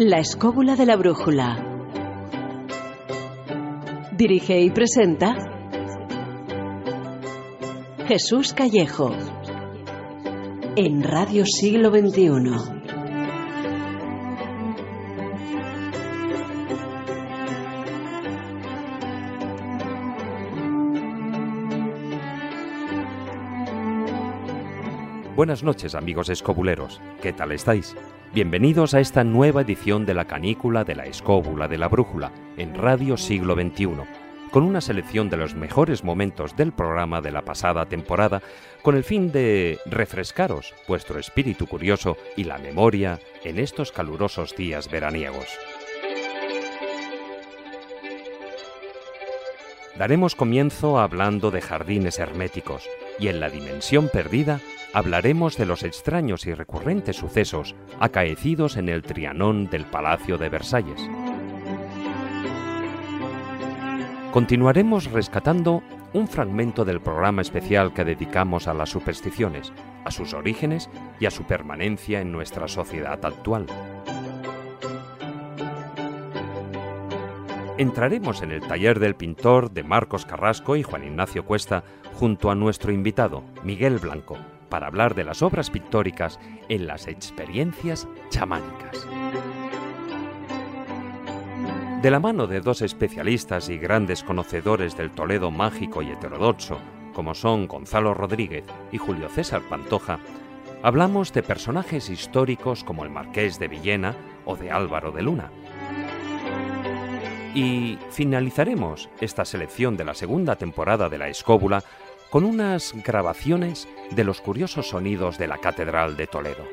La escóbula de la brújula. Dirige y presenta Jesús Callejo. En Radio Siglo XXI. Buenas noches amigos escobuleros, ¿qué tal estáis? Bienvenidos a esta nueva edición de la canícula de la escóbula de la brújula en Radio Siglo XXI, con una selección de los mejores momentos del programa de la pasada temporada, con el fin de refrescaros vuestro espíritu curioso y la memoria en estos calurosos días veraniegos. Daremos comienzo hablando de jardines herméticos y en la dimensión perdida hablaremos de los extraños y recurrentes sucesos acaecidos en el Trianón del Palacio de Versalles. Continuaremos rescatando un fragmento del programa especial que dedicamos a las supersticiones, a sus orígenes y a su permanencia en nuestra sociedad actual. Entraremos en el taller del pintor de Marcos Carrasco y Juan Ignacio Cuesta junto a nuestro invitado, Miguel Blanco, para hablar de las obras pictóricas en las experiencias chamánicas. De la mano de dos especialistas y grandes conocedores del Toledo mágico y heterodoxo, como son Gonzalo Rodríguez y Julio César Pantoja, hablamos de personajes históricos como el Marqués de Villena o de Álvaro de Luna. Y finalizaremos esta selección de la segunda temporada de La Escóbula con unas grabaciones de los curiosos sonidos de la Catedral de Toledo.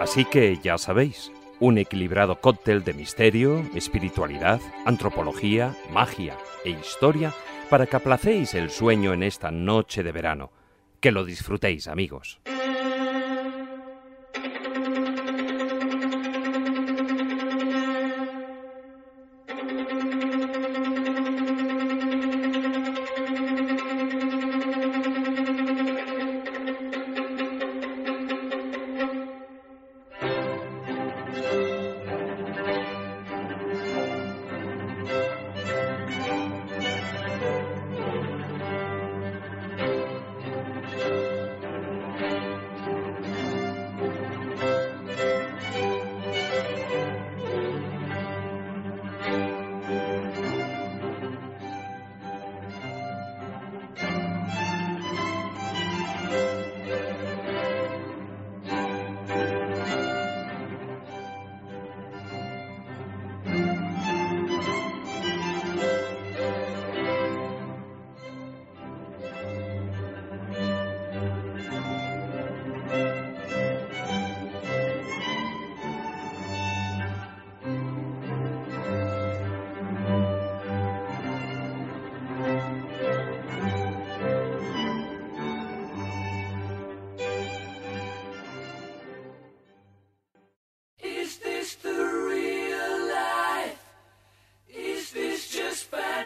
Así que ya sabéis, un equilibrado cóctel de misterio, espiritualidad, antropología, magia e historia para que aplacéis el sueño en esta noche de verano. Que lo disfrutéis, amigos.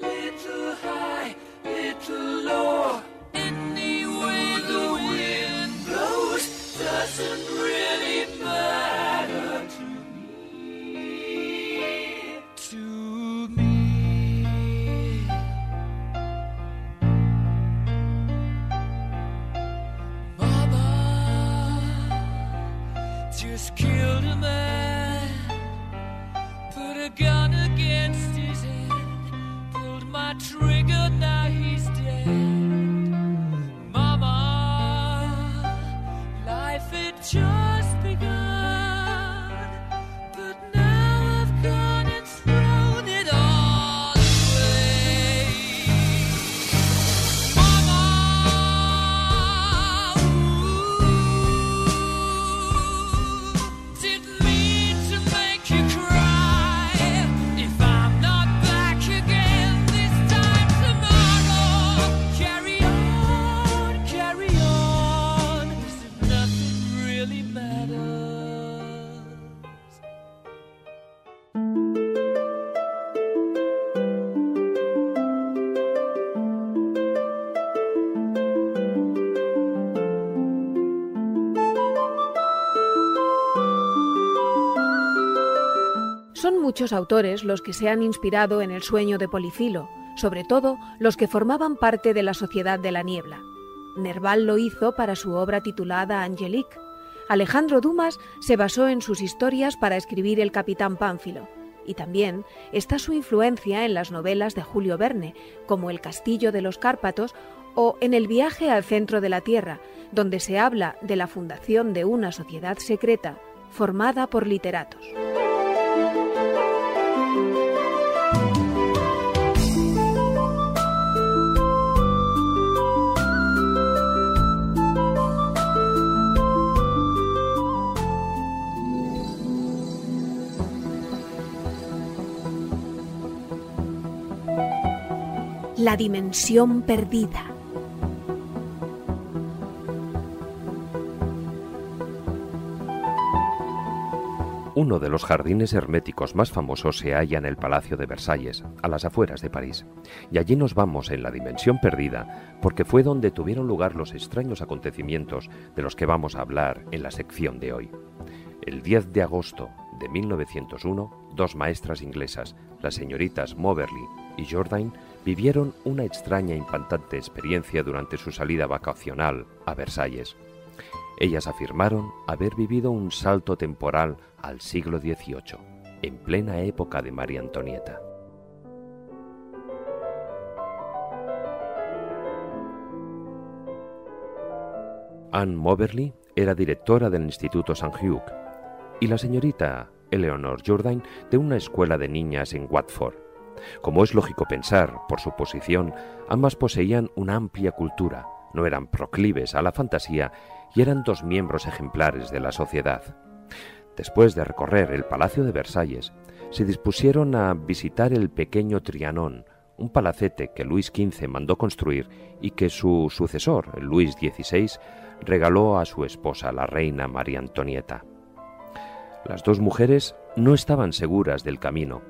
Little high, little low. Any way the wind blows doesn't really autores los que se han inspirado en el sueño de Policilo, sobre todo los que formaban parte de la Sociedad de la Niebla. Nerval lo hizo para su obra titulada Angelique. Alejandro Dumas se basó en sus historias para escribir El Capitán Pánfilo. Y también está su influencia en las novelas de Julio Verne, como El Castillo de los Cárpatos o en El viaje al centro de la Tierra, donde se habla de la fundación de una sociedad secreta formada por literatos. La dimensión perdida. Uno de los jardines herméticos más famosos se halla en el Palacio de Versalles, a las afueras de París. Y allí nos vamos en la dimensión perdida, porque fue donde tuvieron lugar los extraños acontecimientos de los que vamos a hablar en la sección de hoy. El 10 de agosto de 1901, dos maestras inglesas, las señoritas Moberly y Jordan, vivieron una extraña e impactante experiencia durante su salida vacacional a Versalles. Ellas afirmaron haber vivido un salto temporal al siglo XVIII, en plena época de María Antonieta. Anne Moberly era directora del Instituto St. Hugh y la señorita Eleanor Jordan de una escuela de niñas en Watford. Como es lógico pensar, por su posición, ambas poseían una amplia cultura, no eran proclives a la fantasía y eran dos miembros ejemplares de la sociedad. Después de recorrer el Palacio de Versalles, se dispusieron a visitar el pequeño Trianón, un palacete que Luis XV mandó construir y que su sucesor, Luis XVI, regaló a su esposa, la reina María Antonieta. Las dos mujeres no estaban seguras del camino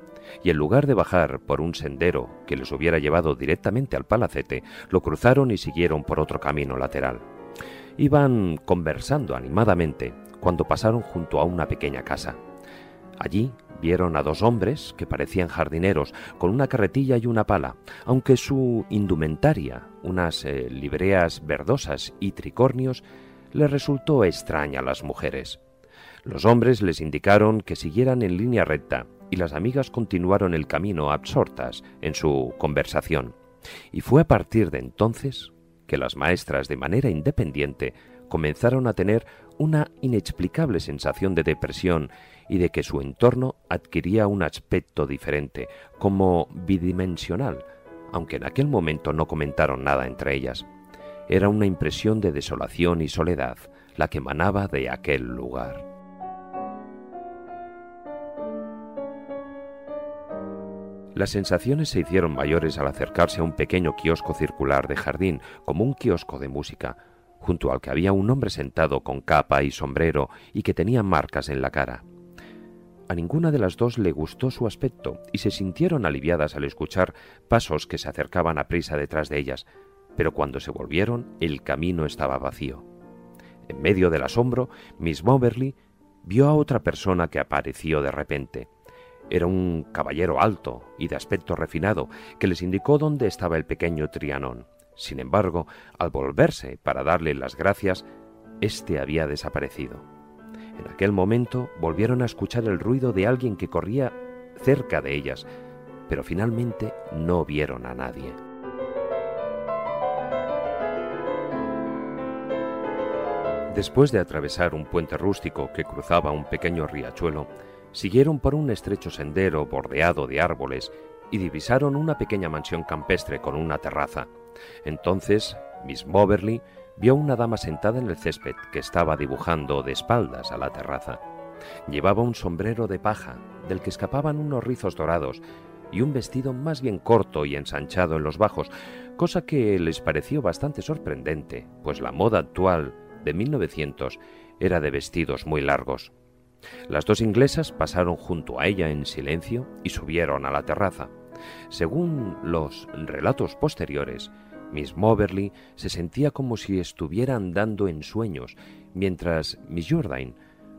y en lugar de bajar por un sendero que les hubiera llevado directamente al palacete, lo cruzaron y siguieron por otro camino lateral. Iban conversando animadamente cuando pasaron junto a una pequeña casa. Allí vieron a dos hombres que parecían jardineros con una carretilla y una pala, aunque su indumentaria, unas eh, libreas verdosas y tricornios, les resultó extraña a las mujeres. Los hombres les indicaron que siguieran en línea recta y las amigas continuaron el camino absortas en su conversación. Y fue a partir de entonces que las maestras de manera independiente comenzaron a tener una inexplicable sensación de depresión y de que su entorno adquiría un aspecto diferente, como bidimensional, aunque en aquel momento no comentaron nada entre ellas. Era una impresión de desolación y soledad la que emanaba de aquel lugar. Las sensaciones se hicieron mayores al acercarse a un pequeño kiosco circular de jardín, como un kiosco de música, junto al que había un hombre sentado con capa y sombrero y que tenía marcas en la cara. A ninguna de las dos le gustó su aspecto y se sintieron aliviadas al escuchar pasos que se acercaban a prisa detrás de ellas, pero cuando se volvieron el camino estaba vacío. En medio del asombro, Miss Moberly vio a otra persona que apareció de repente. Era un caballero alto y de aspecto refinado que les indicó dónde estaba el pequeño Trianón. Sin embargo, al volverse para darle las gracias, éste había desaparecido. En aquel momento volvieron a escuchar el ruido de alguien que corría cerca de ellas, pero finalmente no vieron a nadie. Después de atravesar un puente rústico que cruzaba un pequeño riachuelo, Siguieron por un estrecho sendero bordeado de árboles y divisaron una pequeña mansión campestre con una terraza. Entonces, Miss Moberly vio una dama sentada en el césped que estaba dibujando de espaldas a la terraza. Llevaba un sombrero de paja, del que escapaban unos rizos dorados, y un vestido más bien corto y ensanchado en los bajos, cosa que les pareció bastante sorprendente, pues la moda actual de 1900 era de vestidos muy largos. Las dos inglesas pasaron junto a ella en silencio y subieron a la terraza. Según los relatos posteriores, Miss Moberly se sentía como si estuviera andando en sueños, mientras Miss Jordan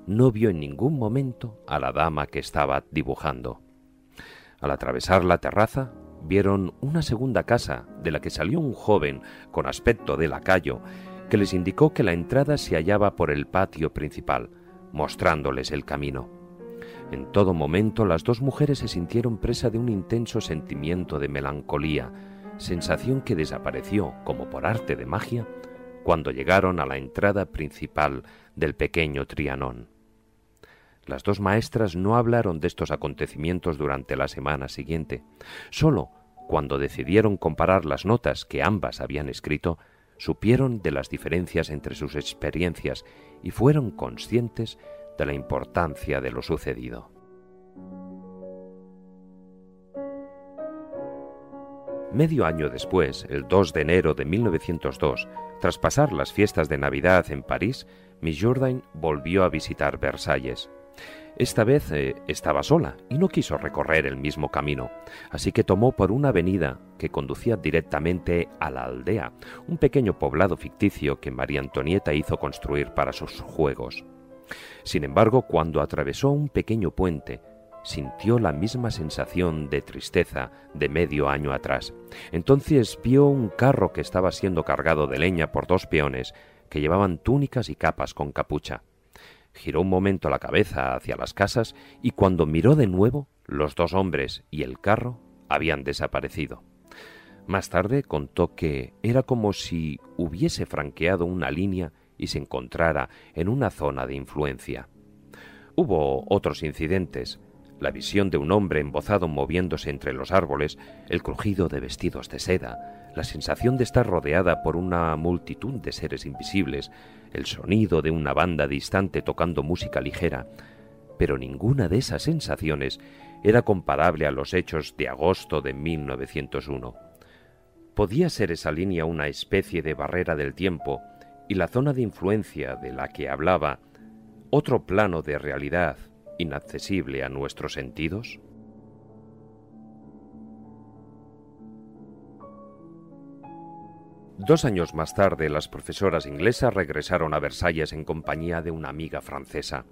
no vio en ningún momento a la dama que estaba dibujando. Al atravesar la terraza, vieron una segunda casa de la que salió un joven con aspecto de lacayo que les indicó que la entrada se hallaba por el patio principal, mostrándoles el camino. En todo momento las dos mujeres se sintieron presa de un intenso sentimiento de melancolía, sensación que desapareció como por arte de magia cuando llegaron a la entrada principal del pequeño Trianón. Las dos maestras no hablaron de estos acontecimientos durante la semana siguiente. Solo cuando decidieron comparar las notas que ambas habían escrito, supieron de las diferencias entre sus experiencias y fueron conscientes de la importancia de lo sucedido. Medio año después, el 2 de enero de 1902, tras pasar las fiestas de Navidad en París, Miss Jourdain volvió a visitar Versalles. Esta vez eh, estaba sola y no quiso recorrer el mismo camino, así que tomó por una avenida que conducía directamente a la aldea, un pequeño poblado ficticio que María Antonieta hizo construir para sus juegos. Sin embargo, cuando atravesó un pequeño puente, sintió la misma sensación de tristeza de medio año atrás. Entonces vio un carro que estaba siendo cargado de leña por dos peones que llevaban túnicas y capas con capucha. Giró un momento la cabeza hacia las casas y cuando miró de nuevo, los dos hombres y el carro habían desaparecido. Más tarde contó que era como si hubiese franqueado una línea y se encontrara en una zona de influencia. Hubo otros incidentes, la visión de un hombre embozado moviéndose entre los árboles, el crujido de vestidos de seda, la sensación de estar rodeada por una multitud de seres invisibles, el sonido de una banda distante tocando música ligera, pero ninguna de esas sensaciones era comparable a los hechos de agosto de 1901. ¿Podía ser esa línea una especie de barrera del tiempo y la zona de influencia de la que hablaba otro plano de realidad inaccesible a nuestros sentidos? Dos años más tarde, las profesoras inglesas regresaron a Versalles en compañía de una amiga francesa.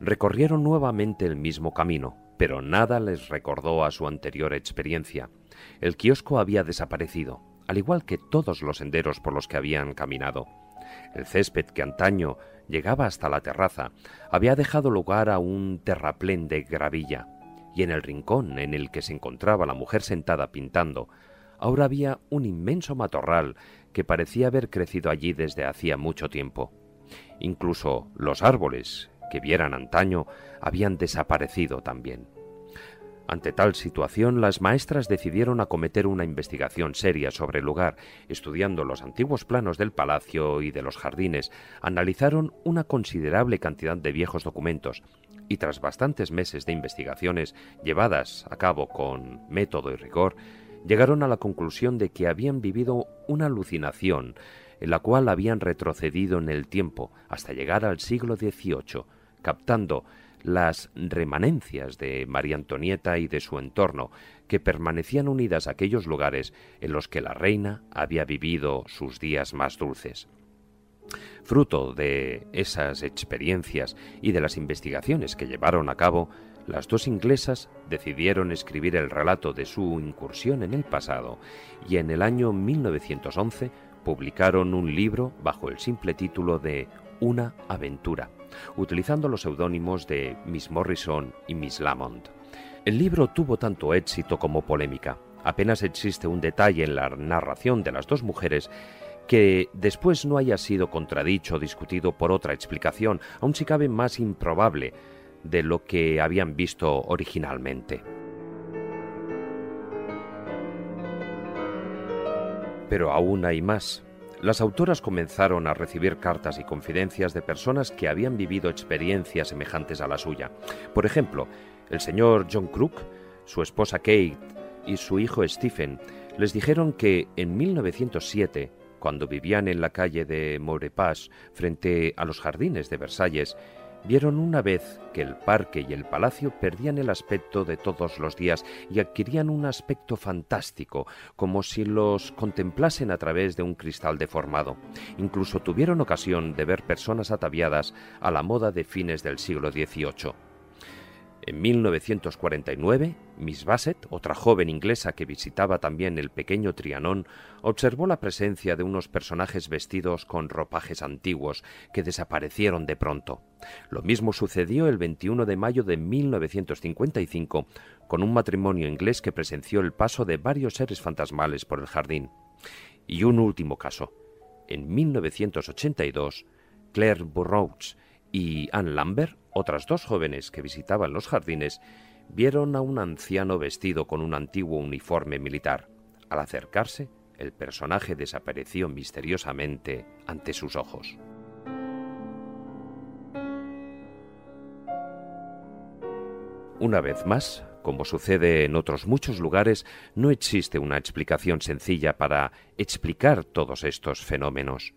Recorrieron nuevamente el mismo camino, pero nada les recordó a su anterior experiencia. El kiosco había desaparecido, al igual que todos los senderos por los que habían caminado. El césped que antaño llegaba hasta la terraza, había dejado lugar a un terraplén de gravilla, y en el rincón en el que se encontraba la mujer sentada pintando, ahora había un inmenso matorral que parecía haber crecido allí desde hacía mucho tiempo. Incluso los árboles que vieran antaño habían desaparecido también. Ante tal situación, las maestras decidieron acometer una investigación seria sobre el lugar. Estudiando los antiguos planos del palacio y de los jardines, analizaron una considerable cantidad de viejos documentos y tras bastantes meses de investigaciones llevadas a cabo con método y rigor, llegaron a la conclusión de que habían vivido una alucinación en la cual habían retrocedido en el tiempo hasta llegar al siglo XVIII, captando las remanencias de María Antonieta y de su entorno, que permanecían unidas a aquellos lugares en los que la reina había vivido sus días más dulces. Fruto de esas experiencias y de las investigaciones que llevaron a cabo, las dos inglesas decidieron escribir el relato de su incursión en el pasado y en el año 1911 publicaron un libro bajo el simple título de Una aventura utilizando los seudónimos de Miss Morrison y Miss Lamont. El libro tuvo tanto éxito como polémica. Apenas existe un detalle en la narración de las dos mujeres que después no haya sido contradicho o discutido por otra explicación, aun si cabe más improbable de lo que habían visto originalmente. Pero aún hay más. Las autoras comenzaron a recibir cartas y confidencias de personas que habían vivido experiencias semejantes a la suya. Por ejemplo, el señor John Crook, su esposa Kate y su hijo Stephen les dijeron que en 1907, cuando vivían en la calle de Maurepas frente a los jardines de Versalles, vieron una vez que el parque y el palacio perdían el aspecto de todos los días y adquirían un aspecto fantástico, como si los contemplasen a través de un cristal deformado. Incluso tuvieron ocasión de ver personas ataviadas a la moda de fines del siglo XVIII. En 1949, Miss Bassett, otra joven inglesa que visitaba también el pequeño Trianón, observó la presencia de unos personajes vestidos con ropajes antiguos que desaparecieron de pronto. Lo mismo sucedió el 21 de mayo de 1955 con un matrimonio inglés que presenció el paso de varios seres fantasmales por el jardín. Y un último caso. En 1982, Claire Burroughs y Anne Lambert, otras dos jóvenes que visitaban los jardines, vieron a un anciano vestido con un antiguo uniforme militar. Al acercarse, el personaje desapareció misteriosamente ante sus ojos. Una vez más, como sucede en otros muchos lugares, no existe una explicación sencilla para explicar todos estos fenómenos.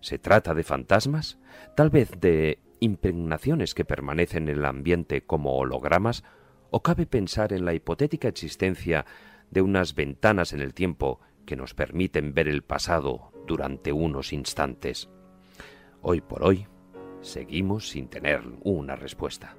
¿Se trata de fantasmas? ¿Tal vez de impregnaciones que permanecen en el ambiente como hologramas? ¿O cabe pensar en la hipotética existencia de unas ventanas en el tiempo que nos permiten ver el pasado durante unos instantes? Hoy por hoy, seguimos sin tener una respuesta.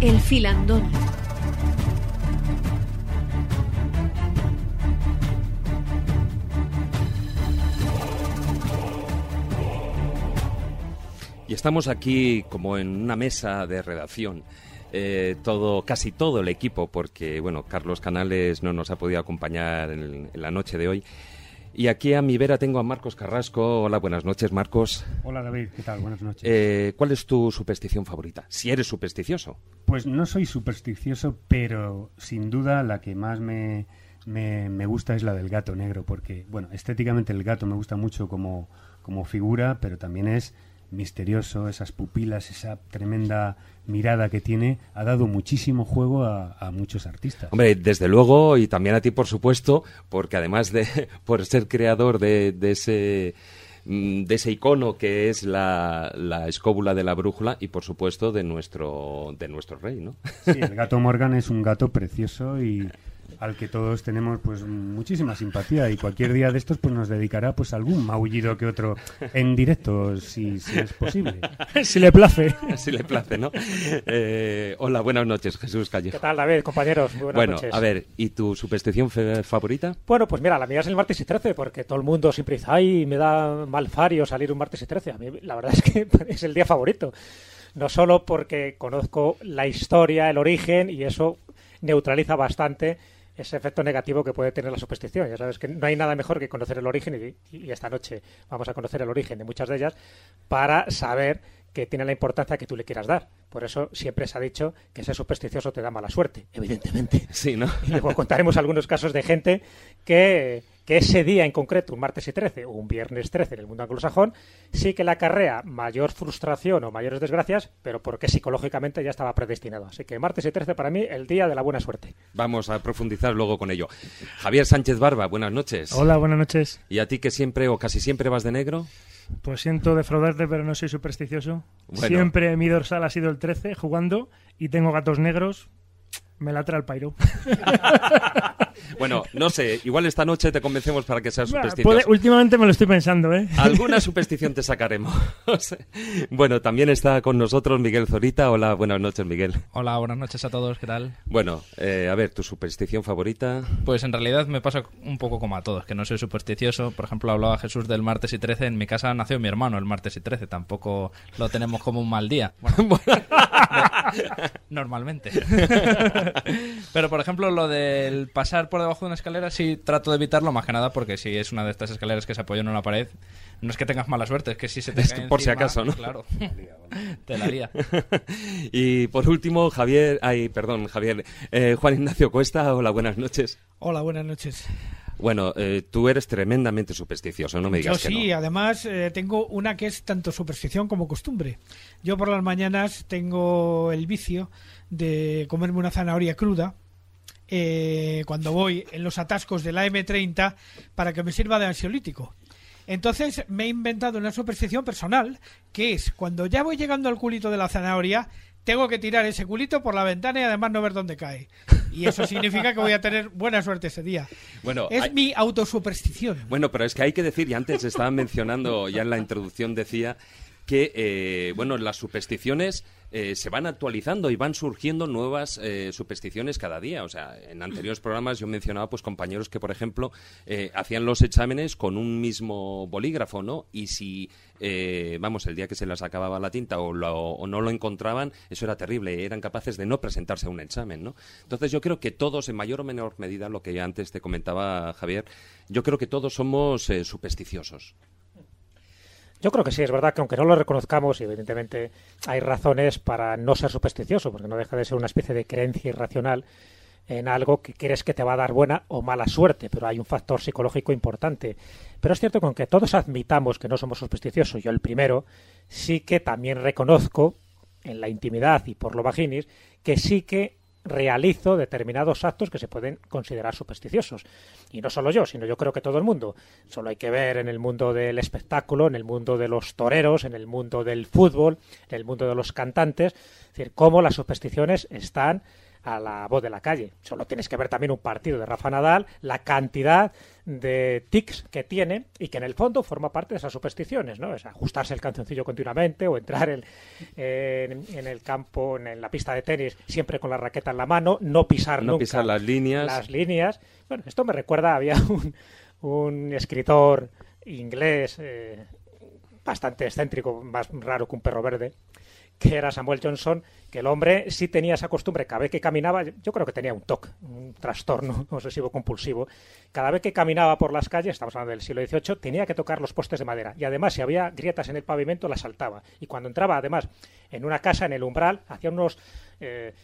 El filandón. Y estamos aquí como en una mesa de redacción. Eh, todo, casi todo el equipo, porque bueno, Carlos Canales no nos ha podido acompañar en, en la noche de hoy. Y aquí a mi vera tengo a Marcos Carrasco. Hola, buenas noches, Marcos. Hola, David. ¿Qué tal? Buenas noches. Eh, ¿Cuál es tu superstición favorita? Si eres supersticioso. Pues no soy supersticioso, pero sin duda la que más me, me, gusta es la del gato negro, porque, bueno, estéticamente el gato me gusta mucho como, como figura, pero también es misterioso, esas pupilas, esa tremenda mirada que tiene, ha dado muchísimo juego a, muchos artistas. Hombre, desde luego, y también a ti, por supuesto, porque además de por ser creador de, ese mm, de ese icono que es la, la, escóbula de la brújula y por supuesto de nuestro de nuestro rey, ¿no? Sí, el gato Morgan es un gato precioso y al que todos tenemos pues muchísima simpatía y cualquier día de estos pues nos dedicará pues algún maullido que otro en directo si, es posible. Si le place. Si le place no eh, hola buenas noches Jesús Calle qué tal David compañeros Muy buenas bueno noches. a ver y tu superstición favorita bueno pues mira la mía es el martes y 13 porque todo el mundo siempre dice ay me da mal fario salir un martes y 13 a mí la verdad es que es el día favorito. No solo porque conozco la historia, el origen, y eso neutraliza bastante ese efecto negativo que puede tener la superstición. Ya sabes que no hay nada mejor que conocer el origen y, esta noche vamos a conocer el origen de muchas de ellas para saber que tiene la importancia que tú le quieras dar. Por eso siempre se ha dicho que ser supersticioso te da mala suerte, evidentemente. Sí, ¿no? Y luego contaremos algunos casos de gente que que ese día en concreto, un martes y 13 o un viernes 13 en el mundo anglosajón, sí que le acarrea mayor frustración o mayores desgracias, pero porque psicológicamente ya estaba predestinado. Así que martes y 13 para mí el día de la buena suerte. Vamos a profundizar luego con ello. Javier Sánchez Barba, buenas noches. Hola, buenas noches. ¿Y a ti que siempre o casi siempre vas de negro? Pues siento defraudarte, pero no soy supersticioso. Siempre mi dorsal ha sido el 13 jugando y tengo gatos negros, me la trae el pairo. bueno, no sé, igual esta noche te convencemos para que seas supersticioso. últimamente me lo estoy pensando, ¿eh? Alguna superstición te sacaremos. bueno, también está con nosotros Miguel Zorita. Hola, buenas noches, Miguel. Hola, buenas noches a todos, ¿qué tal? Bueno, eh, a ver, ¿tu superstición favorita? Pues en realidad me pasa un poco como a todos, que no soy supersticioso. Por ejemplo, hablaba Jesús del martes y 13. En mi casa nació mi hermano el martes y 13. Tampoco lo tenemos como un mal día. Bueno, normalmente. Pero, por ejemplo, lo del pasar por debajo de una escalera, sí trato de evitarlo, más que nada porque si es una de estas escaleras que se apoyan en una pared, no es que tengas mala suerte, es que si se te cae Por si acaso, ¿no? Claro, te la lía. y por último, Javier, ay, perdón, Javier, eh, Juan Ignacio Cuesta, hola, buenas noches. Hola, buenas noches. Bueno, eh, tú eres tremendamente supersticioso, no me digas Yo sí, además eh, tengo una que es tanto superstición como costumbre. Yo por las mañanas tengo el vicio de comerme una zanahoria cruda eh, cuando voy en los atascos de la M30 para que me sirva de ansiolítico. Entonces me he inventado una superstición personal que es cuando ya voy llegando al culito de la zanahoria tengo que tirar ese culito por la ventana y además no ver dónde cae. Y eso significa que voy a tener buena suerte ese día. Bueno, es mi autosuperstición. Bueno, pero es que hay que decir, y antes estaban mencionando, ya en la introducción decía que, eh, bueno, las supersticiones eh, se van actualizando y van surgiendo nuevas eh, supersticiones cada día. O sea, en anteriores programas yo mencionaba pues compañeros que, por ejemplo, hacían los exámenes con un mismo bolígrafo, ¿no? Y si, vamos, el día que se les acababa la tinta o, o, no lo encontraban, eso era terrible. Eran capaces de no presentarse a un examen, ¿no? Entonces yo creo que todos, en mayor o menor medida, lo que ya antes te comentaba Javier, yo creo que todos somos supersticiosos. Yo creo que sí, es verdad que aunque no lo reconozcamos, y evidentemente hay razones para no ser supersticioso, porque no deja de ser una especie de creencia irracional en algo que crees que te va a dar buena o mala suerte, pero hay un factor psicológico importante. Pero es cierto que aunque todos admitamos que no somos supersticiosos, yo el primero, sí que también reconozco en la intimidad y por lo vaginis que sí que realizo determinados actos que se pueden considerar supersticiosos. Y no solo yo, sino yo creo que todo el mundo. Solo hay que ver en el mundo del espectáculo, en el mundo de los toreros, en el mundo del fútbol, en el mundo de los cantantes, es decir, cómo las supersticiones están a la voz de la calle. Solo tienes que ver también un partido de Rafa Nadal, la cantidad de tics que tiene y que en el fondo forma parte de esas supersticiones, ¿no? Es ajustarse el cancioncillo continuamente o entrar en, en, el campo, en, la pista de tenis, siempre con la raqueta en la mano, no pisar no pisar las líneas. Las líneas. Bueno, esto me recuerda, había un, un escritor inglés eh, bastante excéntrico, más raro que un perro verde, que era Samuel Johnson, que el hombre sí tenía esa costumbre, cada vez que caminaba, yo creo que tenía un TOC, un trastorno obsesivo compulsivo, cada vez que caminaba por las calles, estamos hablando del siglo XVIII, tenía que tocar los postes de madera. Y además, si había grietas en el pavimento, las saltaba. Y cuando entraba, además, en una casa, en el umbral, hacía unos... Eh,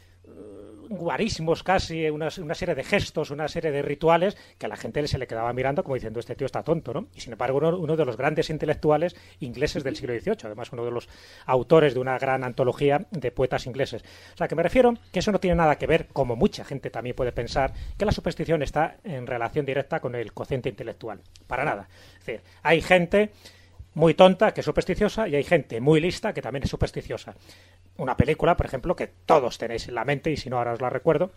guarismos casi, una, una, serie de gestos, una serie de rituales que a la gente se le quedaba mirando como diciendo este tío está tonto, ¿no? Y sin embargo uno, uno, de los grandes intelectuales ingleses del siglo XVIII, además uno de los autores de una gran antología de poetas ingleses. O sea, que me refiero que eso no tiene nada que ver, como mucha gente también puede pensar, que la superstición está en relación directa con el cociente intelectual. Para nada. Es decir, hay gente muy tonta, que es supersticiosa, y hay gente muy lista que también es supersticiosa. Una película, por ejemplo, que todos tenéis en la mente, y si no ahora os la recuerdo,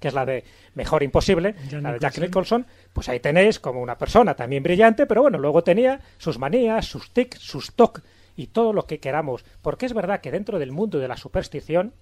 que es la de Mejor Imposible, la de Jack Nicholson, pues ahí tenéis como una persona también brillante, pero bueno, luego tenía sus manías, sus tics, sus tocs y todo lo que queramos. Porque es verdad que dentro del mundo de la superstición,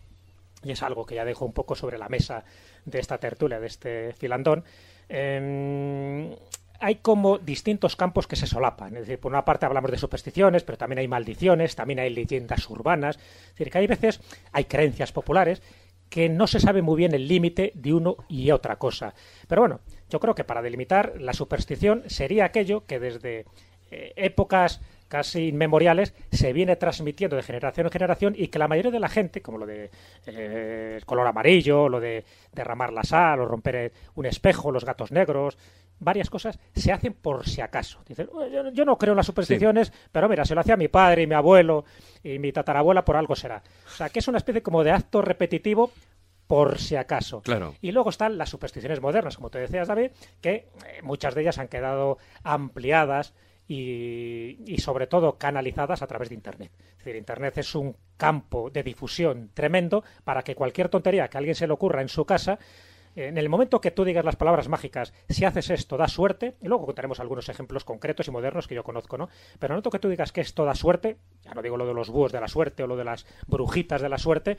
y es algo que ya dejo un poco sobre la mesa de esta tertulia, de este filandón, eh, hay como distintos campos que se solapan. Es decir, por una parte hablamos de supersticiones, pero también hay maldiciones, también hay leyendas urbanas. Es decir, que hay veces hay creencias populares que no se sabe muy bien el límite de uno y otra cosa. Pero bueno, yo creo que para delimitar la superstición sería aquello que desde eh, épocas casi inmemoriales se viene transmitiendo de generación en generación y que la mayoría de la gente, como lo de eh, el color amarillo, lo de derramar la sal o romper un espejo, los gatos negros, varias cosas se hacen por si acaso. Dicen, yo, no creo en las supersticiones, sí. pero mira, se lo hacía mi padre y mi abuelo y mi tatarabuela, por algo será. O sea, que es una especie como de acto repetitivo por si acaso. Claro. Y luego están las supersticiones modernas, como te decías, David, que eh, muchas de ellas han quedado ampliadas y, y, sobre todo canalizadas a través de Internet. Es decir, Internet es un campo de difusión tremendo para que cualquier tontería que a alguien se le ocurra en su casa en el momento que tú digas las palabras mágicas, si haces esto, da suerte, y luego contaremos algunos ejemplos concretos y modernos que yo conozco, ¿no? Pero en el momento que tú digas que esto da suerte, ya no digo lo de los búhos de la suerte o lo de las brujitas de la suerte,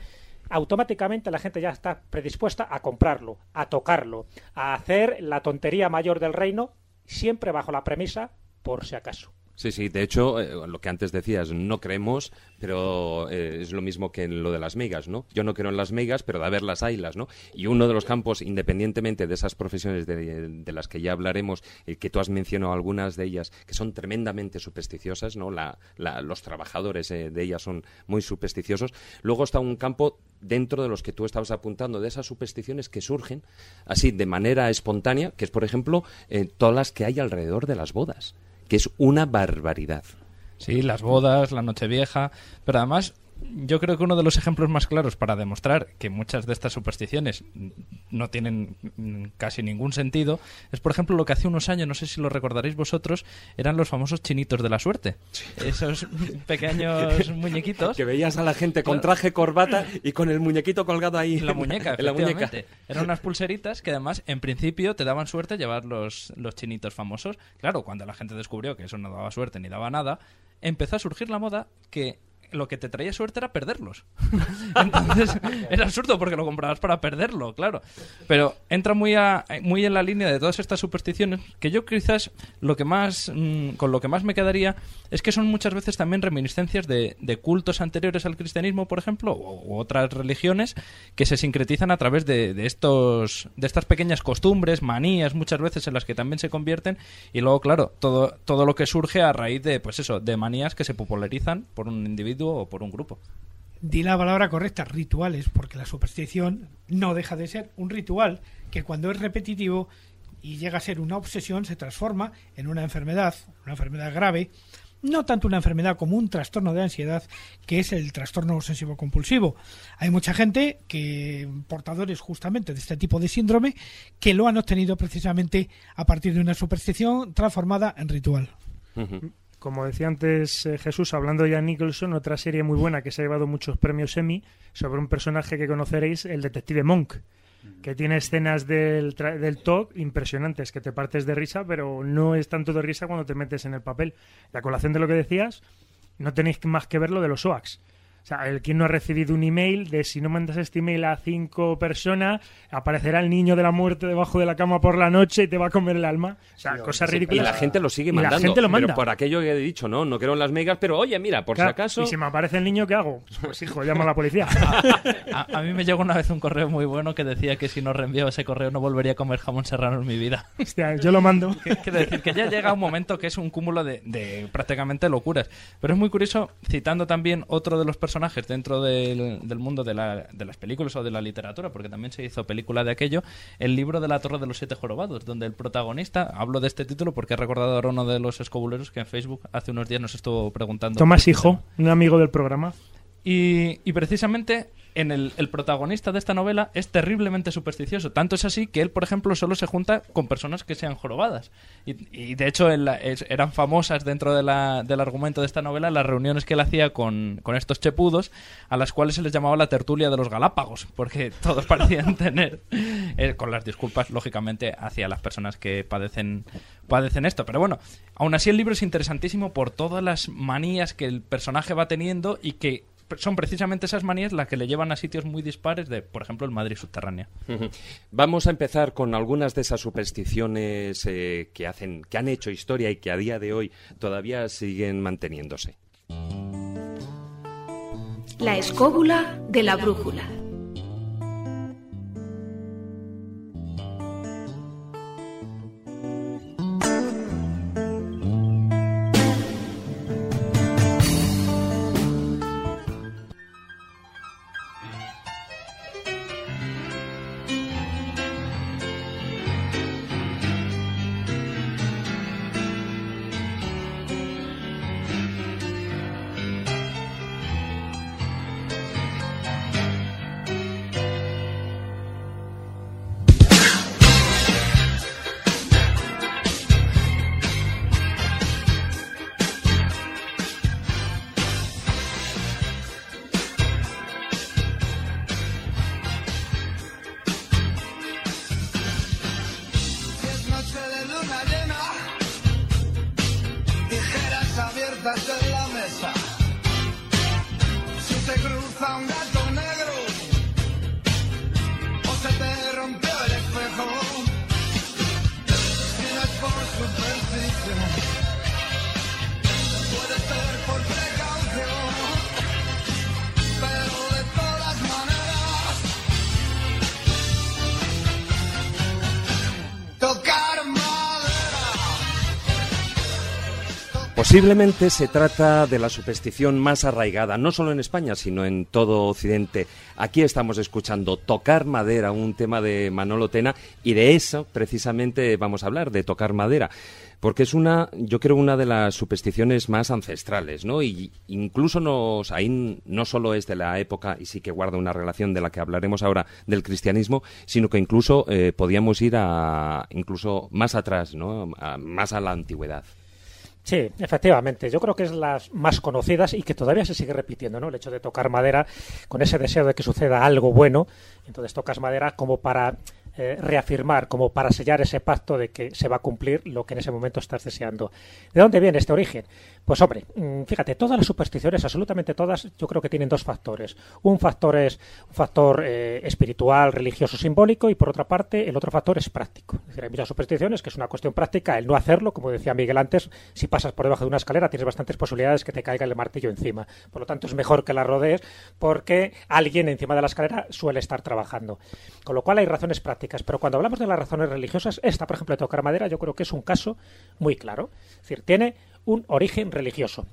automáticamente la gente ya está predispuesta a comprarlo, a tocarlo, a hacer la tontería mayor del reino, siempre bajo la premisa por si acaso. Sí, sí, de hecho, eh, lo que antes decías, no creemos, pero eh, es lo mismo que en lo de las megas, ¿no? Yo no creo en las megas, pero de haber las ¿no? Y uno de los campos, independientemente de esas profesiones de, de las que ya hablaremos, eh, que tú has mencionado algunas de ellas, que son tremendamente supersticiosas, ¿no? La, la, los trabajadores eh, de ellas son muy supersticiosos. Luego está un campo dentro de los que tú estabas apuntando, de esas supersticiones que surgen así de manera espontánea, que es, por ejemplo, todas las que hay alrededor de las bodas que es una barbaridad. Sí, las bodas, la nochevieja, pero además yo creo que uno de los ejemplos más claros para demostrar que muchas de estas supersticiones no tienen casi ningún sentido es, por ejemplo, lo que hace unos años, no sé si lo recordaréis vosotros, eran los famosos chinitos de la suerte. Sí. Esos pequeños muñequitos. Que veías a la gente con traje, corbata y con el muñequito colgado ahí. En la muñeca, en la muñeca. Eran unas pulseritas que además, en principio, te daban suerte llevar los, los chinitos famosos. Claro, cuando la gente descubrió que eso no daba suerte ni daba nada, empezó a surgir la moda que lo que te traía suerte era perderlos. Entonces, era absurdo porque lo comprabas para perderlo, claro. Pero entra muy, a, muy en la línea de todas estas supersticiones que yo quizás lo que más, mmm, con lo que más me quedaría es que son muchas veces también reminiscencias de, de cultos anteriores al cristianismo, por ejemplo, u, u, otras religiones que se sincretizan a través de, de, estos, de estas pequeñas costumbres, manías, muchas veces en las que también se convierten. Y luego, claro, todo, todo lo que surge a raíz de, pues eso, de manías que se popularizan por un individuo o por un grupo. Di la palabra correcta, rituales, porque la superstición no deja de ser un ritual que cuando es repetitivo y llega a ser una obsesión se transforma en una enfermedad, una enfermedad grave, no tanto una enfermedad como un trastorno de ansiedad, que es el trastorno obsesivo compulsivo. Hay mucha gente que portadores justamente de este tipo de síndrome que lo han obtenido precisamente a partir de una superstición transformada en ritual. Uh -huh como decía antes eh, Jesús, hablando de Jan Nicholson, otra serie muy buena que se ha llevado muchos premios Emmy sobre un personaje que conoceréis, el detective Monk, que tiene escenas del, del talk impresionantes, que te partes de risa, pero no es tanto de risa cuando te metes en el papel. La colación de lo que decías, no tenéis más que ver lo de los OAX. O sea, el quien no ha recibido un email de si no mandas este email a cinco personas, aparecerá el niño de la muerte debajo de la cama por la noche y te va a comer el alma. O sea, cosas Sí, ridículas. Y la gente lo sigue Y la mandando. gente lo manda. Pero por aquello que he dicho, no, no creo en las megas, pero oye, mira, por Claro, si acaso. Y si me aparece el niño, ¿qué hago? Pues hijo, llamo a la policía. A, a mí me llegó una vez un correo muy bueno que decía que si no reenviaba ese correo no volvería a comer jamón serrano en mi vida. Hostia, yo lo mando. Quiero decir que ya llega un momento que es un cúmulo de, de prácticamente locuras. Pero es muy curioso, citando también otro de los personajes dentro del, del mundo de, la- de las películas o de la literatura, porque también se hizo película de aquello, el libro de la Torre de los Siete Jorobados, donde el protagonista, hablo de este título porque he recordado ahora uno de los escobuleros que en Facebook hace unos días nos estuvo preguntando. Tomás Hijo, un amigo del programa. Y, y precisamente en el, protagonista de esta novela es terriblemente supersticioso. Tanto es así que él, por ejemplo, solo se junta con personas que sean jorobadas. Y, de hecho eran famosas dentro del argumento de esta novela las reuniones que él hacía con, con estos chepudos, a las cuales se les llamaba la tertulia de los Galápagos, porque todos parecían tener, eh, con las disculpas, lógicamente, hacia las personas que padecen, padecen esto. Pero bueno, aún así el libro es interesantísimo por todas las manías que el personaje va teniendo y que son precisamente esas manías las que le llevan a sitios muy dispares de, por ejemplo, el Madrid subterráneo. Ujú. Vamos a empezar con algunas de esas supersticiones eh, que hacen, que han hecho historia y que a día de hoy todavía siguen manteniéndose. La escóbula de la brújula. Posiblemente se trata de la superstición más arraigada, no solo en España, sino en todo Occidente. Aquí estamos escuchando Tocar Madera, un tema de Manolo Tena, y de eso precisamente vamos a hablar, de tocar madera. Porque es una, yo creo, una de las supersticiones más ancestrales, ¿no? Y incluso nos, ahí no solo es de la época, y sí que guarda una relación de la que hablaremos ahora del cristianismo, sino que incluso eh, podíamos ir a, incluso más atrás, ¿no? Más a la antigüedad. Sí, efectivamente. Yo creo que es las más conocidas y que todavía se sigue repitiendo, ¿no? El hecho de tocar madera con ese deseo de que suceda algo bueno. Entonces tocas madera como para eh, reafirmar, como para sellar ese pacto de que se va a cumplir lo que en ese momento estás deseando. ¿De dónde viene este origen? Pues hombre, mm, fíjate, todas las supersticiones, absolutamente todas, yo creo que tienen dos factores. Un factor es un factor eh, espiritual, religioso, simbólico y por otra parte el otro factor es práctico. Es decir, hay muchas supersticiones que es una cuestión práctica, el no hacerlo, como decía Miguel antes, si pasas por debajo de una escalera tienes bastantes posibilidades que te caiga el martillo encima. Por lo tanto es mejor que la rodees porque alguien encima de la escalera suele estar trabajando. Con lo cual hay razones prácticas, pero cuando hablamos de las razones religiosas, esta, por ejemplo, de tocar madera, yo creo que es un caso muy claro. Es decir, tiene un origen religioso.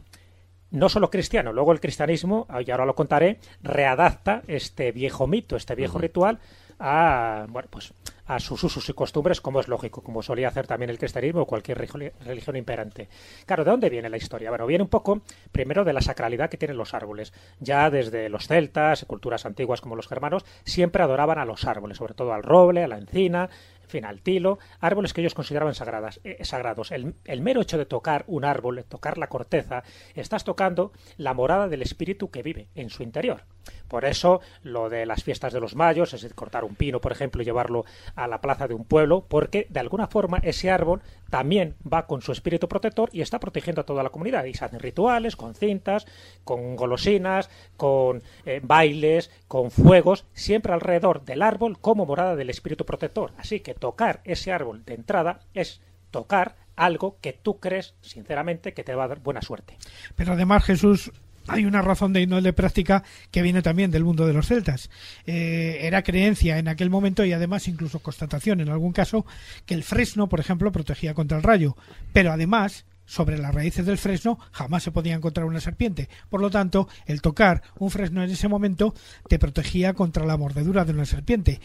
No solo cristiano, luego el cristianismo, y ahora lo contaré, readapta este viejo mito, este viejo ritual a, bueno, pues, a sus usos y costumbres, como es lógico, como solía hacer también el cristianismo o cualquier religi- religión imperante. Claro, ¿de dónde viene la historia? Bueno, viene un poco primero de la sacralidad que tienen los árboles. Ya desde los celtas, culturas antiguas como los germanos, siempre adoraban a los árboles, sobre todo al roble, a la encina, en fin, al tilo, árboles que ellos consideraban sagradas, eh, sagrados. El, el mero hecho de tocar un árbol, tocar la corteza, estás tocando la morada del espíritu que vive en su interior. Por eso, lo de las fiestas de los mayos, es decir, cortar un pino, por ejemplo, y llevarlo a la plaza de un pueblo, porque de alguna forma ese árbol también va con su espíritu protector y está protegiendo a toda la comunidad. Y se hacen rituales con cintas, con golosinas, con eh, bailes, con fuegos, siempre alrededor del árbol como morada del espíritu protector. Así que tocar ese árbol de entrada es tocar algo que tú crees, sinceramente, que te va a dar buena suerte. Pero además, Jesús, hay una razón de no de práctica que viene también del mundo de los celtas. Eh, era creencia en aquel momento y además incluso constatación en algún caso que el fresno, por ejemplo, protegía contra el rayo. Pero además, sobre las raíces del fresno jamás se podía encontrar una serpiente. Por lo tanto, el tocar un fresno en ese momento te protegía contra la mordedura de una serpiente.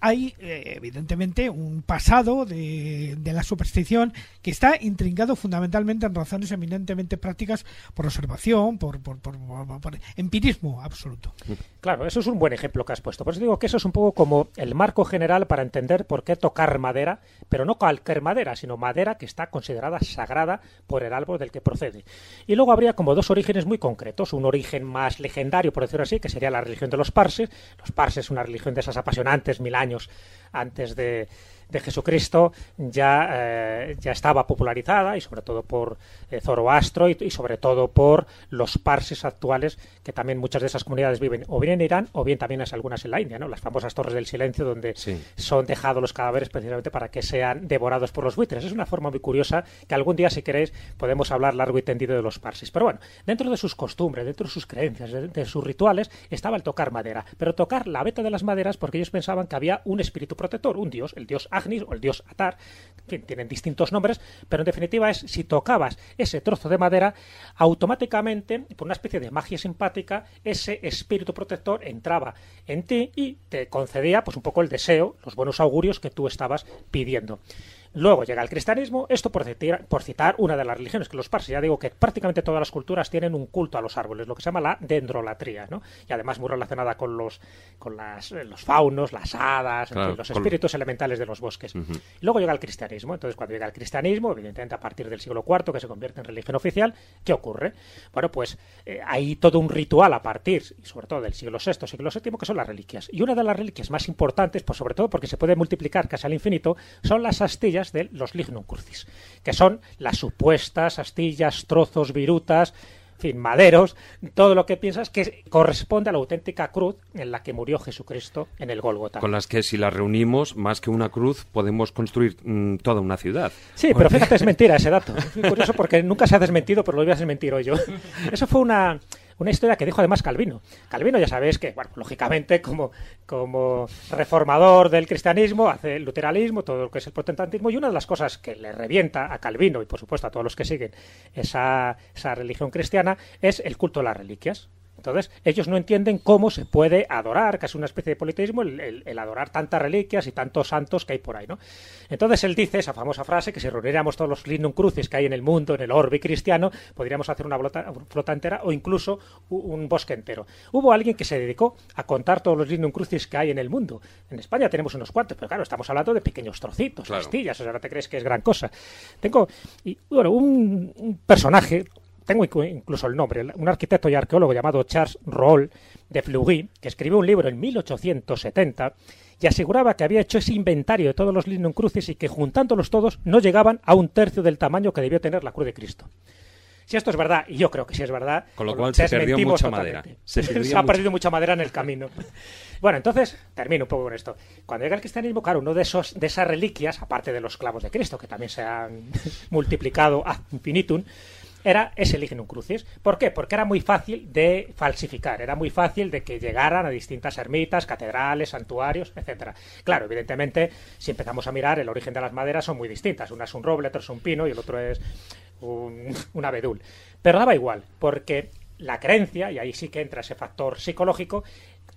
Hay, eh, evidentemente, un pasado de, la superstición que está intrincado fundamentalmente en razones eminentemente prácticas por observación, por, por- por- por empirismo absoluto. Claro, eso es un buen ejemplo que has puesto. Por eso digo que eso es un poco como el marco general para entender por qué tocar madera, pero no cualquier madera, sino madera que está considerada sagrada por el árbol del que procede. Y luego habría como dos orígenes muy concretos. Un origen más legendario, por decirlo así, que sería la religión de los parses. Los parses, una religión de esas apasionantes mil años antes de, de Jesucristo, ya, eh, ya estaba popularizada, y sobre todo por eh, Zoroastro y, y sobre todo por los parses actuales, que también muchas de esas comunidades viven o bien en Irán o bien también es algunas en la India, ¿no? las famosas torres del silencio donde Sí. son dejados los cadáveres precisamente para que sean devorados por los buitres. Es una forma muy curiosa que algún día, si queréis, podemos hablar largo y tendido de los parsis. Pero bueno, dentro de sus costumbres, dentro de sus creencias, de, de sus rituales, estaba el tocar madera. Pero tocar la veta de las maderas porque ellos pensaban que había un espíritu protector, un dios, el dios O el dios Atar, fin, tienen distintos nombres, pero en definitiva es si tocabas ese trozo de madera, automáticamente, por una especie de magia simpática, ese espíritu protector entraba en ti y te concedía pues un poco el deseo, los buenos augurios que tú estabas pidiendo. Luego llega el cristianismo, esto por citar, por citar una de las religiones, que los parsis, ya digo que prácticamente todas las culturas tienen un culto a los árboles, lo que se llama la dendrolatría, ¿no? Y además muy relacionada con los, con las, eh, los faunos, las hadas, en Claro, fin, los con- espíritus elementales de los bosques. Luego llega el cristianismo, entonces cuando llega el cristianismo, evidentemente a partir del siglo IV, que se convierte en religión oficial, ¿qué ocurre? Bueno, pues eh, hay todo un ritual a partir, y sobre todo del siglo VI, siglo VII, que son las reliquias. Y una de las reliquias más importantes, pues sobre todo porque se puede multiplicar casi al infinito, son las astillas de los lignum crucis, que son las supuestas astillas, trozos, virutas, en fin, maderos, todo lo que piensas que corresponde a la auténtica cruz en la que murió Jesucristo en el Gólgota. Con las que si las reunimos, más que una cruz, podemos construir mm, toda una ciudad. Sí, pero fíjate, es mentira ese dato. Es muy curioso porque nunca se ha desmentido, pero lo voy a desmentir hoy yo. Eso fue una, una historia que dijo además Calvino. Calvino ya sabéis que, bueno, lógicamente como, como reformador del cristianismo, hace el luteranismo, todo lo que es el protestantismo, y una de las cosas que le revienta a Calvino y por supuesto a todos los que siguen esa, esa religión cristiana es el culto a las reliquias. Entonces, ellos no entienden cómo se puede adorar, que es una especie de politeísmo, el, el- el adorar tantas reliquias y tantos santos que hay por ahí, ¿no? Entonces, él dice esa famosa frase que si reuniéramos todos los lignum crucis que hay en el mundo, en el orbe cristiano, podríamos hacer una flota, entera o incluso un bosque entero. Hubo alguien que se dedicó a contar todos los lignum crucis que hay en el mundo. En España tenemos unos cuantos, pero claro, estamos hablando de pequeños trocitos, Claro. astillas, o sea, no te crees que es gran cosa. Tengo, y, bueno, un, un personaje tengo incluso el nombre, un arquitecto y arqueólogo llamado Charles Roll de Fleury, que escribió un libro en 1870 y aseguraba que había hecho ese inventario de todos los lignum crucis y que juntándolos todos no llegaban a un tercio del tamaño que debió tener la cruz de Cristo. Si esto es verdad, y yo creo que sí es verdad, Con lo cual se perdió mucha totalmente. madera. Se ha perdido mucha madera en el camino. Bueno, entonces, termino un poco con esto. Cuando llega el cristianismo, claro, uno de esos de esas reliquias, aparte de los clavos de Cristo, que también se han multiplicado a infinitum, era ese lignum crucis. ¿Por qué? Porque era muy fácil de falsificar, era muy fácil de que llegaran a distintas ermitas, catedrales, santuarios, etcétera. Claro, evidentemente, si empezamos a mirar, el origen de las maderas son muy distintas. Una es un roble, otro es un pino y el otro es un, un abedul. Pero daba igual, porque la creencia, y ahí sí que entra ese factor psicológico,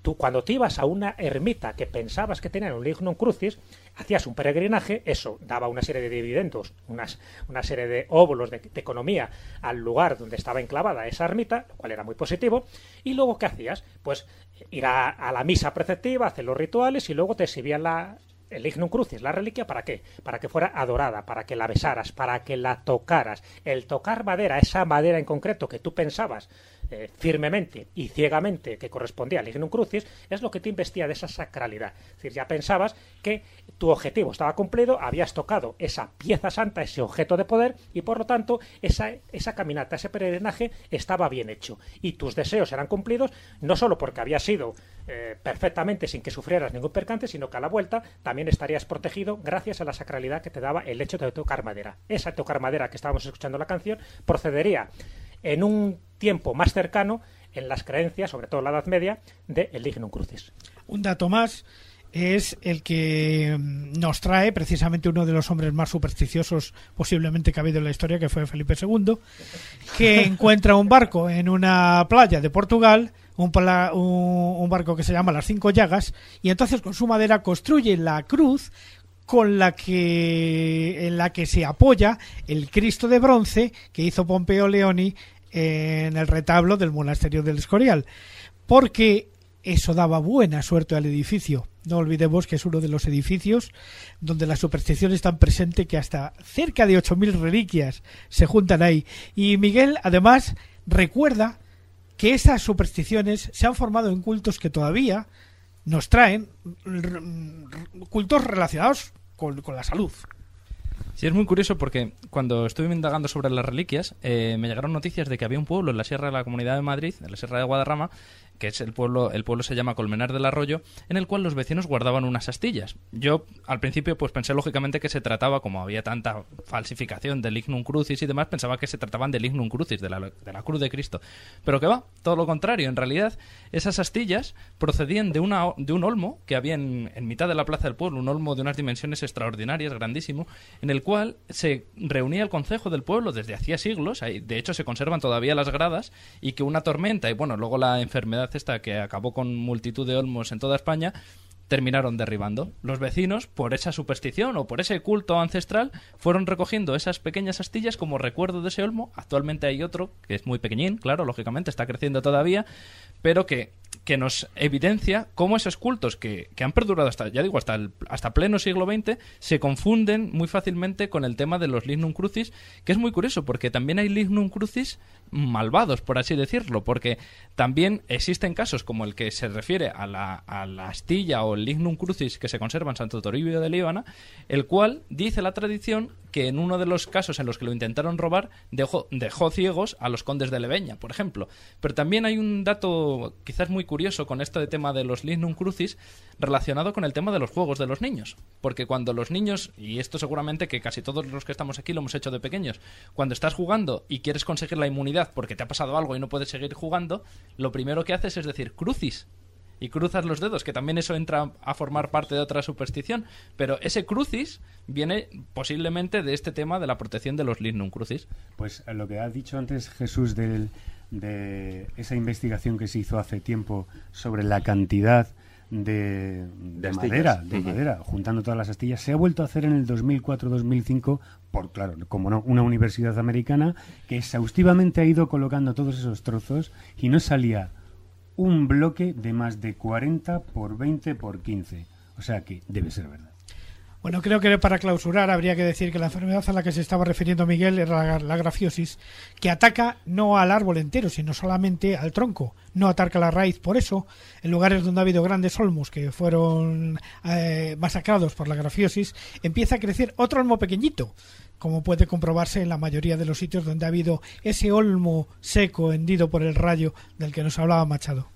tú cuando te ibas a una ermita que pensabas que tenía un lignum crucis, hacías un peregrinaje, eso daba una serie de dividendos, unas, una serie de óvulos de, economía al lugar donde estaba enclavada esa ermita, lo cual era muy positivo, y luego ¿qué hacías? Pues ir a, la misa preceptiva, hacer los rituales y luego te exhibían la, el lignum crucis, la reliquia, ¿para qué? Para que fuera adorada, para que la besaras, para que la tocaras. El tocar madera, esa madera en concreto que tú pensabas eh, firmemente y ciegamente que correspondía al lignum crucis, es lo que te investía de esa sacralidad. Es decir, ya pensabas que tu objetivo estaba cumplido, habías tocado esa pieza santa, ese objeto de poder, y por lo tanto esa, esa caminata, ese peregrinaje estaba bien hecho. Y tus deseos eran cumplidos, no solo porque habías sido eh, perfectamente sin que sufrieras ningún percance, sino que a la vuelta también estarías protegido gracias a la sacralidad que te daba el hecho de tocar madera. Esa tocar madera que estábamos escuchando la canción procedería en un tiempo más cercano en las creencias, sobre todo en la Edad Media, de el Lignum Crucis. Un dato más es el que mm, nos trae precisamente uno de los hombres más supersticiosos posiblemente que ha habido en la historia, que fue Felipe II, que encuentra un barco en una playa de Portugal, un, pla- un- un barco que se llama Las Cinco Llagas, y entonces con su madera construye la cruz con la que en la que se apoya el Cristo de bronce que hizo Pompeo Leoni en el retablo del monasterio del Escorial, porque eso daba buena suerte al edificio. No olvidemos que es uno de los edificios donde la superstición es tan presente que hasta cerca de 8.000 reliquias se juntan ahí. Y Miguel, además, recuerda que esas supersticiones se han formado en cultos que todavía nos traen cultos relacionados con, con la salud. Sí, es muy curioso porque cuando estuve indagando sobre las reliquias, eh, me llegaron noticias de que había un pueblo en la Sierra de la Comunidad de Madrid, en la Sierra de Guadarrama, que es el pueblo, el pueblo se llama Colmenar del Arroyo, en el cual los vecinos guardaban unas astillas. Yo al principio pues pensé lógicamente que se trataba, como había tanta falsificación del Lignum Crucis y demás, pensaba que se trataban del Lignum Crucis, de la, de la cruz de Cristo. Pero que va, todo lo contrario. En realidad, esas astillas procedían de, una, de un olmo que había en mitad de la plaza del pueblo, un olmo de unas dimensiones extraordinarias, grandísimo, en el cual se reunía el concejo del pueblo desde hacía siglos, de hecho se conservan todavía las gradas, y que una tormenta y bueno, luego la enfermedad esta que acabó con multitud de olmos en toda España, terminaron derribando. Los vecinos, por esa superstición o por ese culto ancestral, fueron recogiendo esas pequeñas astillas como recuerdo de ese olmo. Actualmente hay otro, que es muy pequeñín, claro, lógicamente está creciendo todavía, pero que, que nos evidencia cómo esos cultos que, que han perdurado hasta, ya digo, hasta, el, hasta pleno siglo XX, se confunden muy fácilmente con el tema de los lignum crucis, que es muy curioso, porque también hay lignum crucis malvados, por así decirlo, porque también existen casos como el que se refiere a la, a la astilla o el lignum crucis que se conserva en Santo Toribio de Líbana, el cual dice la tradición que en uno de los casos en los que lo intentaron robar dejó, dejó ciegos a los condes de Leveña, por ejemplo. Pero también hay un dato quizás muy curioso con este tema de los lignum crucis relacionado con el tema de los juegos de los niños, porque cuando los niños, y esto seguramente que casi todos los que estamos aquí lo hemos hecho de pequeños, cuando estás jugando y quieres conseguir la inmunidad porque te ha pasado algo y no puedes seguir jugando, lo primero que haces es decir crucis, y cruzas los dedos, que también eso entra a formar parte de otra superstición. Pero ese crucis viene posiblemente de este tema de la protección de los lignum crucis. Pues eh, lo que ha dicho antes Jesús de esa investigación que se hizo hace tiempo sobre la cantidad de, madera, de madera, juntando todas las astillas, se ha vuelto a hacer en el 2004-2005 por, claro, como no, una universidad americana que exhaustivamente ha ido colocando todos esos trozos y no salía un bloque de más de 40 por 20 por 15. O sea que debe ser verdad. Bueno, creo que para clausurar habría que decir que la enfermedad a la que se estaba refiriendo Miguel era la, la grafiosis, que ataca no al árbol entero, sino solamente al tronco, no ataca la raíz. Por eso, en lugares donde ha habido grandes olmos que fueron eh, masacrados por la grafiosis, empieza a crecer otro olmo pequeñito, como puede comprobarse en la mayoría de los sitios donde ha habido ese olmo seco hendido por el rayo del que nos hablaba Machado.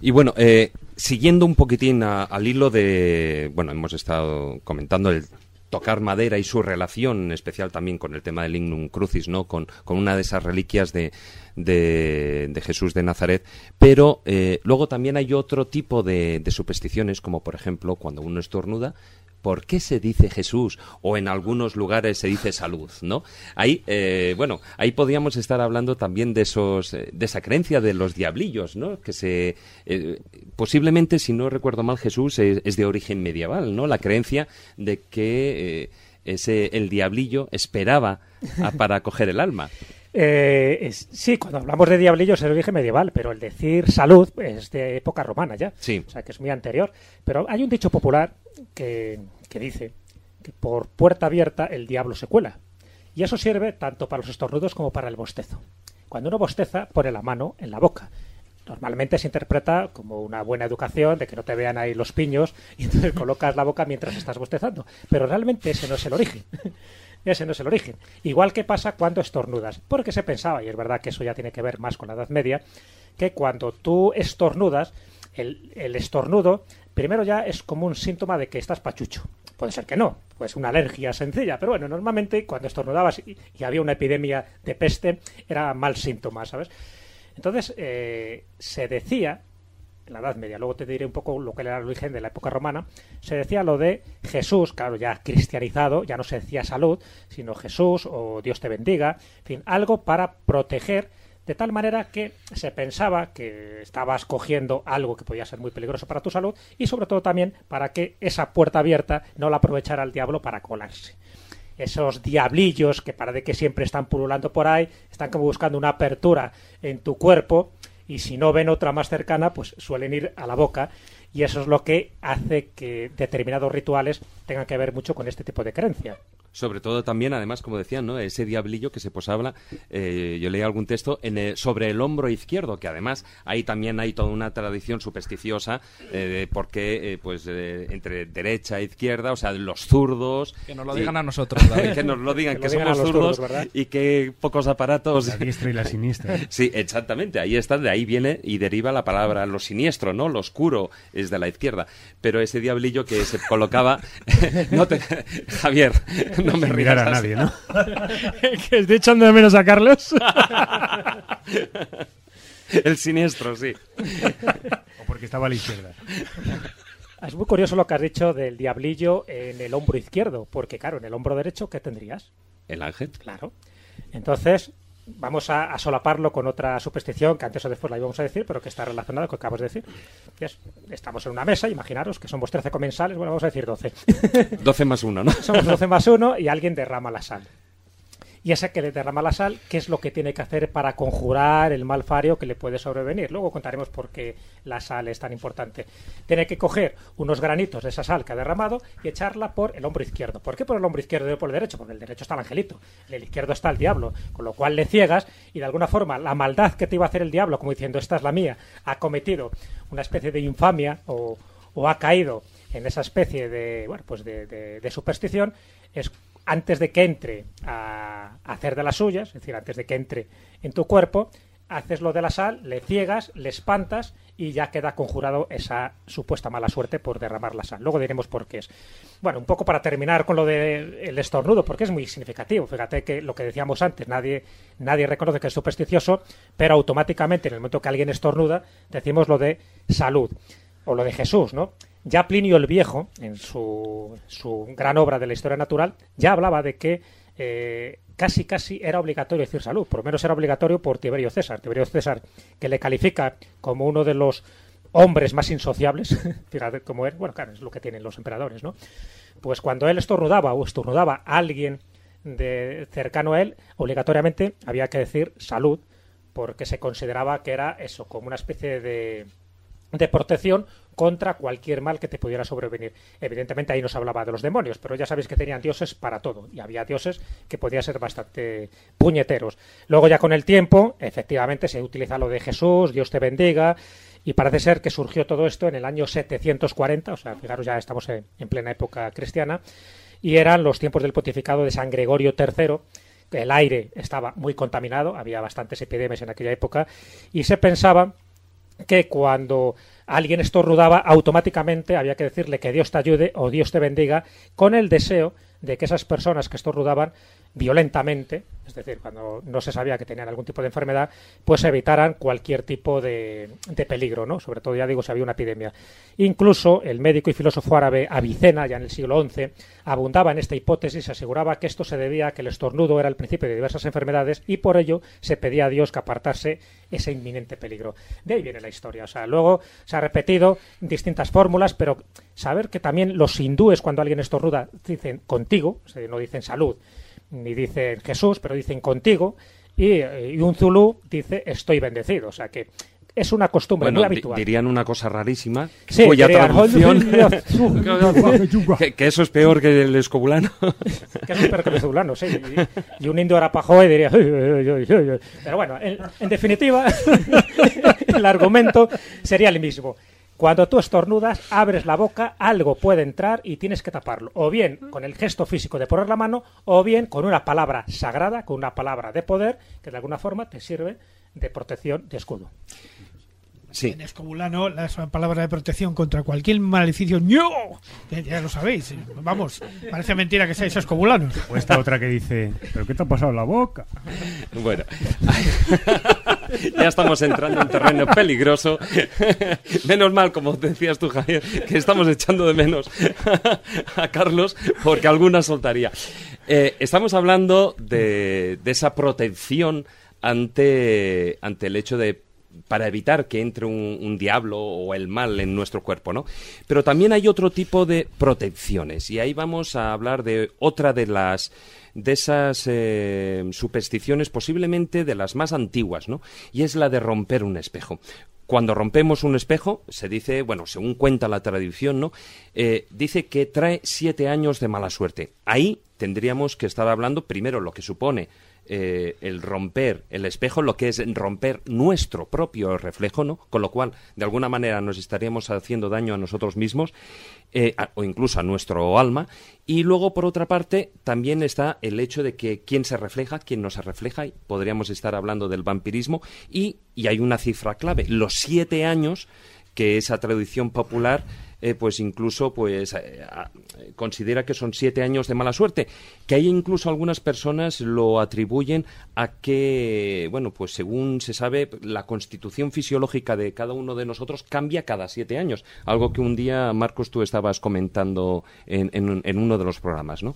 Y bueno, eh, siguiendo un poquitín al hilo de, bueno, hemos estado comentando el tocar madera y su relación, en especial también con el tema del Lignum Crucis, ¿no? Con, con una de esas reliquias de, de, de Jesús de Nazaret. Pero eh, luego también hay otro tipo de, de supersticiones, como por ejemplo cuando uno estornuda, ¿Por qué se dice Jesús? O en algunos lugares se dice salud, ¿no? Ahí, eh, bueno, ahí podríamos estar hablando también de esos, eh, de esa creencia de los diablillos, ¿no? Que se, eh, posiblemente, si no recuerdo mal, Jesús es, es de origen medieval, ¿no? La creencia de que eh, ese, el diablillo esperaba a- para coger el alma. Eh, es- sí, cuando hablamos de diablillos es de origen medieval, pero el decir salud es de época romana ya. Sí. O sea, que es muy anterior. Pero hay un dicho popular que, dice que por puerta abierta el diablo se cuela. Y eso sirve tanto para los estornudos como para el bostezo. Cuando uno bosteza, pone la mano en la boca. Normalmente se interpreta como una buena educación de que no te vean ahí los piños y entonces colocas la boca mientras estás bostezando. Pero realmente ese no es el origen. Ese no es el origen. Igual que pasa cuando estornudas. Porque se pensaba, y es verdad que eso ya tiene que ver más con la Edad Media, que cuando tú estornudas, el, el estornudo primero ya es como un síntoma de que estás pachucho. Puede ser que no, pues una alergia sencilla, pero bueno, normalmente cuando estornudabas y, había una epidemia de peste, era mal síntoma, ¿sabes? Entonces, eh, se decía, en la Edad Media, luego te diré un poco lo que era el origen de la época romana, se decía lo de Jesús, claro, ya cristianizado, ya no se decía salud, sino Jesús o Dios te bendiga, en fin, algo para proteger de tal manera que se pensaba que estabas cogiendo algo que podía ser muy peligroso para tu salud y sobre todo también para que esa puerta abierta no la aprovechara el diablo para colarse esos diablillos que parece que siempre están pululando por ahí, están como buscando una apertura en tu cuerpo y si no ven otra más cercana, pues suelen ir a la boca y eso es lo que hace que determinados rituales tengan que ver mucho con este tipo de creencia. Sobre todo también, además, como decían, ¿no? ese diablillo que se posaba, eh, yo leí algún texto, en el- sobre el hombro izquierdo, que además ahí también hay toda una tradición supersticiosa, eh, de porque eh, pues eh, entre derecha e izquierda, o sea, los zurdos... Que nos lo y- digan a nosotros, David. que nos lo digan, Que que, lo digan somos zurdos, y que pocos aparatos... La diestra y la siniestra. Sí, exactamente. Ahí está, de ahí viene y deriva la palabra lo siniestro, ¿no? Lo oscuro es de la izquierda. Pero ese diablillo que se colocaba. no te... Javier, no me mirar a nadie, ¿no? que estoy echando de menos a Carlos. El siniestro, sí. O porque estaba a la izquierda. Es muy curioso lo que has dicho del diablillo en el hombro izquierdo, porque claro, en el hombro derecho, ¿qué tendrías? El ángel. Claro. Entonces, vamos a, a solaparlo con otra superstición que antes o después la íbamos a decir, pero que está relacionada con lo que acabas de decir. Es, estamos en una mesa, imaginaros que somos 13 comensales, bueno, vamos a decir 12. 12 más 1, ¿no? Somos 12 más 1 y alguien derrama la sal. Y ese que le derrama la sal, ¿qué es lo que tiene que hacer para conjurar el mal fario que le puede sobrevenir? Luego contaremos por qué la sal es tan importante. Tiene que coger unos granitos de esa sal que ha derramado y echarla por el hombro izquierdo. ¿Por qué por el hombro izquierdo y no por el derecho? Porque el derecho está el angelito, el izquierdo está el diablo, con lo cual le ciegas y de alguna forma la maldad que te iba a hacer el diablo, como diciendo esta es la mía, ha cometido una especie de infamia o, o ha caído en esa especie de, bueno, pues de, de- de superstición, es antes de que entre a, hacer de las suyas, es decir, antes de que entre en tu cuerpo, haces lo de la sal, le ciegas, le espantas y ya queda conjurado esa supuesta mala suerte por derramar la sal. Luego diremos por qué es. Bueno, un poco para terminar con lo del estornudo, porque es muy significativo. Fíjate que lo que decíamos antes, nadie, nadie reconoce que es supersticioso, pero automáticamente en el momento que alguien estornuda, decimos lo de salud o lo de Jesús, ¿no? Ya Plinio el Viejo, en su, su gran obra de la historia natural, ya hablaba de que eh, casi casi era obligatorio decir salud, por lo menos era obligatorio por Tiberio César. Tiberio César, que le califica como uno de los hombres más insociables, fíjate cómo es, bueno, claro, es lo que tienen los emperadores, ¿no? Pues cuando él estornudaba o estornudaba a alguien de cercano a él, obligatoriamente había que decir salud, porque se consideraba que era eso, como una especie de, de protección contra cualquier mal que te pudiera sobrevenir. Evidentemente ahí no se hablaba de los demonios, pero ya sabéis que tenían dioses para todo y había dioses que podían ser bastante puñeteros. Luego ya con el tiempo, efectivamente se utiliza lo de Jesús, Dios te bendiga y parece ser que surgió todo esto en el año 740, o sea, fijaros ya estamos en, en plena época cristiana y eran los tiempos del pontificado de San Gregorio III el aire estaba muy contaminado, había bastantes epidemias en aquella época y se pensaba que cuando alguien estornudaba, automáticamente había que decirle que Dios te ayude o Dios te bendiga, con el deseo de que esas personas que estornudaban violentamente, es decir, cuando no se sabía que tenían algún tipo de enfermedad, pues evitaran cualquier tipo de, de peligro, ¿no? Sobre todo, ya digo, si había una epidemia. Incluso el médico y filósofo árabe Avicena, ya en el siglo XI, abundaba en esta hipótesis, aseguraba que esto se debía a que el estornudo era el principio de diversas enfermedades y por ello se pedía a Dios que apartase ese inminente peligro. De ahí viene la historia. O sea, luego se repetido distintas fórmulas, pero saber que también los hindúes cuando alguien estornuda dicen contigo, no dicen salud, ni dicen Jesús, pero dicen contigo, y, y un zulú dice estoy bendecido. O sea que es una costumbre Bueno, muy habitual. dirían una cosa rarísima, Sí, cuya dirían, traducción... que, que eso es peor que el escobulano. que es un perro venezolano, sí. Y, y un indio arapajoe diría... Pero bueno, en, en definitiva, el argumento sería el mismo. Cuando tú estornudas, abres la boca, algo puede entrar y tienes que taparlo. O bien con el gesto físico de poner la mano, o bien con una palabra sagrada, con una palabra de poder, que de alguna forma te sirve de protección, de escudo. Sí, En escobulano, la palabra de protección contra cualquier maleficio. ¡No! Ya, ya lo sabéis. Vamos, parece mentira que seáis escobulanos. O esta otra que dice, ¿pero qué te ha pasado en la boca? bueno. ya estamos entrando en terreno peligroso. menos mal, como decías tú, Javier, que estamos echando de menos a Carlos porque alguna soltaría. Eh, estamos hablando de, de esa protección ante, ante el hecho de para evitar que entre un, diablo o el mal en nuestro cuerpo, ¿no? Pero también hay otro tipo de protecciones y ahí vamos a hablar de otra de las de esas eh, supersticiones posiblemente de las más antiguas, ¿no? Y es la de romper un espejo. Cuando rompemos un espejo, se dice, bueno, según cuenta la tradición, ¿no? Eh, dice que trae siete años de mala suerte. Ahí tendríamos que estar hablando primero lo que supone eh, el romper el espejo, lo que es romper nuestro propio reflejo, ¿no? Con lo cual, de alguna manera, nos estaríamos haciendo daño a nosotros mismos eh, o incluso a nuestro alma. Y luego, por otra parte, también está el hecho de que quién se refleja, quién no se refleja, y podríamos estar hablando del vampirismo. Y, y hay una cifra clave, los siete años que esa tradición popular eh, pues incluso pues eh, considera que son siete años de mala suerte. Que hay incluso algunas personas lo atribuyen a que bueno pues según se sabe la constitución fisiológica de cada uno de nosotros cambia cada siete años. Algo que un día Marcos tú estabas comentando en, en- en uno de los programas no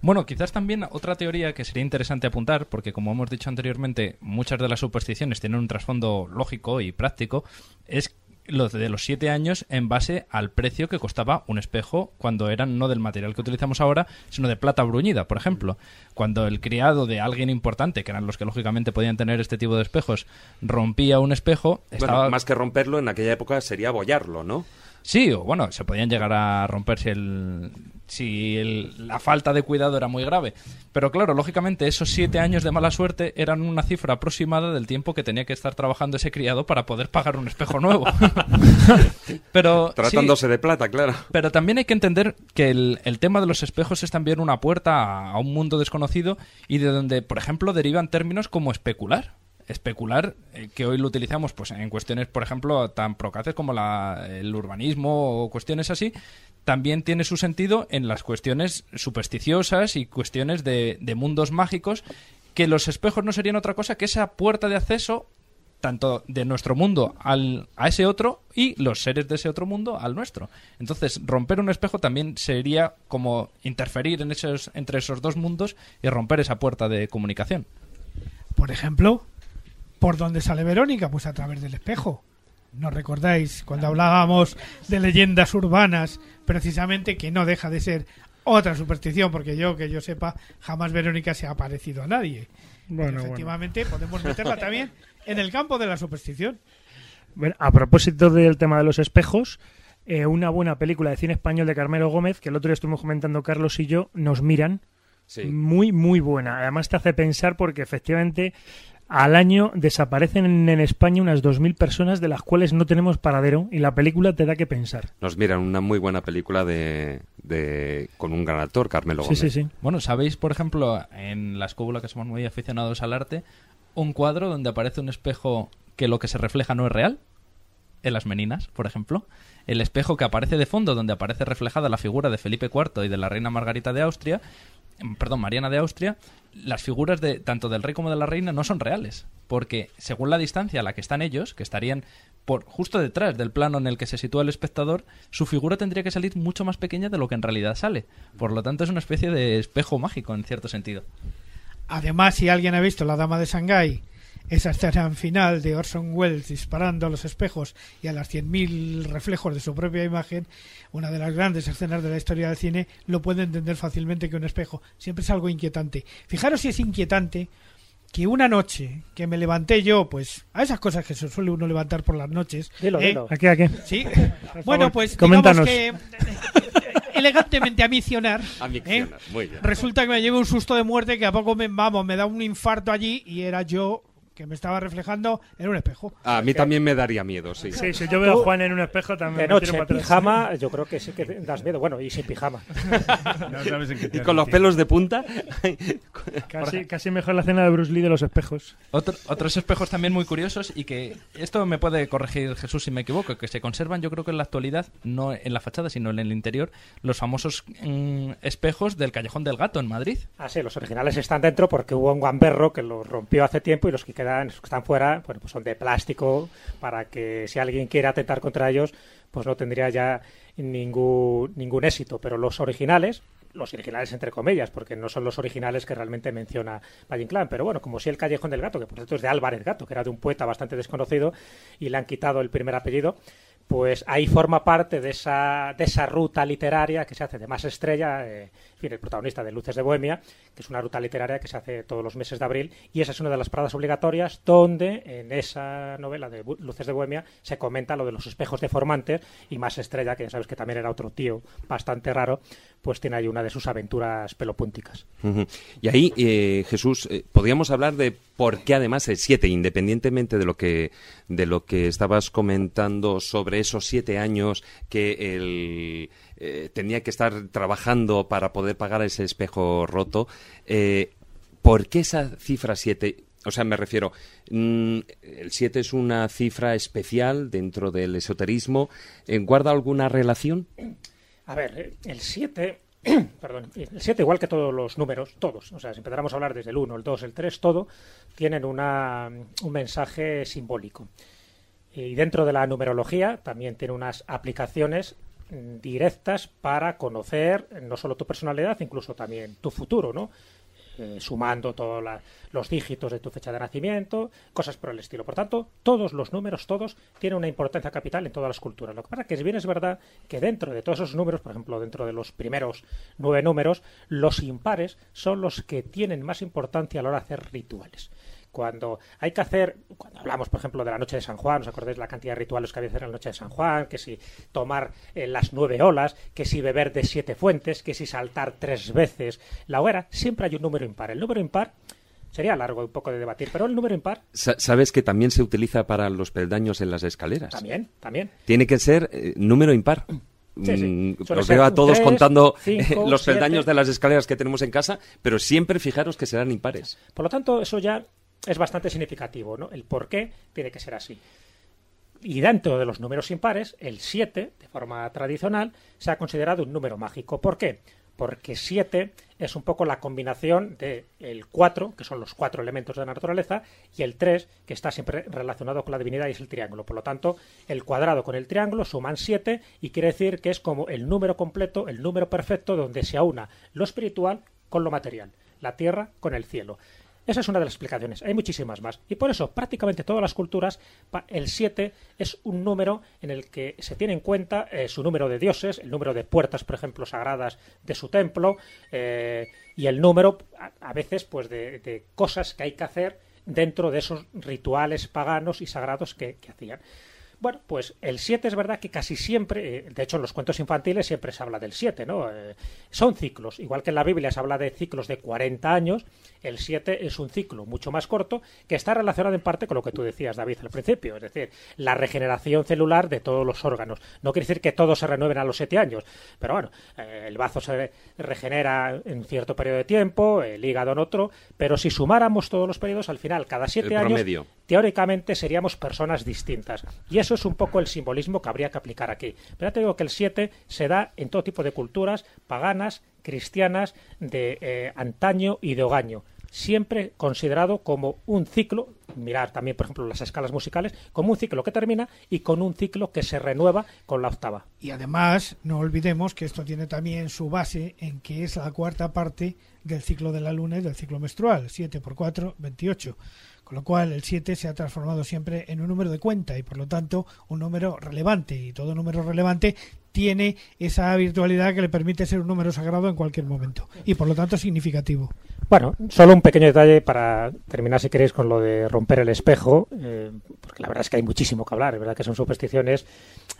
Bueno, quizás también otra teoría que sería interesante apuntar, porque como hemos dicho anteriormente, muchas de las supersticiones tienen un trasfondo lógico y práctico, es lo de los siete años en base al precio que costaba un espejo cuando eran no del material que utilizamos ahora, sino de plata bruñida, por ejemplo. Cuando el criado de alguien importante, que eran los que lógicamente podían tener este tipo de espejos, rompía un espejo, Bueno, estaba... más que romperlo en aquella época sería abollarlo no Sí, o bueno, se podían llegar a romper si, el, si el- la falta de cuidado era muy grave. Pero claro, lógicamente esos siete años de mala suerte eran una cifra aproximada del tiempo que tenía que estar trabajando ese criado para poder pagar un espejo nuevo. pero sí, tratándose de plata claro pero también hay que entender que el, el tema de los espejos es también una puerta a, a un mundo desconocido y de donde, por ejemplo, derivan términos como especular. Especular, eh, que hoy lo utilizamos pues en cuestiones, por ejemplo, tan procaces como la- el urbanismo o cuestiones así, también tiene su sentido en las cuestiones supersticiosas y cuestiones de, de mundos mágicos, que los espejos no serían otra cosa que esa puerta de acceso tanto de nuestro mundo al, a ese otro y los seres de ese otro mundo al nuestro. Entonces, romper un espejo también sería como interferir en esos, entre esos dos mundos y romper esa puerta de comunicación. Por ejemplo, ¿por dónde sale Verónica? Pues a través del espejo. ¿Nos recordáis cuando hablábamos de leyendas urbanas? Precisamente que no deja de ser otra superstición, porque yo, que yo sepa, jamás Verónica se ha parecido a nadie. Bueno, Pero efectivamente, podemos meterla también en el campo de la superstición. Bueno, a propósito del tema de los espejos, eh, una buena película de cine español de Carmelo Gómez, que el otro día estuvimos comentando Carlos y yo, nos miran. sí Muy, muy buena. Además te hace pensar porque efectivamente al año desaparecen en, España unas 2.000 personas de las cuales no tenemos paradero y la película te da que pensar. nos miran una muy buena película de, de con un gran actor Carmelo Sí, Gómez sí, sí. Bueno, ¿sabéis, por ejemplo, en la escóbula que somos muy aficionados al arte, un cuadro donde aparece un espejo que lo que se refleja no es real? En las meninas, por ejemplo. El espejo que aparece de fondo, donde aparece reflejada la figura de Felipe IV y de la reina Margarita de Austria, perdón, Mariana de Austria, las figuras de tanto del rey como de la reina no son reales, porque según la distancia a la que están ellos, que estarían por justo detrás del plano en el que se sitúa el espectador, su figura tendría que salir mucho más pequeña de lo que en realidad sale. Por lo tanto, es una especie de espejo mágico en cierto sentido. Además, si alguien ha visto La Dama de Shanghái, esa escena final de Orson Welles disparando a los espejos y a las 100.000 reflejos de su propia imagen, una de las grandes escenas de la historia del cine, lo puede entender fácilmente que un espejo siempre es algo inquietante. Fijaros si es inquietante que una noche que me levanté yo, pues a esas cosas que se suele uno levantar por las noches. Dilo, ¿eh? dilo. ¿A qué, a qué? Sí. Bueno, pues coméntanos. digamos que elegantemente a muy bien. Resulta que me llevo un susto de muerte que a poco me vamos, me da un infarto allí y era yo que me estaba reflejando en un espejo. A mí también me daría miedo, sí. Sí, si yo veo a Juan en un espejo también De me noche, tiro en para atrás. pijama, yo creo que sí que das miedo. Bueno, y sin pijama. No sabes en qué te Y con los pelos de punta. Casi, casi mejor la cena de Bruce Lee de los espejos. Otro- otros espejos también muy curiosos y que esto me puede corregir Jesús si me equivoco, que se conservan yo creo que en la actualidad, no en la fachada, sino en el interior, los famosos mm, espejos del Callejón del Gato en Madrid. Ah, sí, los originales están dentro porque hubo un gamberro que los rompió hace tiempo y los que quedan, los que están fuera, bueno, pues son de plástico para que si alguien quiere atentar contra ellos, pues no tendría ya ningún, ningún éxito. Pero los originales, los originales entre comillas, porque no son los originales que realmente menciona Valle Inclán, pero bueno, como si el Callejón del Gato, que por cierto es de Álvarez Gato, que era de un poeta bastante desconocido y le han quitado el primer apellido, pues ahí forma parte de esa, de esa ruta literaria que se hace de más estrella, eh, en fin, el protagonista de Luces de Bohemia, que es una ruta literaria que se hace todos los meses de abril, y esa es una de las paradas obligatorias donde en esa novela de Luces de Bohemia se comenta lo de los espejos deformantes y más estrella, que ya sabes que también era otro tío bastante raro, pues tiene ahí una de sus aventuras pelopúnticas. Y ahí, eh, Jesús, eh, podríamos hablar de por qué además el 7, independientemente de lo que de lo que estabas comentando sobre esos siete años que él eh, tenía que estar trabajando para poder pagar ese espejo roto, eh, ¿por qué esa cifra 7? O sea, me refiero, mm, el 7 es una cifra especial dentro del esoterismo. eh, ¿Guarda alguna relación? A ver, el 7, perdón, el 7 igual que todos los números, todos, o sea, si empezáramos a hablar desde el 1, el 2, el 3, todo, tienen una, un mensaje simbólico. Y dentro de la numerología también tiene unas aplicaciones directas para conocer no solo tu personalidad, incluso también tu futuro, ¿no? Eh, sumando todos los dígitos de tu fecha de nacimiento, cosas por el estilo. Por tanto, todos los números, todos, tienen una importancia capital en todas las culturas. Lo que pasa es que bien es verdad que dentro de todos esos números, por ejemplo, dentro de los primeros nueve números, los impares son los que tienen más importancia a la hora de hacer rituales cuando hay que hacer, cuando hablamos, por ejemplo, de la noche de San Juan, ¿os acordáis la cantidad de rituales que había que hacer en la noche de San Juan? Que si tomar eh, las nueve olas, que si beber de siete fuentes, que si saltar tres veces la hoguera, siempre hay un número impar. El número impar sería largo un poco de debatir, pero el número impar Sa- ¿Sabes que también se utiliza para los peldaños en las escaleras? también, también. Tiene que ser eh, número impar. Sí, sí. Mm, Os veo a todos contando cinco, los peldaños de las escaleras que tenemos en casa, pero siempre fijaros que serán impares. Por lo tanto, eso ya es bastante significativo, ¿no? El por qué tiene que ser así. Y dentro de los números impares, el 7, de forma tradicional, se ha considerado un número mágico. ¿Por qué? Porque 7 es un poco la combinación de el 4, que son los cuatro elementos de la naturaleza, y el 3, que está siempre relacionado con la divinidad y es el triángulo. Por lo tanto, el cuadrado con el triángulo suman 7 y quiere decir que es como el número completo, el número perfecto donde se aúna lo espiritual con lo material, la tierra con el cielo. Esa es una de las explicaciones. Hay muchísimas más. Y por eso, prácticamente todas las culturas, el 7 es un número en el que se tiene en cuenta eh, su número de dioses, el número de puertas, por ejemplo, sagradas de su templo, eh, y el número, a, veces, pues de, cosas que hay que hacer dentro de esos rituales paganos y sagrados que hacían. Bueno, pues el 7 es verdad que casi siempre, eh, de hecho en los cuentos infantiles siempre se habla del 7, ¿no? Eh, son ciclos, igual que en la Biblia se habla de ciclos de 40 años, el 7 es un ciclo mucho más corto que está relacionado en parte con lo que tú decías, David, al principio, es decir, la regeneración celular de todos los órganos. No quiere decir que todos se renueven a los 7 años, pero bueno, eh, el bazo se regenera en cierto periodo de tiempo, el hígado en otro, pero si sumáramos todos los periodos, al final, cada 7 El años teóricamente seríamos personas distintas. Y eso es un poco el simbolismo que habría que aplicar aquí. Pero ya te digo que el 7 se da en todo tipo de culturas, paganas, cristianas, de eh, antaño y de hogaño. Siempre considerado como un ciclo, mirar también, por ejemplo, las escalas musicales, como un ciclo que termina y con un ciclo que se renueva con la octava. Y además, no olvidemos que esto tiene también su base en que es la cuarta parte del ciclo de la luna y del ciclo menstrual, 7 por 4, 28. Con lo cual, el 7 se ha transformado siempre en un número de cuenta y, por lo tanto, un número relevante. Y todo número relevante tiene esa virtualidad que le permite ser un número sagrado en cualquier momento y por lo tanto significativo. Bueno, solo un pequeño detalle para terminar, si queréis, con lo de romper el espejo, eh, porque la verdad es que hay muchísimo que hablar, es verdad que son supersticiones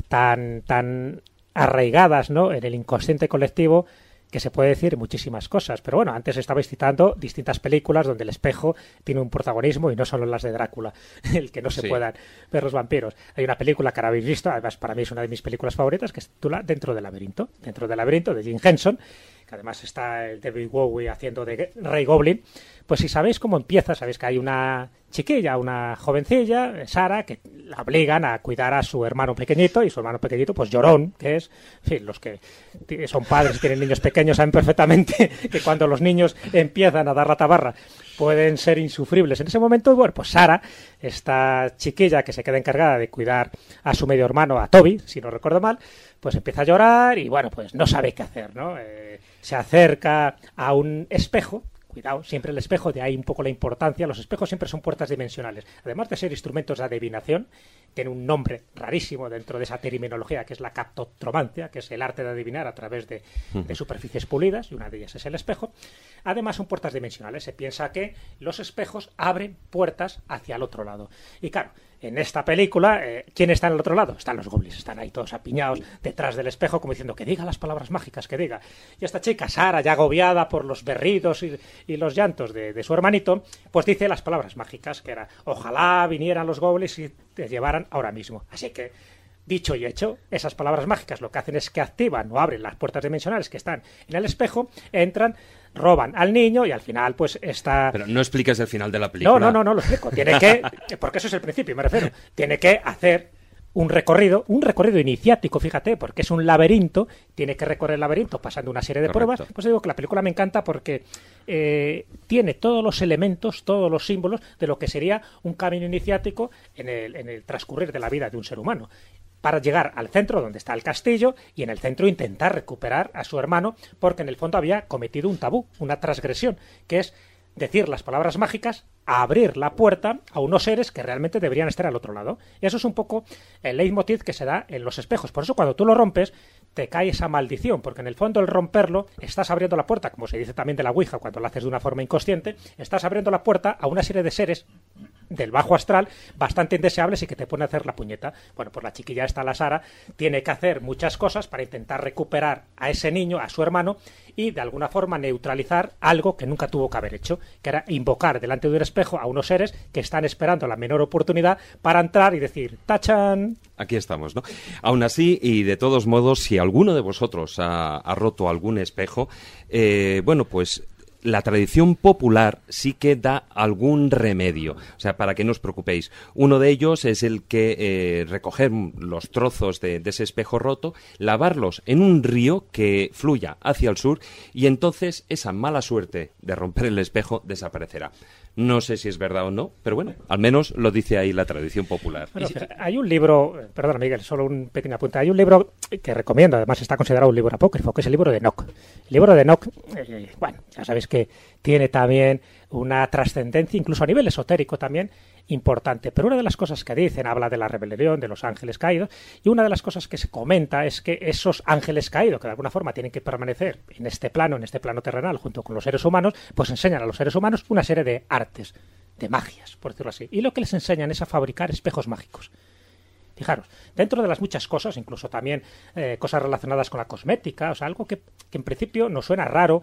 tan, tan arraigadas ¿no? en el inconsciente colectivo que se puede decir muchísimas cosas. Pero bueno, antes estabais citando distintas películas donde el espejo tiene un protagonismo y no solo las de Drácula, el que no se Sí. puedan ver los vampiros. Hay una película que ahora habéis visto, además para mí es una de mis películas favoritas, que se titula Dentro del laberinto. Dentro del laberinto de Jim Henson, que además está el David Bowie haciendo de Rey Goblin. Pues si sabéis cómo empieza, sabéis que hay una chiquilla, una jovencilla, Sara, que la obligan a cuidar a su hermano pequeñito y su hermano pequeñito, pues llorón, que es, en fin, los que son padres y tienen niños pequeños saben perfectamente que cuando los niños empiezan a dar la tabarra pueden ser insufribles. En ese momento, bueno, pues Sara, esta chiquilla que se queda encargada de cuidar a su medio hermano, a Toby, si no recuerdo mal, pues empieza a llorar y bueno, pues no sabe qué hacer, ¿no? Eh, se acerca a un espejo Cuidado, siempre el espejo, de ahí un poco la importancia. Los espejos siempre son puertas dimensionales. Además de ser instrumentos de adivinación, tiene un nombre rarísimo dentro de esa terminología que es la captotromancia, que es el arte de adivinar a través de, de superficies pulidas, y una de ellas es el espejo. Además son puertas dimensionales. Se piensa que los espejos abren puertas hacia el otro lado. Y claro, en esta película, eh, ¿quién está en el otro lado? Están los goblins, están ahí todos apiñados detrás del espejo, como diciendo que diga las palabras mágicas, que diga. Y esta chica, Sara, ya agobiada por los berridos y, los llantos de, de su hermanito, pues dice las palabras mágicas, que era, ojalá vinieran los goblins y te llevaran ahora mismo. Así que Dicho y hecho, esas palabras mágicas lo que hacen es que activan o abren las puertas dimensionales que están en el espejo, entran, roban al niño y al final pues está... Pero no expliques el final de la película. No, no, no, no lo explico. Tiene que, porque eso es el principio, me refiero. Tiene que hacer un recorrido, un recorrido iniciático, fíjate, porque es un laberinto, tiene que recorrer el laberinto pasando una serie de Correcto. pruebas. Pues digo que la película me encanta porque eh, tiene todos los elementos, todos los símbolos de lo que sería un camino iniciático en el, en el transcurrir de la vida de un ser humano para llegar al centro donde está el castillo y en el centro intentar recuperar a su hermano porque en el fondo había cometido un tabú, una transgresión, que es decir las palabras mágicas, abrir la puerta a unos seres que realmente deberían estar al otro lado. Y eso es un poco el leitmotiv que se da en los espejos. Por eso cuando tú lo rompes, te cae esa maldición, porque en el fondo el romperlo estás abriendo la puerta, como se dice también de la Ouija cuando lo haces de una forma inconsciente, estás abriendo la puerta a una serie de seres del bajo astral bastante indeseables y que te pone a hacer la puñeta. Bueno, pues la chiquilla esta, la Sara, tiene que hacer muchas cosas para intentar recuperar a ese niño, a su hermano, y de alguna forma neutralizar algo que nunca tuvo que haber hecho, que era invocar delante de un espejo a unos seres que están esperando la menor oportunidad para entrar y decir, tachan, Aquí estamos, ¿no? Aún así, y de todos modos, si alguno de vosotros ha, roto algún espejo, eh, bueno, pues la tradición popular sí que da algún remedio. O sea, para que no os preocupéis. Uno de ellos es el que eh, recoger los trozos de, de ese espejo roto, lavarlos en un río que fluya hacia el sur y entonces esa mala suerte de romper el espejo desaparecerá. No sé si es verdad o no, pero bueno, al menos lo dice ahí la tradición popular. Bueno, fíjate, hay un libro, eh, perdona Miguel, solo un pequeño apunte. Hay un libro que recomiendo, además está considerado un libro apócrifo, que es el libro de Enoch. El libro de Enoch, eh, bueno, ya sabéis que tiene también una trascendencia, incluso a nivel esotérico también, importante. Pero una de las cosas que dicen, habla de la rebelión, de los ángeles caídos, y una de las cosas que se comenta es que esos ángeles caídos, que de alguna forma tienen que permanecer en este plano, en este plano terrenal, junto con los seres humanos, pues enseñan a los seres humanos una serie de artes, de magias, por decirlo así. Y lo que les enseñan es a fabricar espejos mágicos. Fijaros, dentro de las muchas cosas, incluso también eh, cosas relacionadas con la cosmética, o sea, algo que, en principio nos suena raro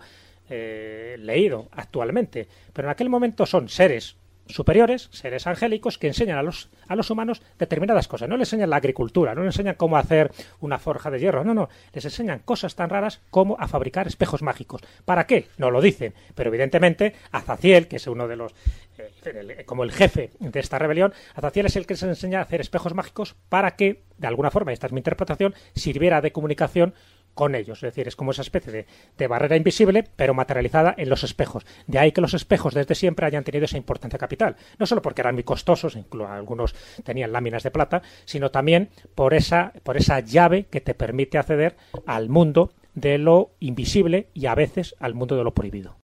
eh, leído actualmente, pero en aquel momento son seres superiores, seres angélicos, que enseñan a los, a los humanos determinadas cosas. No les enseñan la agricultura, no les enseñan cómo hacer una forja de hierro, no, no, les enseñan cosas tan raras como a fabricar espejos mágicos. ¿Para qué? No lo dicen, pero evidentemente Azaciel, que es uno de los, eh, como el jefe de esta rebelión, Azaciel es el que les enseña a hacer espejos mágicos para que, de alguna forma, esta es mi interpretación, sirviera de comunicación con ellos. Es decir, es como esa especie de, de barrera invisible, pero materializada en los espejos. De ahí que los espejos desde siempre hayan tenido esa importancia capital. No solo porque eran muy costosos, incluso algunos tenían láminas de plata, sino también por esa, por esa llave que te permite acceder al mundo de lo invisible y a veces al mundo de lo prohibido.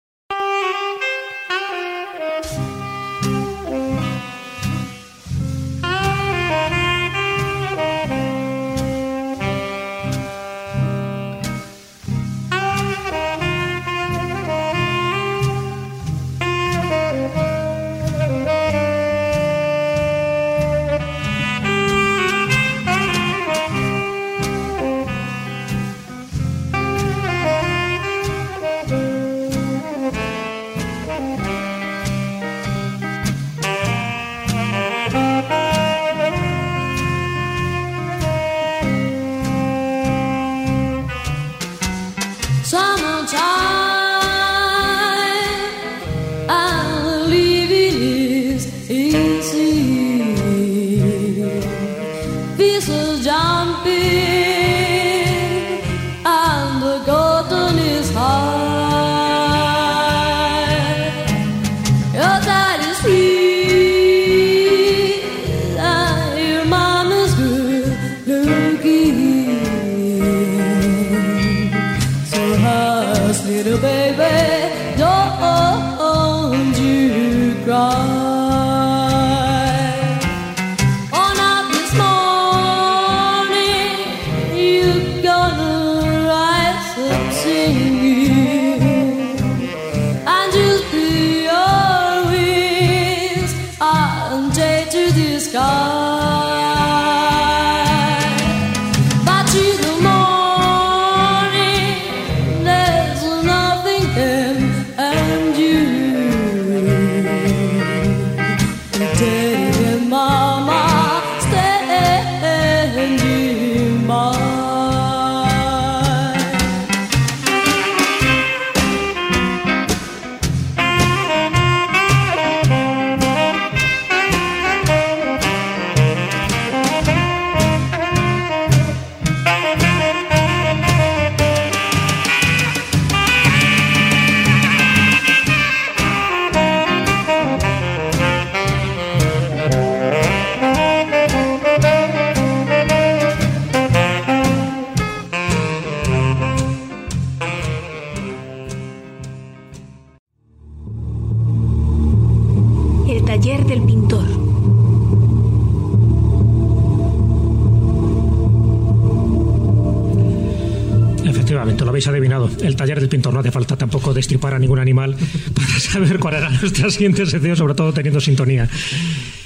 Hace falta tampoco destripar a ningún animal para saber cuál era nuestra siguiente sección, sobre todo teniendo sintonía.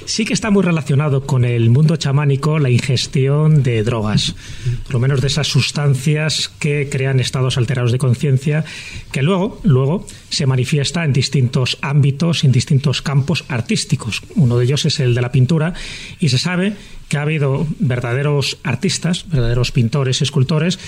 Sí que está muy relacionado con el mundo chamánico la ingestión de drogas, por lo menos de esas sustancias que crean estados alterados de conciencia, que luego, luego se manifiesta en distintos ámbitos, en distintos campos artísticos. Uno de ellos es el de la pintura y se sabe que ha habido verdaderos artistas, verdaderos pintores, escultores,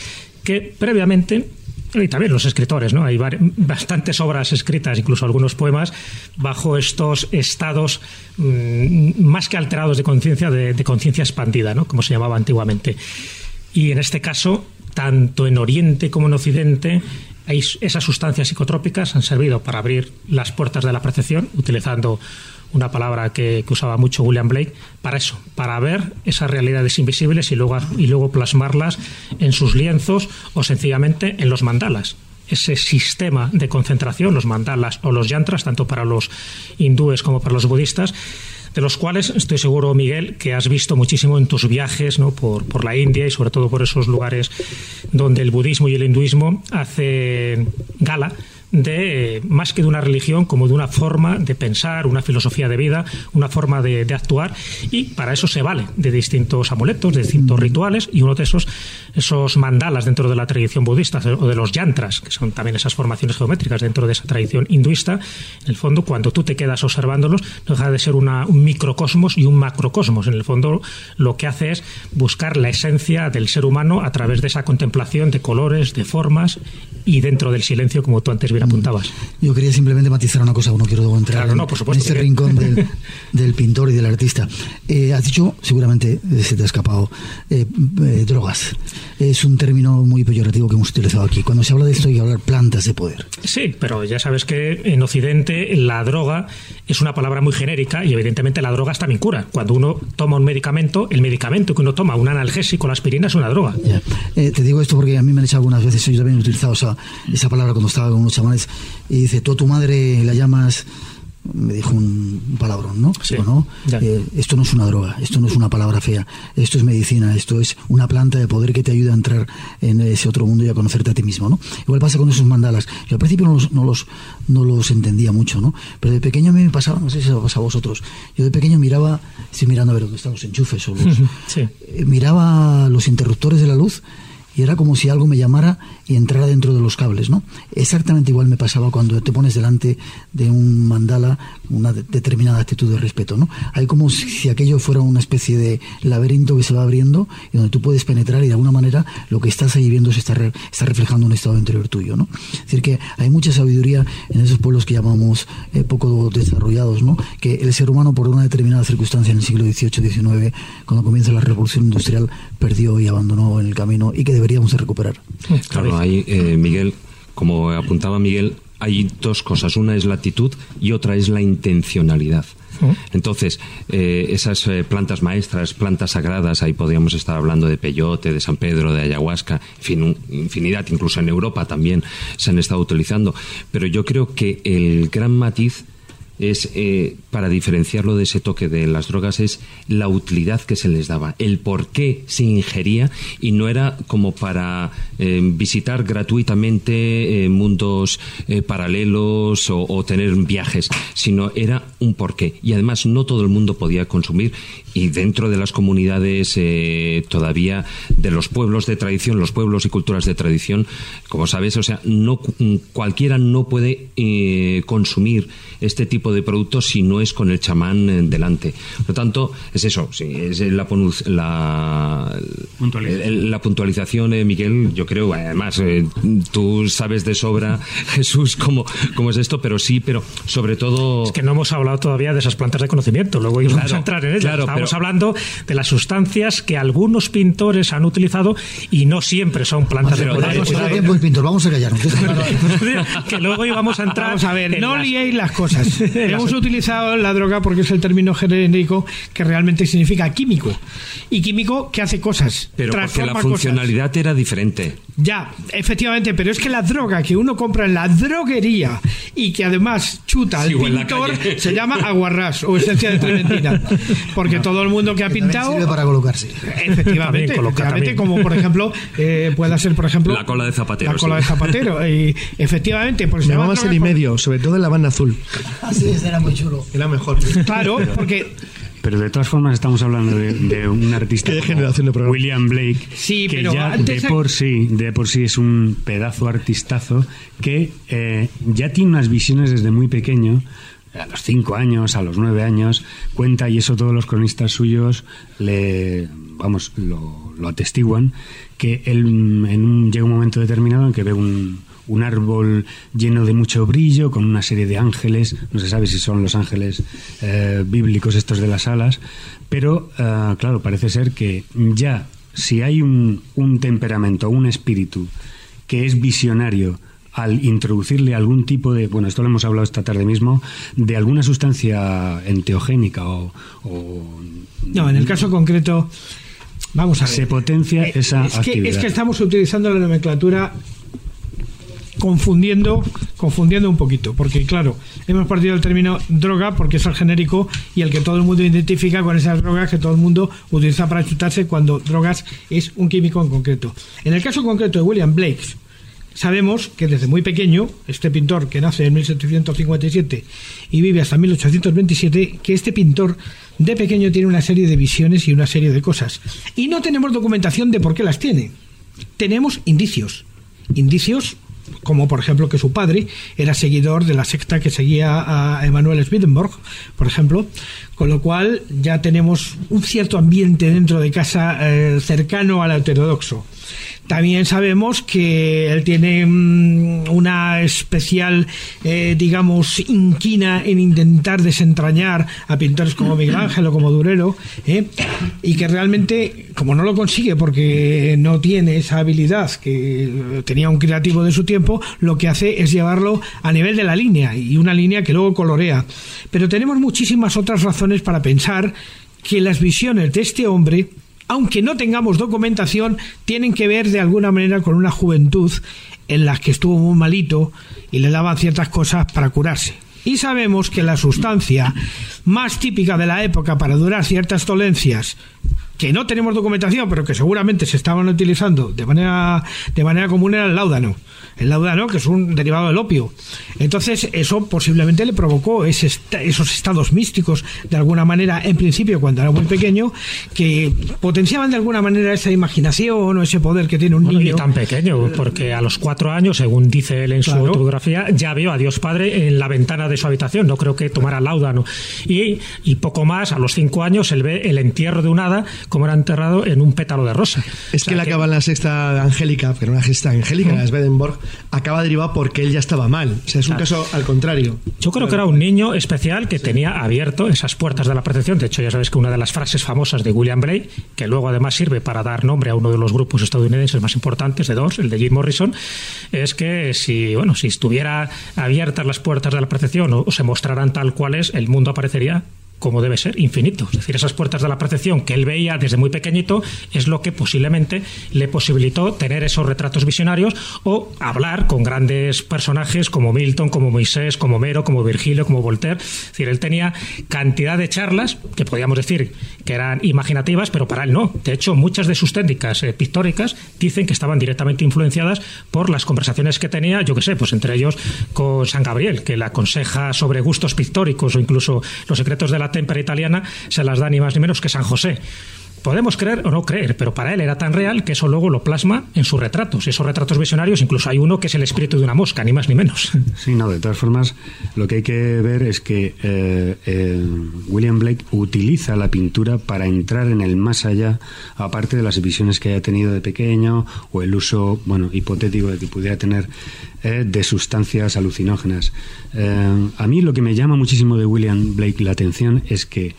que previamente y también los escritores, ¿no? Hay bastantes obras escritas, incluso algunos poemas, bajo estos estados mm, más que alterados de conciencia, de, de conciencia expandida, ¿no? Como se llamaba antiguamente. Y en este caso, tanto en Oriente como en Occidente, esas sustancias psicotrópicas han servido para abrir las puertas de la percepción, utilizando una palabra que, usaba mucho William Blake, para eso, para ver esas realidades invisibles y luego, y luego plasmarlas en sus lienzos o sencillamente en los mandalas. Ese sistema de concentración, los mandalas o los yantras, tanto para los hindúes como para los budistas, de los cuales estoy seguro, Miguel, que has visto muchísimo en tus viajes ¿no? por, por la India y sobre todo por esos lugares donde el budismo y el hinduismo hacen gala de más que de una religión como de una forma de pensar, una filosofía de vida, una forma de, de actuar y para eso se vale de distintos amuletos, de distintos rituales y uno de esos esos mandalas dentro de la tradición budista o de los yantras, que son también esas formaciones geométricas dentro de esa tradición hinduista, en el fondo cuando tú te quedas observándolos no deja de ser una- un microcosmos y un macrocosmos. En el fondo lo que hace es buscar la esencia del ser humano a través de esa contemplación de colores, de formas y dentro del silencio como tú antes bien apuntabas. Yo quería simplemente matizar una cosa, no quiero entrar Claro, no, por supuesto, en ese Miguel. rincón del, del pintor y del artista. Eh, has dicho, seguramente se te ha escapado, eh, eh, drogas. Es un término muy peyorativo que hemos utilizado aquí. Cuando se habla de esto hay que hablar plantas de poder. Sí, pero ya sabes que en Occidente la droga es una palabra muy genérica y evidentemente la droga también cura. Cuando uno toma un medicamento, el medicamento que uno toma, un analgésico, la aspirina, es una droga. Ya. Eh, te digo esto porque a mí me han hecho algunas veces, yo también he utilizado esa, esa palabra cuando estaba con unos chamanes, y dice, tú a tu madre la llamas, me dijo un, palabrón, ¿no? Sí, eh, esto no es una droga, esto no es una palabra fea, esto es medicina, esto es una planta de poder que te ayuda a entrar en ese otro mundo y a conocerte a ti mismo, ¿no? Igual pasa con esos mandalas. Yo al principio no los, no los, no los entendía mucho, ¿no? Pero de pequeño a mí me pasaba, no sé si os pasa a vosotros, yo de pequeño miraba, estoy mirando a ver dónde están los enchufes o los, Sí. eh, miraba los interruptores de la luz era como si algo me llamara y entrara dentro de los cables, ¿no? Exactamente igual me pasaba cuando te pones delante de un mandala una de- determinada actitud de respeto, ¿no? Hay como si, aquello fuera una especie de laberinto que se va abriendo y donde tú puedes penetrar y de alguna manera lo que estás ahí viendo se está, re- está reflejando un estado interior tuyo, ¿no? Es decir, que hay mucha sabiduría en esos pueblos que llamamos eh, poco desarrollados, ¿no? Que el ser humano por una determinada circunstancia en el siglo XVIII-XIX, cuando comienza la revolución industrial, perdió y abandonó en el camino y que deberíamos de recuperar. Claro, ahí, eh, Miguel, como apuntaba Miguel, hay dos cosas. Una es la actitud y otra es la intencionalidad. Entonces, eh, esas eh, plantas maestras, plantas sagradas, ahí podríamos estar hablando de peyote, de San Pedro, de ayahuasca, en fin, un- infinidad, incluso en Europa también se han estado utilizando. Pero yo creo que el gran matiz es eh, para diferenciarlo de ese toque de las drogas es la utilidad que se les daba, el por qué se ingería y no era como para eh, visitar gratuitamente eh, mundos eh, paralelos o, o tener viajes, sino era un porqué y además no todo el mundo podía consumir y dentro de las comunidades eh, todavía de los pueblos de tradición, los pueblos y culturas de tradición, como sabes, o sea, no cu- mm, cualquiera no puede eh, consumir este tipo de productos si no es con el chamán eh, delante. Por lo tanto, es eso, sí, es la, ponu- la, Puntualización. la puntualización, eh, Miguel, yo creo, además, eh, tú sabes de sobra, Jesús, cómo, cómo es esto, pero sí, pero sobre todo... Es que no hemos hablado todavía de esas plantas de conocimiento, luego íbamos Claro, a entrar en ellas. claro, Estamos pero- hablando de las sustancias que algunos pintores han utilizado y no siempre son plantas Pero, de poder. Vamos a Cuidado, dar tiempo, pintor, vamos a callarnos. que luego íbamos a entrar. Vamos a ver, no las- liéis las cosas. Hemos utilizado la droga porque es el término genérico que realmente significa químico. Y químico que hace cosas. Pero porque la cosas. funcionalidad era diferente. Ya, efectivamente, pero es que la droga que uno compra en la droguería y que además chuta al Sí, pintor se llama aguarrás o esencia de trementina. Porque todo el mundo que ha También pintado. sirve para colocarse. Efectivamente, coloca, efectivamente, como por ejemplo, eh, pueda ser, por ejemplo. La cola de zapatero, La cola sí. de zapatero. Y efectivamente, pues se llama Llamabas droga el y medio, sobre todo en la banda azul. Así es, era muy chulo. Era mejor. Claro, porque Pero de todas formas estamos hablando de, de un artista Qué como generación de programa. William Blake Sí, que pero ya antes de por sí de por sí es un pedazo artistazo que eh, ya tiene unas visiones desde muy pequeño a los cinco años, a los nueve años, cuenta, y eso todos los cronistas suyos le, vamos, lo, lo atestiguan, que él en un, llega un momento determinado en que ve un, un árbol lleno de mucho brillo, con una serie de ángeles, no se sabe si son los ángeles eh, bíblicos estos de las alas, pero eh, claro, parece ser que ya si hay un, un temperamento, un espíritu que es visionario, al introducirle algún tipo de, bueno, esto lo hemos hablado esta tarde mismo, de alguna sustancia enteogénica o, o No, en el caso concreto, vamos a ver. se potencia Eh, esa es que, es que estamos utilizando la nomenclatura confundiendo confundiendo un poquito porque claro hemos partido del término droga porque es el genérico y el que todo el mundo identifica con esas drogas que todo el mundo utiliza para chutarse cuando drogas es un químico en concreto en el caso concreto de William Blake sabemos que desde muy pequeño este pintor que nace en 1757 y vive hasta 1827 que este pintor de pequeño tiene una serie de visiones y una serie de cosas. Y no tenemos documentación de por qué las tiene. Tenemos indicios. Indicios como por ejemplo que su padre era seguidor de la secta que seguía a Emanuel Swedenborg, por ejemplo, con lo cual ya tenemos un cierto ambiente dentro de casa eh, cercano al heterodoxo. También sabemos que él tiene mm, una especial, eh, digamos, inquina en intentar desentrañar a pintores como Miguel Ángel o como Durero, ¿eh? y que realmente, como no lo consigue porque no tiene esa habilidad que tenía un creativo de su tiempo, lo que hace es llevarlo a nivel de la línea y una línea que luego colorea. Pero tenemos muchísimas otras razones para pensar que las visiones de este hombre aunque no tengamos documentación, tienen que ver de alguna manera con una juventud en la que estuvo muy malito y le daban ciertas cosas para curarse. Y sabemos que la sustancia más típica de la época para durar ciertas dolencias que no tenemos documentación, pero que seguramente se estaban utilizando de manera, de manera común era el láudano. El láudano, que es un derivado del opio. Entonces, eso posiblemente le provocó ese esta- esos estados místicos, de alguna manera, en principio, cuando era muy pequeño, que potenciaban de alguna manera esa imaginación o ese poder que tiene un Bueno, niño. y tan pequeño, porque a los cuatro años, según dice él en su Claro. autobiografía, ya vio a Dios Padre en la ventana de su habitación. No creo que tomara láudano. Y, y poco más, a los cinco años, él ve el entierro de un hada como era enterrado en un pétalo de rosa. Es que él acaba en la sexta angélica, pero una gesta angélica, la de Swedenborg, acaba derivado porque él ya estaba mal. O sea, es un caso al contrario. Yo creo que era un niño especial que tenía abierto esas puertas de la percepción. De hecho, ya sabes que una de las frases famosas de William Blake, que luego además sirve para dar nombre a uno de los grupos estadounidenses más importantes de Doors, el de Jim Morrison, es que si, bueno, si estuviera abiertas las puertas de la percepción o, o se mostraran tal cual es, el mundo aparecería como debe ser, infinito. Es decir, esas puertas de la percepción que él veía desde muy pequeñito es lo que posiblemente le posibilitó tener esos retratos visionarios o hablar con grandes personajes como Milton, como Moisés, como Homero, como Virgilio, como Voltaire. Es decir, él tenía cantidad de charlas que podríamos decir que eran imaginativas, pero para él no. De hecho, muchas de sus técnicas eh, pictóricas dicen que estaban directamente influenciadas por las conversaciones que tenía, yo que sé, pues entre ellos con San Gabriel, que le aconseja sobre gustos pictóricos o incluso los secretos de la témpera italiana se las da ni más ni menos que San José. Podemos creer o no creer, pero para él era tan real que eso luego lo plasma en sus retratos. Esos retratos visionarios, incluso hay uno que es el espíritu de una mosca, ni más ni menos. Sí, no, de todas formas, lo que hay que ver es que eh, William Blake utiliza la pintura para entrar en el más allá, aparte de las visiones que haya tenido de pequeño o el uso, bueno, hipotético de que pudiera tener eh, de sustancias alucinógenas. Eh, a mí lo que me llama muchísimo de William Blake la atención es que,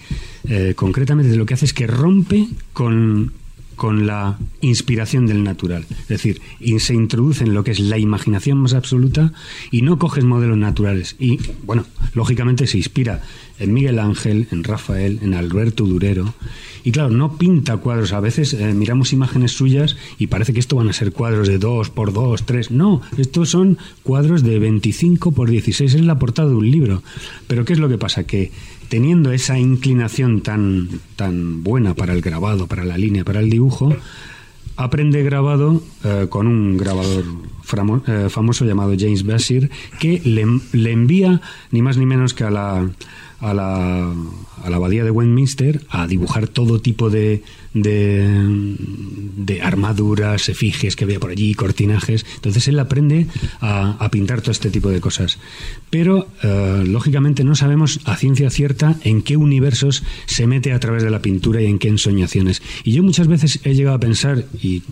eh, concretamente, lo que hace es que rompe con con la inspiración del natural. Es decir, se introduce en lo que es la imaginación más absoluta y no coges modelos naturales. Y, bueno, lógicamente se inspira en Miguel Ángel, en Rafael, en Alberto Durero. Y claro, no pinta cuadros. A veces eh, miramos imágenes suyas y parece que esto van a ser cuadros de 2 por 2, 3. No, estos son cuadros de 25 por 16. Es la portada de un libro. Pero ¿qué es lo que pasa? Que teniendo esa inclinación tan, tan buena para el grabado, para la línea, para el dibujo, aprende grabado eh, con un grabador eh, famoso llamado James Bassir, que le, le envía ni más ni menos que a la, a la, a la abadía de Westminster a dibujar todo tipo de, de, de armaduras, efigies que había por allí, cortinajes. Entonces él aprende a, a pintar todo este tipo de cosas. Pero, eh, lógicamente, no sabemos a ciencia cierta en qué universos se mete a través de la pintura y en qué ensoñaciones. Y yo muchas veces he llegado a pensar, y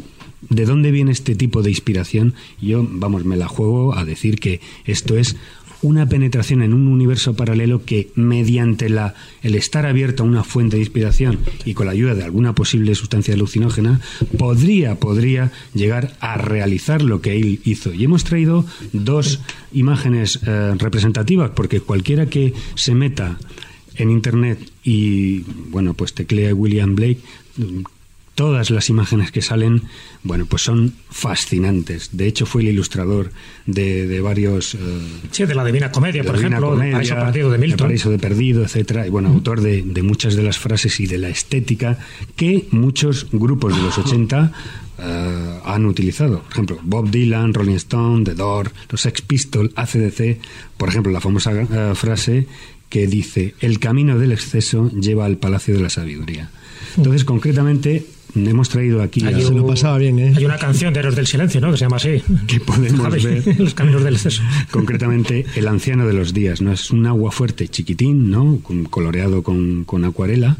¿De dónde viene este tipo de inspiración? Yo, vamos, me la juego a decir que esto es una penetración en un universo paralelo que mediante la, el estar abierto a una fuente de inspiración y con la ayuda de alguna posible sustancia alucinógena, podría, podría llegar a realizar lo que él hizo. Y hemos traído dos imágenes eh, representativas, porque cualquiera que se meta en Internet y, bueno, pues teclea William Blake, todas las imágenes que salen, bueno, pues son fascinantes. De hecho, fue el ilustrador de, de varios... eh, Sí, de la Divina Comedia, por Divina ejemplo, Comedia, el Paraíso Perdido de El Milton. Paraíso de Perdido, etcétera, y bueno, autor de, de muchas de las frases y de la estética que muchos grupos de los 80 eh, han utilizado. Por ejemplo, Bob Dylan, Rolling Stone, The Door, los Sex Pistols, ACDC, por ejemplo, la famosa eh, frase que dice, el camino del exceso lleva al Palacio de la Sabiduría. Entonces, concretamente, hemos traído aquí... Hay a- un- Hay una canción de Héroes del Silencio, ¿no? Que se llama así. Que podemos ver. Los caminos del exceso. Concretamente, el anciano de los días, ¿no? Es un agua fuerte, chiquitín, ¿no? Coloreado con, con acuarela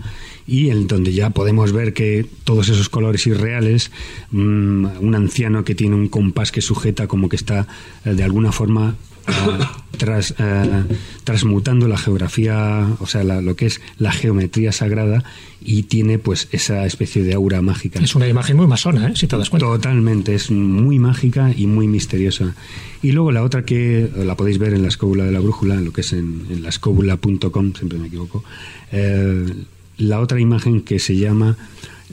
y en donde ya podemos ver que todos esos colores irreales, mm, un anciano que tiene un compás que sujeta como que está eh, de alguna forma tras, eh, transmutando la geografía, o sea, la- lo que es la geometría sagrada y tiene pues esa especie de aura mágica. Es una imagen muy masona, ¿eh? Si te das cuenta. Totalmente, es muy mágica y muy misteriosa. Y luego la otra que la podéis ver en la escóbula de la brújula, lo que es en, en la escóbula.com, siempre me equivoco. eh, la otra imagen que se llama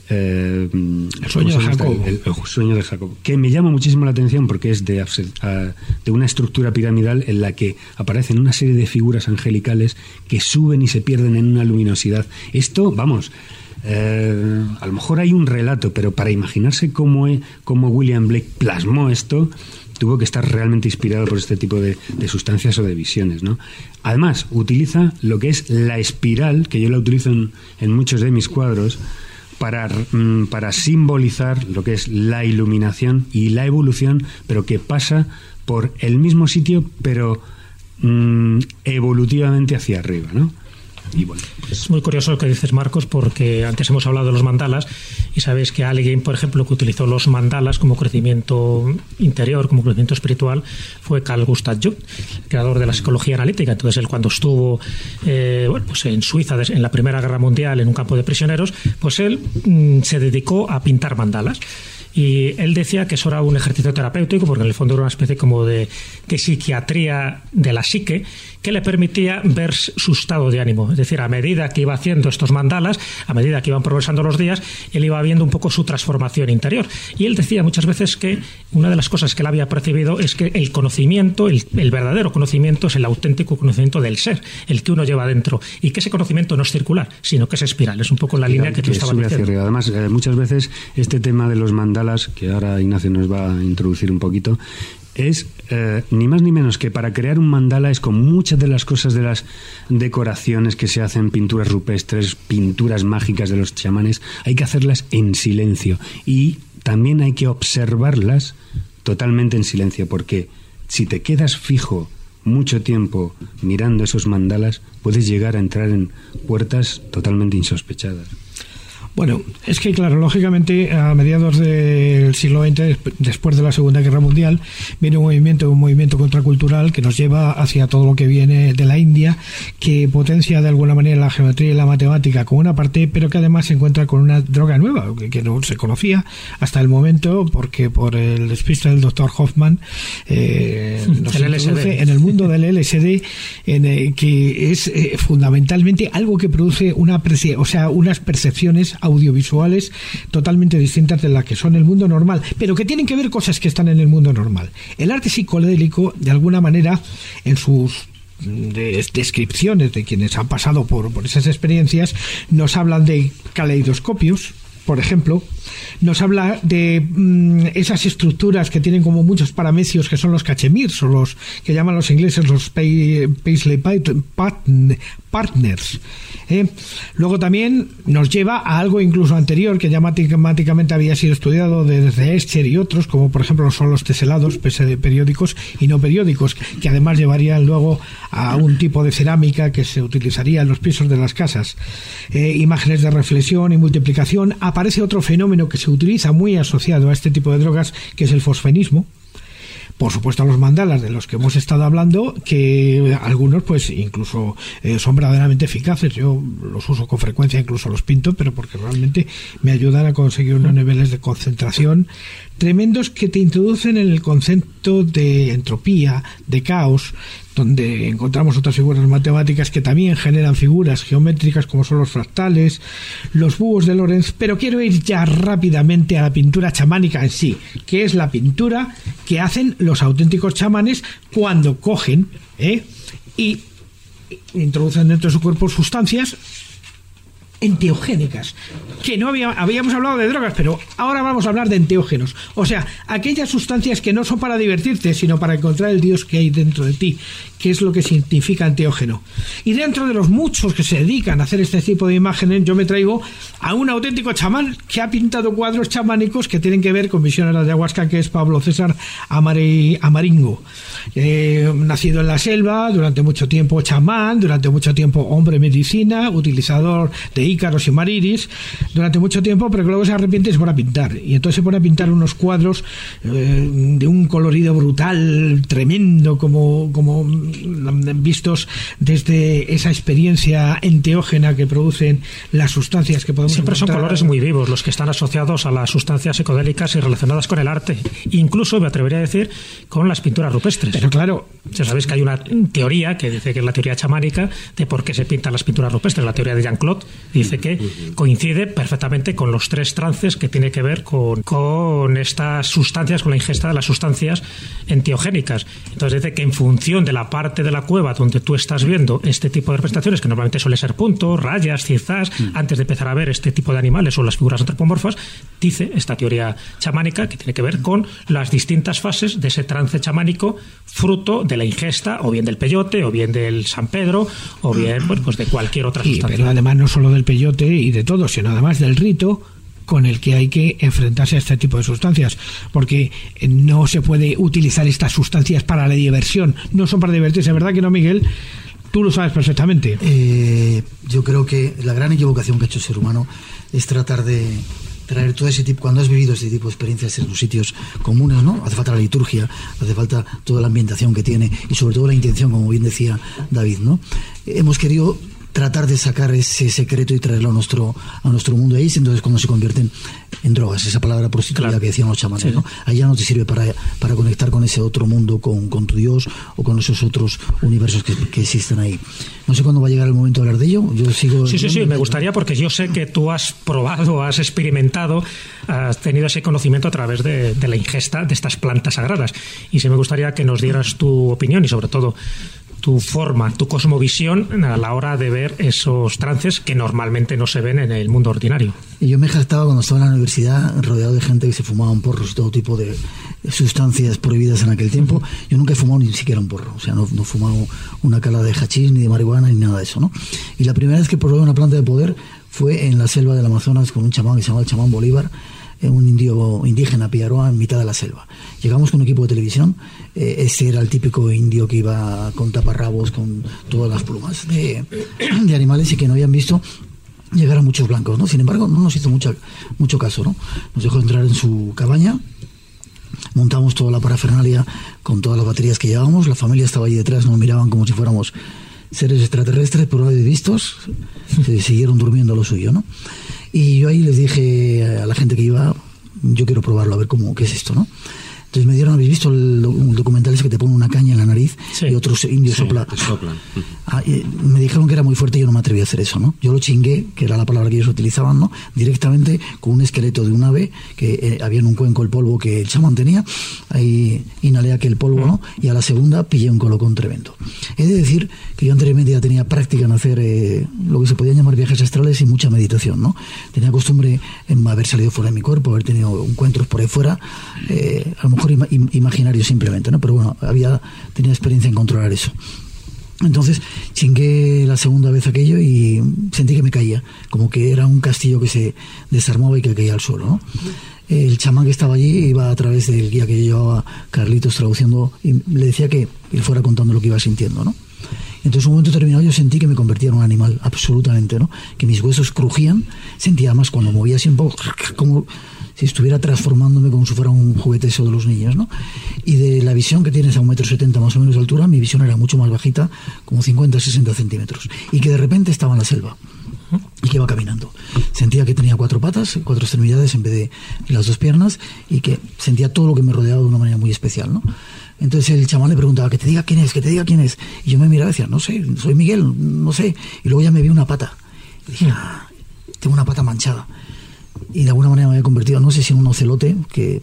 eh, el sueño de Jacobo. El, el sueño de Jacobo, que me llama muchísimo la atención porque es de, ah, de una estructura piramidal en la que aparecen una serie de figuras angelicales que suben y se pierden en una luminosidad. Esto, vamos, eh, a lo mejor hay un relato, pero para imaginarse cómo, cómo William Blake plasmó esto, tuvo que estar realmente inspirado por este tipo de, de sustancias o de visiones, ¿no? Además, utiliza lo que es la espiral, que yo la utilizo en, en muchos de mis cuadros, para, mm, para simbolizar lo que es la iluminación y la evolución, pero que pasa por el mismo sitio, pero mm, evolutivamente hacia arriba, ¿no? Bueno, Es muy curioso lo que dices, Marcos, porque antes hemos hablado de los mandalas y sabéis que alguien, por ejemplo, que utilizó los mandalas como crecimiento interior, como crecimiento espiritual, fue Carl Gustav Jung, creador de la psicología analítica. Entonces, él cuando estuvo eh, pues en Suiza en la Primera Guerra Mundial, en un campo de prisioneros, pues él mm, se dedicó a pintar mandalas. Y él decía que eso era un ejercicio terapéutico, porque en el fondo era una especie como de, de psiquiatría de la psique, que le permitía ver su estado de ánimo. Es decir, a medida que iba haciendo estos mandalas, a medida que iban progresando los días, él iba viendo un poco su transformación interior. Y él decía muchas veces que una de las cosas que él había percibido es que el conocimiento, el, el verdadero conocimiento, es el auténtico conocimiento del ser, el que uno lleva dentro. Y que ese conocimiento no es circular, sino que es espiral. Es un poco la línea que tú estabas diciendo. Además, eh, muchas veces este tema de los mandalas, que ahora Ignacio nos va a introducir un poquito, es eh, ni más ni menos que para crear un mandala es con muchas de las cosas de las decoraciones que se hacen, pinturas rupestres, pinturas mágicas de los chamanes, hay que hacerlas en silencio y también hay que observarlas totalmente en silencio, porque si te quedas fijo mucho tiempo mirando esos mandalas, puedes llegar a entrar en puertas totalmente insospechadas. Bueno, es que claro, lógicamente a mediados del siglo XX, desp- después de la Segunda Guerra Mundial, viene un movimiento, un movimiento contracultural que nos lleva hacia todo lo que viene de la India, que potencia de alguna manera la geometría y la matemática con una parte, pero que además se encuentra con una droga nueva, que, no se conocía hasta el momento, porque por el despiste del doctor Hoffman eh, nos El LSD. introduce en el mundo del LSD, en, eh, que es eh, fundamentalmente algo que produce una o sea, unas percepciones audiovisuales totalmente distintas de las que son el mundo normal, pero que tienen que ver cosas que están en el mundo normal. El arte psicodélico, de alguna manera, en sus mm, de- descripciones de quienes han pasado por, por esas experiencias, nos hablan de caleidoscopios, por ejemplo, nos habla de mm, esas estructuras que tienen como muchos paramecios que son los cachemirs o los que llaman los ingleses los pay- paisley partners. ¿eh? Luego también nos lleva a algo incluso anterior que ya matemáticamente había sido estudiado desde Escher y otros, como por ejemplo son los teselados pese- periódicos y no periódicos, que además llevarían luego a un tipo de cerámica que se utilizaría en los pisos de las casas. Eh, imágenes de reflexión y multiplicación. Aparece otro fenómeno que se utiliza muy asociado a este tipo de drogas, que es el fosfenismo. Por supuesto los mandalas de los que hemos estado hablando que algunos pues incluso eh, son verdaderamente eficaces. Yo los uso con frecuencia incluso los pinto pero porque realmente me ayudan a conseguir unos niveles de concentración tremendos que te introducen en el concepto de entropía de caos donde encontramos otras figuras matemáticas que también generan figuras geométricas como son los fractales, los búhos de Lorenz, pero quiero ir ya rápidamente a la pintura chamánica en sí, que es la pintura que hacen los auténticos chamanes cuando cogen ¿eh? y introducen dentro de su cuerpo sustancias enteogénicas. Que no había, habíamos hablado de drogas, pero ahora vamos a hablar de enteógenos. O sea, aquellas sustancias que no son para divertirte, sino para encontrar el Dios que hay dentro de ti, que es lo que significa enteógeno. Y dentro de los muchos que se dedican a hacer este tipo de imágenes, yo me traigo a un auténtico chamán que ha pintado cuadros chamánicos que tienen que ver con visiones de ayahuasca, que es Pablo César Amaringo. Eh, nacido en la selva, durante mucho tiempo chamán, durante mucho tiempo hombre medicina, utilizador de ícaros y mariris, durante mucho tiempo, pero que luego se arrepiente y se pone a pintar. Y entonces se pone a pintar unos cuadros eh, de un colorido brutal, tremendo, como, como mm, vistos desde esa experiencia enteógena que producen las sustancias que podemos Siempre son colores muy vivos los que están asociados a las sustancias psicodélicas y relacionadas con el arte. Incluso, me atrevería a decir, con las pinturas rupestres. Pero claro, Ya sabéis que hay una teoría que dice que es la teoría chamánica de por qué se pintan las pinturas rupestres, la teoría de Jean-Claude. Dice que coincide perfectamente con los tres trances que tiene que ver con, con estas sustancias, con la ingesta de las sustancias entiogénicas. Entonces dice que en función de la parte de la cueva donde tú estás viendo este tipo de representaciones, que normalmente suele ser puntos, rayas, zigzags, antes de empezar a ver este tipo de animales o las figuras antropomorfas, dice esta teoría chamánica que tiene que ver con las distintas fases de ese trance chamánico fruto de la ingesta o bien del peyote o bien del San Pedro o bien pues de cualquier otra Sí, sustancia. pero además no solo del peyote y de todo, sino además del rito con el que hay que enfrentarse a este tipo de sustancias, porque eh, no se puede utilizar estas sustancias para la diversión, no son para divertirse, ¿verdad que no, Miguel? Tú lo sabes perfectamente. Eh, yo creo que la gran equivocación que ha hecho el ser humano es tratar de traer todo ese tipo, cuando has vivido ese tipo de experiencias en los sitios comunes, ¿no? Hace falta la liturgia, hace falta toda la ambientación que tiene y sobre todo la intención, como bien decía David, ¿no? Hemos querido tratar de sacar ese secreto y traerlo a nuestro a nuestro mundo ahí es entonces cuando se convierten en drogas esa palabra prostituida que decían los chamanes Sí. ¿no? ahí ya no te sirve para, para conectar con ese otro mundo con, con tu Dios o con esos otros universos que, que existen ahí no sé cuándo va a llegar el momento de hablar de ello yo sigo Sí, sí, sí, me gustaría porque yo sé que tú has probado, has experimentado, has tenido ese conocimiento a través de, de la ingesta de estas plantas sagradas. Y sí me gustaría que nos dieras tu opinión y sobre todo tu forma, tu cosmovisión a la hora de ver esos trances que normalmente no se ven en el mundo ordinario. Y yo me jactaba cuando estaba en la universidad rodeado de gente que se fumaban porros y todo tipo de sustancias prohibidas en aquel tiempo. Yo nunca he fumado ni siquiera un porro, o sea, no, no he fumado una cala de hachís ni de marihuana ni nada de eso, ¿no? Y la primera vez que probé una planta de poder fue en la selva del Amazonas con un chamán que se llama el chamán Bolívar, un indio indígena piaroa en mitad de la selva. Llegamos con un equipo de televisión, eh, ese era el típico indio que iba con taparrabos, con todas las plumas de, animales y que no habían visto llegar a muchos blancos, ¿no? Sin embargo, no nos hizo mucho caso, ¿no? Nos dejó entrar en su cabaña, montamos toda la parafernalia con todas las baterías que llevábamos, la familia estaba allí detrás, nos miraban como si fuéramos seres extraterrestres, vez vistos, se siguieron durmiendo lo suyo, ¿no? Y yo ahí les dije a la gente que iba, yo quiero probarlo, a ver cómo, qué es esto, ¿no? Entonces me dieron, ¿habéis visto el, documental ese que te pone una caña en la nariz y otros indios Sí, soplan. Ah, me dijeron que era muy fuerte y yo no me atreví a hacer eso, ¿no? Yo lo chingué, que era la palabra que ellos utilizaban, ¿no? Directamente con un esqueleto de un ave que eh, había en un cuenco el polvo que el chamán tenía, ahí inhalé aquel polvo, ¿no? Y a la segunda pillé un colocón tremendo. He de decir que yo anteriormente ya tenía práctica en hacer eh, lo que se podían llamar viajes astrales y mucha meditación, ¿no? Tenía costumbre en haber salido fuera de mi cuerpo, haber tenido encuentros por ahí fuera, eh, a lo mejor im- imaginarios simplemente, ¿no? Pero bueno, había, tenía experiencia en controlar eso. Entonces chingué la segunda vez aquello y sentí que me caía, como que era un castillo que se desarmaba y que caía al suelo. El chamán que estaba allí iba a través del guía que llevaba, Carlitos, traduciendo, y le decía que él fuera contando lo que iba sintiendo. ¿no? Entonces, en un momento determinado, yo sentí que me convertía en un animal, absolutamente, ¿no? Que mis huesos crujían, sentía además cuando movía así un poco, como si estuviera transformándome como si fuera un juguete eso de los niños, ¿no? Y de la visión que tienes a un metro setenta más o menos de altura, mi visión era mucho más bajita, como 50, 60 centímetros. Y que de repente estaba en la selva y que iba caminando. Sentía que tenía cuatro patas, cuatro extremidades en vez de las dos piernas y que sentía todo lo que me rodeaba de una manera muy especial, ¿no? Entonces el chamán le preguntaba, que te diga quién es, que te diga quién es. Y yo me miraba y decía, no sé, soy Miguel, no sé. Y luego ya me vi una pata. Y dije, ah, tengo una pata manchada. Y de alguna manera me había convertido, no sé si en un ocelote, que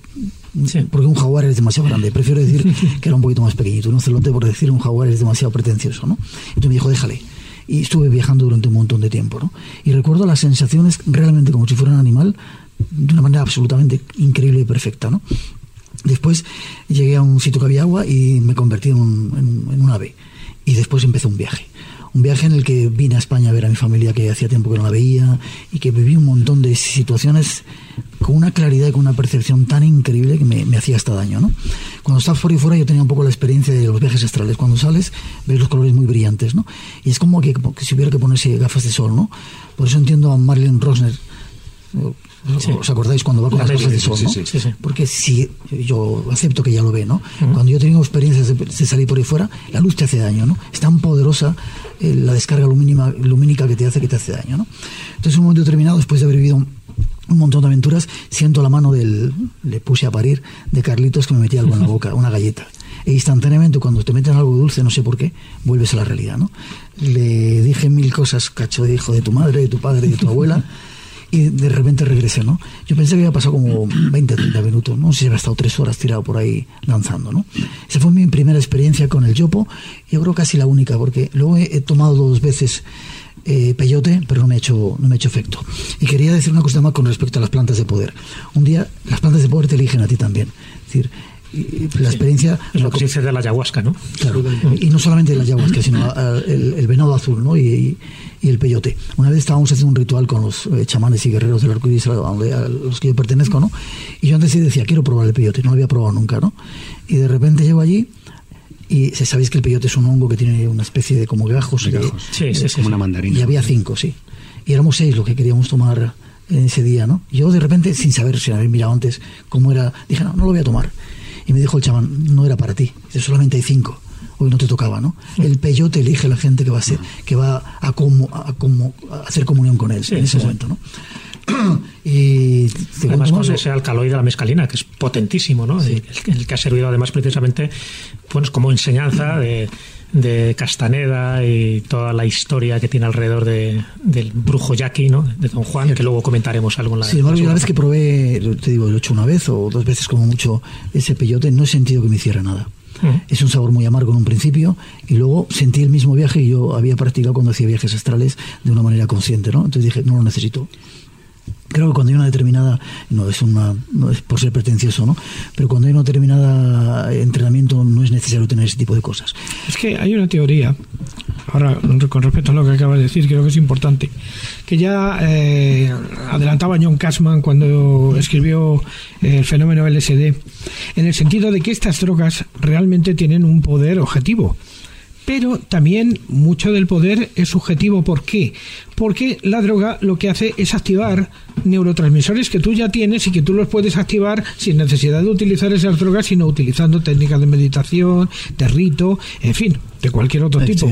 porque un jaguar es demasiado grande. Prefiero decir que era un poquito más pequeñito. Un ocelote, por decir un jaguar, es demasiado pretencioso, ¿no? Entonces me dijo, déjale. Y estuve viajando durante un montón de tiempo, ¿no? Y recuerdo las sensaciones realmente como si fuera un animal, de una manera absolutamente increíble y perfecta, ¿no? Después llegué a un sitio que había agua y me convertí en un, en- en un ave. Y después empezó un viaje. Un viaje en el que vine a España a ver a mi familia que hacía tiempo que no la veía y que viví un montón de situaciones con una claridad y con una percepción tan increíble que me, hacía hasta daño. ¿no? Cuando estás por ahí fuera yo tenía un poco la experiencia de los viajes astrales. Cuando sales ves los colores muy brillantes. ¿no? Y es como que, como que si hubiera que ponerse gafas de sol. ¿no? Por eso entiendo a Marilyn Rosner. ¿Os acordáis cuando va con La las gafas de sí, sol? sí, ¿no? sí, sí, sí. Porque si yo acepto que ya lo ve, ¿no? Cuando yo he tenido experiencias de, de salir por ahí fuera, la luz te hace daño, ¿no? Es tan poderosa eh, la descarga lumínima- lumínica que te hace que te hace daño, ¿no? Entonces, en un momento determinado, después de haber vivido un, un montón de aventuras, siento la mano del, le puse a parir, de Carlitos que me metía algo en la boca, una galleta. E instantáneamente, cuando te meten algo dulce, no sé por qué, vuelves a la realidad, ¿no? Le dije mil cosas, cacho de hijo de tu madre, de tu padre, de tu abuela, y de repente regresé, ¿no? Yo pensé que había pasado como 20, 30 minutos, no si había estado tres horas tirado por ahí danzando, ¿no? Esa fue mi primera experiencia con el yopo, yo creo casi la única, porque luego he, he tomado dos veces eh, peyote, pero no me, ha hecho, no me ha hecho efecto. Y quería decir una cosa más con respecto a las plantas de poder. Un día las plantas de poder te eligen a ti también. Es decir, la experiencia... Es lo que se dice de la ayahuasca, ¿no? Claro, y no solamente la ayahuasca, sino ah, el, el venado azul ¿no? y, y- y el peyote. Una vez estábamos haciendo un ritual con los eh, chamanes y guerreros del arco iris a los que yo pertenezco, ¿no? Y yo antes sí decía, quiero probar el peyote, no lo había probado nunca, ¿no? Y de repente llego allí y sabéis que el peyote es un hongo que tiene una especie de como gajos. De gajos. Sí, sí, sí, como sí. una mandarina. y había cinco, sí. Y éramos seis los que queríamos tomar en ese día, ¿no? Yo de repente, sin saber, sin haber mirado antes cómo era, dije, no, no lo voy a tomar. Y me dijo el chamán, no era para ti, dice, solamente hay cinco. Hoy no te tocaba, ¿no? El peyote elige la gente que va a ser, que va a, como, a, como- a hacer comunión con él Sí, en ese sí, momento, ¿no? y Además con más, ese alcaloide de la mescalina, que es potentísimo, ¿no? El, el que ha servido además precisamente pues, como enseñanza de, de Castaneda y toda la historia que tiene alrededor de, del brujo Jackie, ¿no? De Don Juan, que luego comentaremos algo en la yo la la vez que probé, te digo, lo he hecho una vez o dos veces como mucho ese peyote, no he sentido que me hiciera nada. Ujú. Es un sabor muy amargo en un principio y luego sentí el mismo viaje y yo había practicado cuando hacía viajes astrales de una manera consciente, ¿no? Entonces dije, no lo necesito. Creo que cuando hay una determinada, no es una, no es por ser pretencioso, ¿no? Pero cuando hay una determinada entrenamiento no es necesario tener ese tipo de cosas. Es que hay una teoría, ahora con respecto a lo que acabas de decir, creo que es importante, que ya eh, adelantaba John Cashman cuando escribió eh, el fenómeno LSD, en el sentido de que estas drogas realmente tienen un poder objetivo. Pero también mucho del poder es subjetivo. ¿Por qué? Porque la droga lo que hace es activar neurotransmisores que tú ya tienes y que tú los puedes activar sin necesidad de utilizar esas drogas, sino utilizando técnicas de meditación, de rito, en fin, de cualquier otro tipo.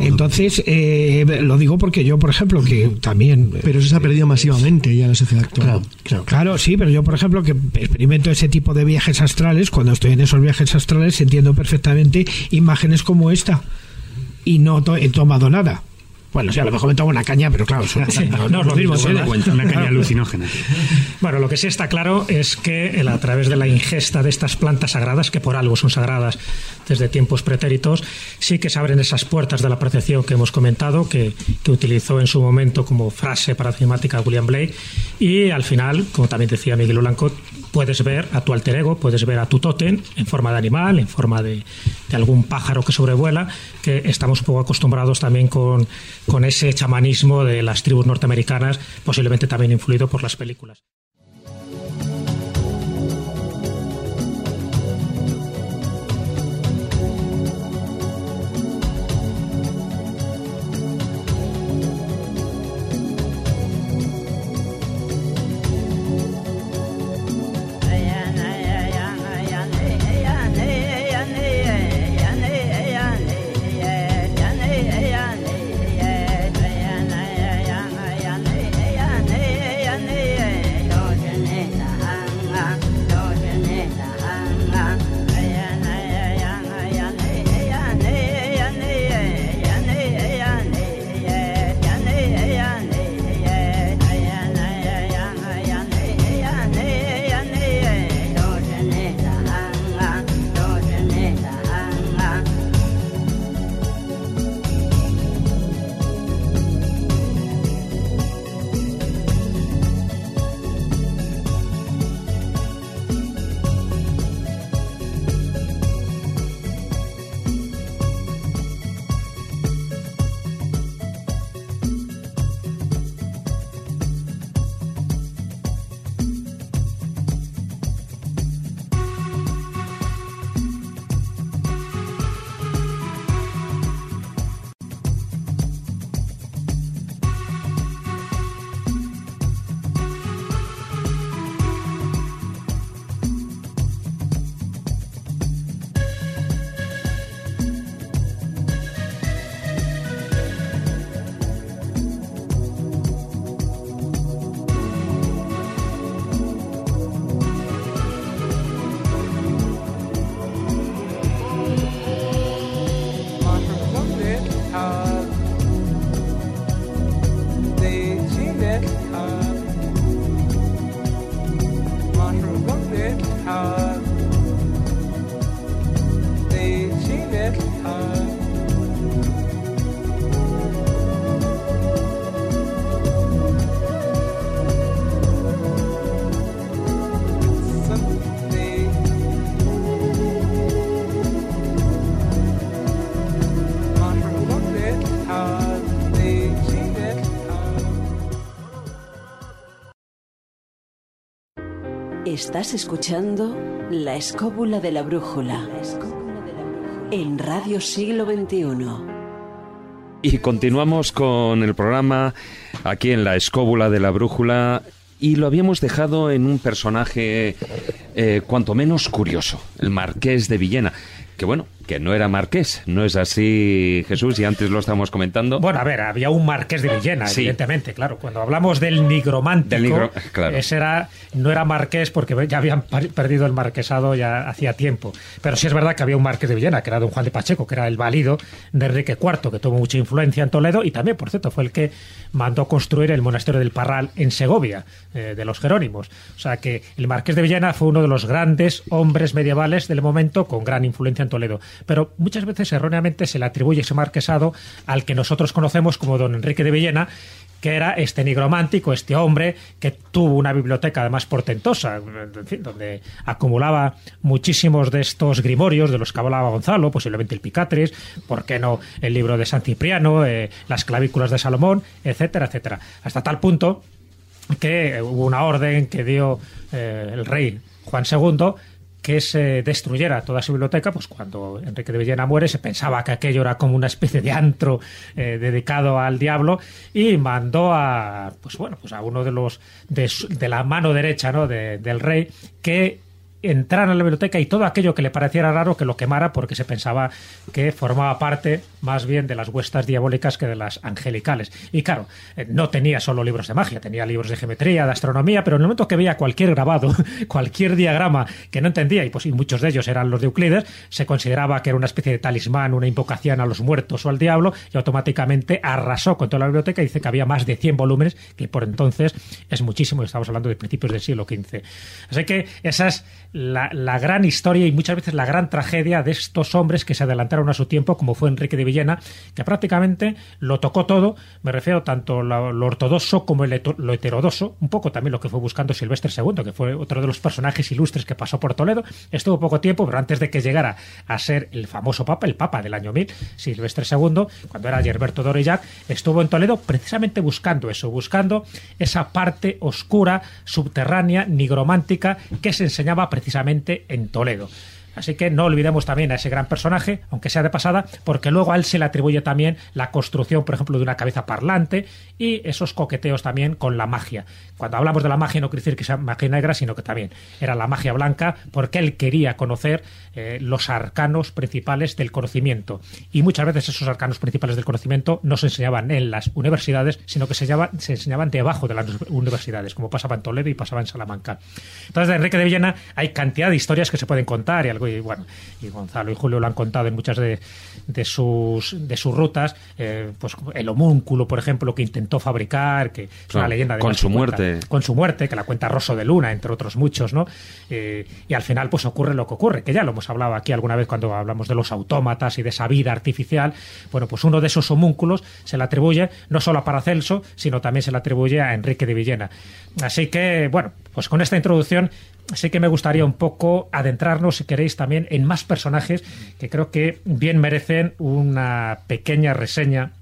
Entonces, eh, lo digo porque yo, por ejemplo, que también... Pero eso se ha perdido masivamente ya en la sociedad actual. Claro, claro. Claro, sí, pero yo, por ejemplo, que experimento ese tipo de viajes astrales, cuando estoy en esos viajes astrales entiendo perfectamente imágenes como esta y no he tomado nada. Bueno, sí, a lo mejor me tomo una caña, pero claro, eso- no, no es lo mismo. ¿sí? da cuenta, una caña alucinógena. Bueno, lo que sí está claro es que el- a través de la ingesta de estas plantas sagradas, que por algo son sagradas desde tiempos pretéritos, sí que se abren esas puertas de la percepción que hemos comentado, que, que utilizó en su momento como frase paradigmática William Blake, y al final, como también decía Miguel Blanco, puedes ver a tu alter ego, puedes ver a tu tótem en forma de animal, en forma de, de algún pájaro que sobrevuela, que estamos un poco acostumbrados también con, con ese chamanismo de las tribus norteamericanas, posiblemente también influido por las películas. Estás escuchando La Escóbula de la Brújula en Radio Siglo XXI. Y continuamos con el programa aquí en la escóbula de la brújula y lo habíamos dejado en un personaje eh, cuanto menos curioso, el marqués de Villena. Que bueno, que no era marqués, ¿no es así, Jesús? Y antes lo estábamos comentando. Bueno, a ver, había un marqués de Villena, Sí. evidentemente, claro. Cuando hablamos del nigromántico, Del nigro- claro. ese era, no era marqués porque ya habían perdido el marquesado ya hacía tiempo. Pero sí es verdad que había un marqués de Villena, que era don Juan de Pacheco, que era el válido de Enrique IV, que tuvo mucha influencia en Toledo y también, por cierto, fue el que mandó construir el monasterio del Parral en Segovia, eh, de los Jerónimos. O sea que el marqués de Villena fue uno de los grandes hombres medievales del momento con gran influencia en Toledo. Pero muchas veces erróneamente se le atribuye ese marquesado al que nosotros conocemos como don Enrique de Villena, que era este nigromántico, este hombre que tuvo una biblioteca además portentosa, donde acumulaba muchísimos de estos grimorios de los que hablaba Gonzalo, posiblemente el Picatris, ¿por qué no el libro de San Cipriano, eh, las clavículas de Salomón, etcétera, etcétera. Hasta tal punto que hubo una orden que dio eh, el rey Juan II que se destruyera toda su biblioteca, pues cuando Enrique de Villena muere se pensaba que aquello era como una especie de antro eh, dedicado al diablo y mandó a, pues bueno, pues a uno de los de, de la mano derecha, ¿no? de- del rey que entrara en la biblioteca y todo aquello que le pareciera raro que lo quemara porque se pensaba que formaba parte más bien de las huestas diabólicas que de las angelicales. Y claro, eh, no tenía solo libros de magia, tenía libros de geometría, de astronomía, pero en el momento que veía cualquier grabado, cualquier diagrama que no entendía, y pues y muchos de ellos eran los de Euclides, se consideraba que era una especie de talismán, una invocación a los muertos o al diablo, y automáticamente arrasó con toda la biblioteca y dice que había más de 100 volúmenes, que por entonces es muchísimo, estamos hablando de principios del siglo XV. Así que esa es la, gran historia y muchas veces la gran tragedia de estos hombres que se adelantaron a su tiempo, como fue Enrique de Villena, que prácticamente lo tocó todo, me refiero tanto lo, lo ortodoxo como el lo heterodoxo, un poco también lo que fue buscando Silvestre II, que fue otro de los personajes ilustres que pasó por Toledo, estuvo poco tiempo, pero antes de que llegara a ser el famoso papa, el papa del año 1000, Silvestre II, cuando era Gerberto de Aurillac, estuvo en Toledo precisamente buscando eso, buscando esa parte oscura, subterránea, nigromántica, que se enseñaba precisamente en Toledo. Así que no olvidemos también a ese gran personaje, aunque sea de pasada, porque luego a él se le atribuye también la construcción, por ejemplo, de una cabeza parlante y esos coqueteos también con la magia. Cuando hablamos de la magia no quiere decir que sea magia negra, sino que también era la magia blanca, porque él quería conocer eh, los arcanos principales del conocimiento. Y muchas veces esos arcanos principales del conocimiento no se enseñaban en las universidades, sino que se enseñaban, se enseñaban debajo de las universidades, como pasaba en Toledo y pasaba en Salamanca. Entonces, de Enrique de Villena hay cantidad de historias que se pueden contar y algo y bueno y Gonzalo y Julio lo han contado en muchas de, de sus de sus rutas. Eh, pues el homúnculo por ejemplo que intentó fabricar que es Claro, una leyenda con además su muerte. con su muerte que la cuenta Rosso de Luna entre otros muchos no Eh, y al final pues ocurre lo que ocurre que ya lo hemos hablado aquí alguna vez cuando hablamos de los autómatas y de esa vida artificial. Bueno pues uno de esos homúnculos se le atribuye no solo a Paracelso sino también se le atribuye a Enrique de Villena. Así que bueno pues con esta introducción sí que me gustaría un poco adentrarnos, si queréis, también en más personajes que creo que bien merecen una pequeña reseña.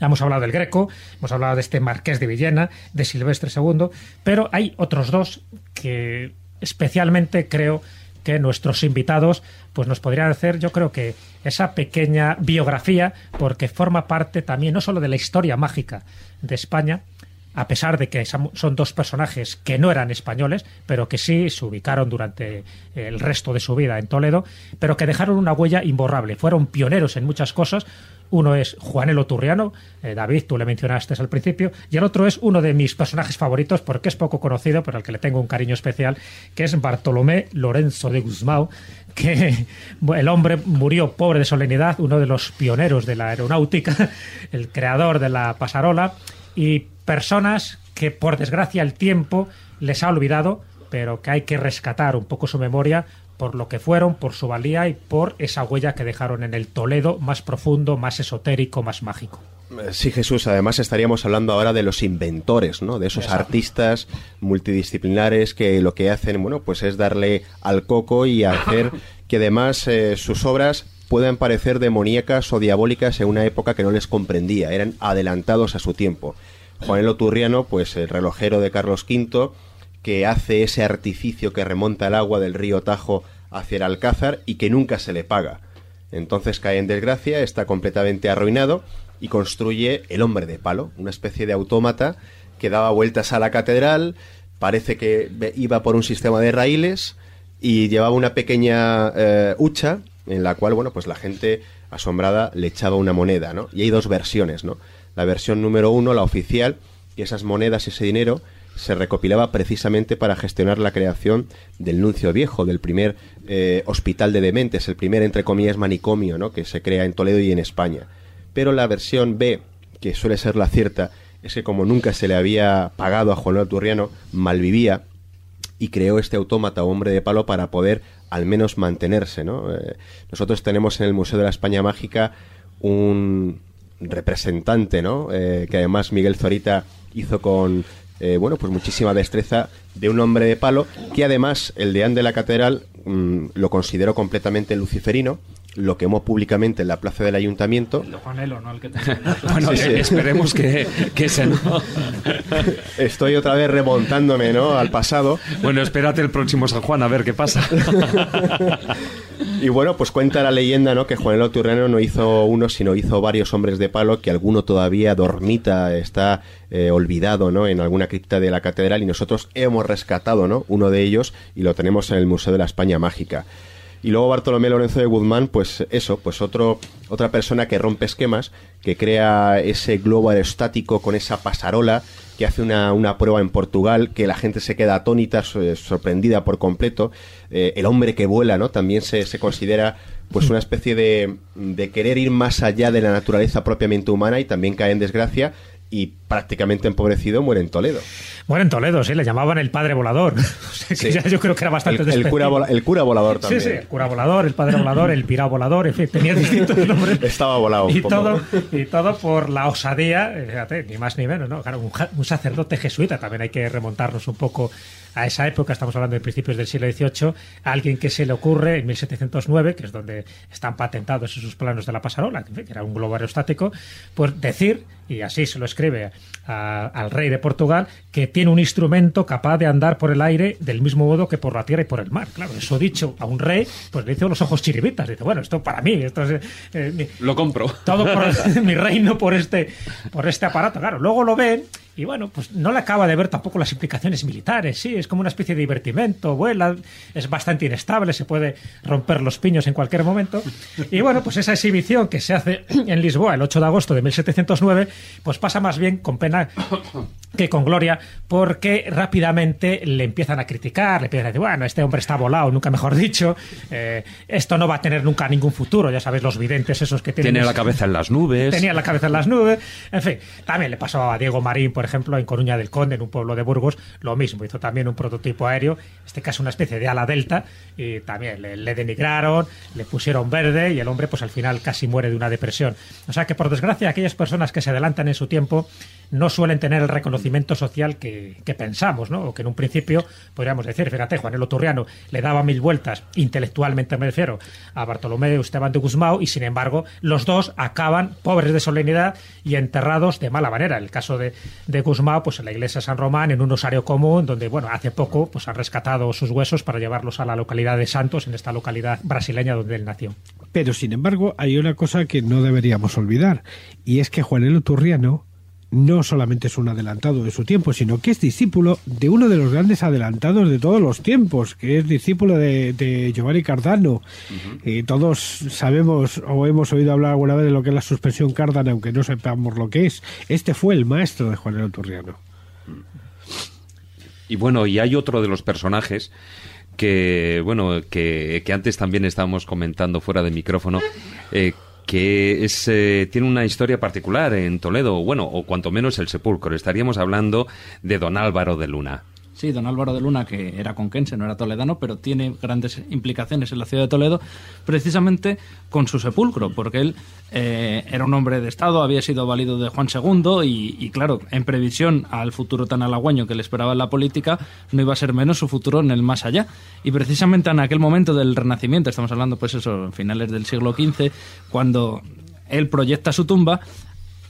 Ya hemos hablado del Greco, hemos hablado de este Marqués de Villena, de Silvestre II, pero hay otros dos que especialmente creo que nuestros invitados pues nos podrían hacer, yo creo que esa pequeña biografía, porque forma parte también no solo de la historia mágica de España, a pesar de que son dos personajes que no eran españoles, pero que sí se ubicaron durante el resto de su vida en Toledo, pero que dejaron una huella imborrable. Fueron pioneros en muchas cosas. Uno es Juanelo Turriano, eh, David, tú le mencionaste al principio, y el otro es uno de mis personajes favoritos porque es poco conocido, pero al que le tengo un cariño especial, que es Bartolomé Lorenzo de Guzmán, que el hombre murió pobre de solemnidad, uno de los pioneros de la aeronáutica, el creador de la pasarola, y personas que por desgracia el tiempo les ha olvidado, pero que hay que rescatar un poco su memoria por lo que fueron, por su valía y por esa huella que dejaron en el Toledo más profundo, más esotérico, más mágico. Eh, Sí, Jesús, además estaríamos hablando ahora de los inventores, ¿no? De esos Exacto. artistas multidisciplinares que lo que hacen, bueno, pues es darle al coco y hacer que además eh, sus obras puedan parecer demoníacas o diabólicas en una época que no les comprendía, eran adelantados a su tiempo. Juanelo Turriano, pues el relojero de Carlos V, que hace ese artificio que remonta el agua del río Tajo hacia el Alcázar y que nunca se le paga. Entonces cae en desgracia, está completamente arruinado y construye el hombre de palo, una especie de autómata que daba vueltas a la catedral, parece que iba por un sistema de raíles y llevaba una pequeña eh, hucha en la cual, bueno, pues la gente asombrada le echaba una moneda, ¿no? Y hay dos versiones, ¿no? La versión número uno, la oficial, que esas monedas y ese dinero se recopilaba precisamente para gestionar la creación del Nuncio Viejo, del primer eh, hospital de dementes, el primer, entre comillas, manicomio, ¿no? Que se crea en Toledo y en España. Pero la versión B, que suele ser la cierta, es que como nunca se le había pagado a Juan León Turriano, malvivía y creó este autómata o hombre de palo para poder al menos mantenerse, ¿no? Eh, nosotros tenemos en el Museo de la España Mágica un representante, ¿no? Eh, que además Miguel Zorita hizo con, eh, bueno, pues muchísima destreza de un hombre de palo, que además el deán de la catedral mm, lo consideró completamente luciferino, lo quemó públicamente en la plaza del ayuntamiento. Juanelo, ¿no? El que te... Bueno, Sí, sí. eh, esperemos que, que ese no. Estoy otra vez remontándome, ¿no? Al pasado. Bueno, espérate el próximo San Juan a ver qué pasa. Y bueno, pues cuenta la leyenda, ¿no? Que Juanelo Turriano no hizo uno, sino hizo varios hombres de palo, que alguno todavía dormita, está eh, olvidado, ¿no? En alguna cripta de la catedral y nosotros hemos rescatado, ¿no? Uno de ellos y lo tenemos en el Museo de la España Mágica. Y luego Bartolomé Lorenzo de Guzmán, pues eso, pues otro, otra persona que rompe esquemas, que crea ese globo aerostático con esa pasarola, que hace una, una prueba en Portugal, que la gente se queda atónita, so- sorprendida por completo. Eh, el hombre que vuela, ¿no? También se, se considera pues una especie de, de querer ir más allá de la naturaleza propiamente humana y también cae en desgracia y prácticamente empobrecido muere en Toledo. Bueno, en Toledo, sí, le llamaban el padre volador. O sea, que Sí. ya yo creo que era bastante El, el cura, vola- el cura volador Sí, también. sí, el cura volador, el padre volador, el pirao volador, en fin, tenía distintos nombres. Estaba volado Y todo, y todo por la osadía, eh, fíjate, ni más ni menos, ¿no? Claro, un, un sacerdote jesuita, también hay que remontarnos un poco a esa época, estamos hablando de principios del siglo XVIII, a alguien que se le ocurre en 1709, que es donde están patentados esos planos de la pasarola, que era un globo aerostático, pues decir, y así se lo escribe a- al rey de Portugal, que tiene un instrumento capaz de andar por el aire del mismo modo que por la tierra y por el mar. Claro, eso dicho a un rey, pues le hizo los ojos chiribitas. Dice, bueno, esto para mí, esto es... eh, Lo compro. todo por mi reino por este por este aparato claro luego lo ven y bueno pues no le acaba de ver tampoco las implicaciones militares sí es como una especie de divertimento vuela es bastante inestable se puede romper los piños en cualquier momento y bueno pues esa exhibición que se hace en Lisboa el 8 de agosto de 1709 pues pasa más bien con pena que con gloria, porque rápidamente le empiezan a criticar, le empiezan a decir, bueno, este hombre está volado, nunca mejor dicho, eh, esto no va a tener nunca ningún futuro, ya sabéis, los videntes esos que tienen... Tiene la cabeza en las nubes. Tenía la cabeza en las nubes. En fin, también le pasó a Diego Marín, por ejemplo, en Coruña del Conde, en un pueblo de Burgos, lo mismo. Hizo también un prototipo aéreo, en este caso una especie de ala delta, y también le, le denigraron, le pusieron verde y el hombre, pues al final casi muere de una depresión. O sea que, por desgracia, aquellas personas que se adelantan en su tiempo no suelen tener el reconocimiento social que, que pensamos, ¿no? O que en un principio podríamos decir, fíjate, Juan el Turriano le daba mil vueltas, intelectualmente me refiero, a Bartolomé Esteban de Guzmán, y sin embargo, los dos acaban pobres de solemnidad y enterrados de mala manera. El caso de, de Guzmán, pues en la iglesia de San Román, en un osario común, donde, bueno, hace poco pues han rescatado sus huesos para llevarlos a la localidad de Santos, en esta localidad brasileña donde él nació. Pero sin embargo, hay una cosa que no deberíamos olvidar, y es que Juanelo Turriano no solamente es un adelantado de su tiempo, sino que es discípulo de uno de los grandes adelantados de todos los tiempos, que es discípulo de, de Giovanni Cardano. Y todos sabemos o hemos oído hablar alguna vez de lo que es la suspensión Cardano, aunque no sepamos lo que es. Este fue el maestro de Juanelo Turriano. Y bueno, y hay otro de los personajes que, bueno, que, que antes también estábamos comentando fuera de micrófono, eh, que es, eh, tiene una historia particular en Toledo, bueno, o cuanto menos el sepulcro. Estaríamos hablando de don Álvaro de Luna. Sí, don Álvaro de Luna, que era conquense, no era toledano, pero tiene grandes implicaciones en la ciudad de Toledo, precisamente con su sepulcro, porque él eh, era un hombre de Estado, había sido válido de Juan II y, claro, en previsión al futuro tan halagüeño que le esperaba en la política, no iba a ser menos su futuro en el más allá. Y precisamente en aquel momento del Renacimiento, estamos hablando pues eso, finales del siglo XV, cuando él proyecta su tumba,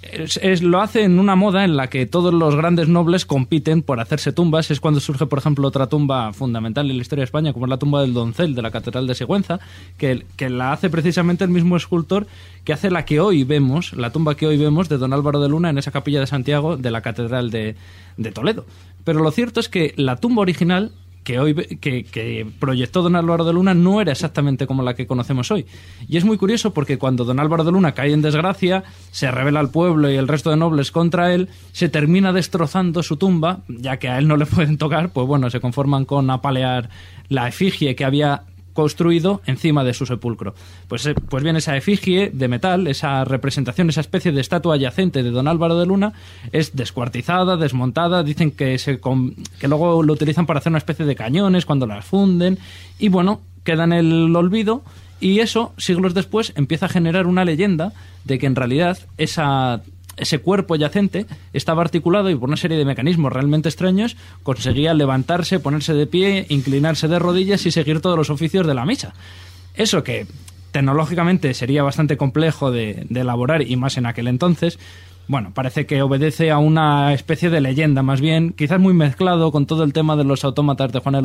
es- lo hace en una moda en la que todos los grandes nobles compiten por hacerse tumbas. Es cuando surge, por ejemplo, otra tumba fundamental en la historia de España, como es la tumba del Doncel de la Catedral de Sigüenza, que, que la hace precisamente el mismo escultor que hace la que hoy vemos, la tumba que hoy vemos de don Álvaro de Luna en esa capilla de Santiago de la Catedral de, de Toledo. Pero lo cierto es que la tumba original que hoy que, que proyectó don Álvaro de Luna no era exactamente como la que conocemos hoy. Y es muy curioso porque cuando don Álvaro de Luna cae en desgracia, se revela al pueblo y el resto de nobles contra él, se termina destrozando su tumba, ya que a él no le pueden tocar, pues bueno, se conforman con apalear la efigie que había construido encima de su sepulcro. Pues, eh, pues bien, esa efigie de metal, esa representación, esa especie de estatua yacente de don Álvaro de Luna, es descuartizada, desmontada, dicen que, se que luego lo utilizan para hacer una especie de cañones cuando las funden, y bueno, queda en el olvido, y eso, siglos después, empieza a generar una leyenda de que en realidad esa ese cuerpo yacente estaba articulado y por una serie de mecanismos realmente extraños conseguía levantarse, ponerse de pie, inclinarse de rodillas y seguir todos los oficios de la misa. Eso que tecnológicamente sería bastante complejo de, de elaborar y más en aquel entonces, bueno, parece que obedece a una especie de leyenda más bien, quizás muy mezclado con todo el tema de los autómatas de Juan el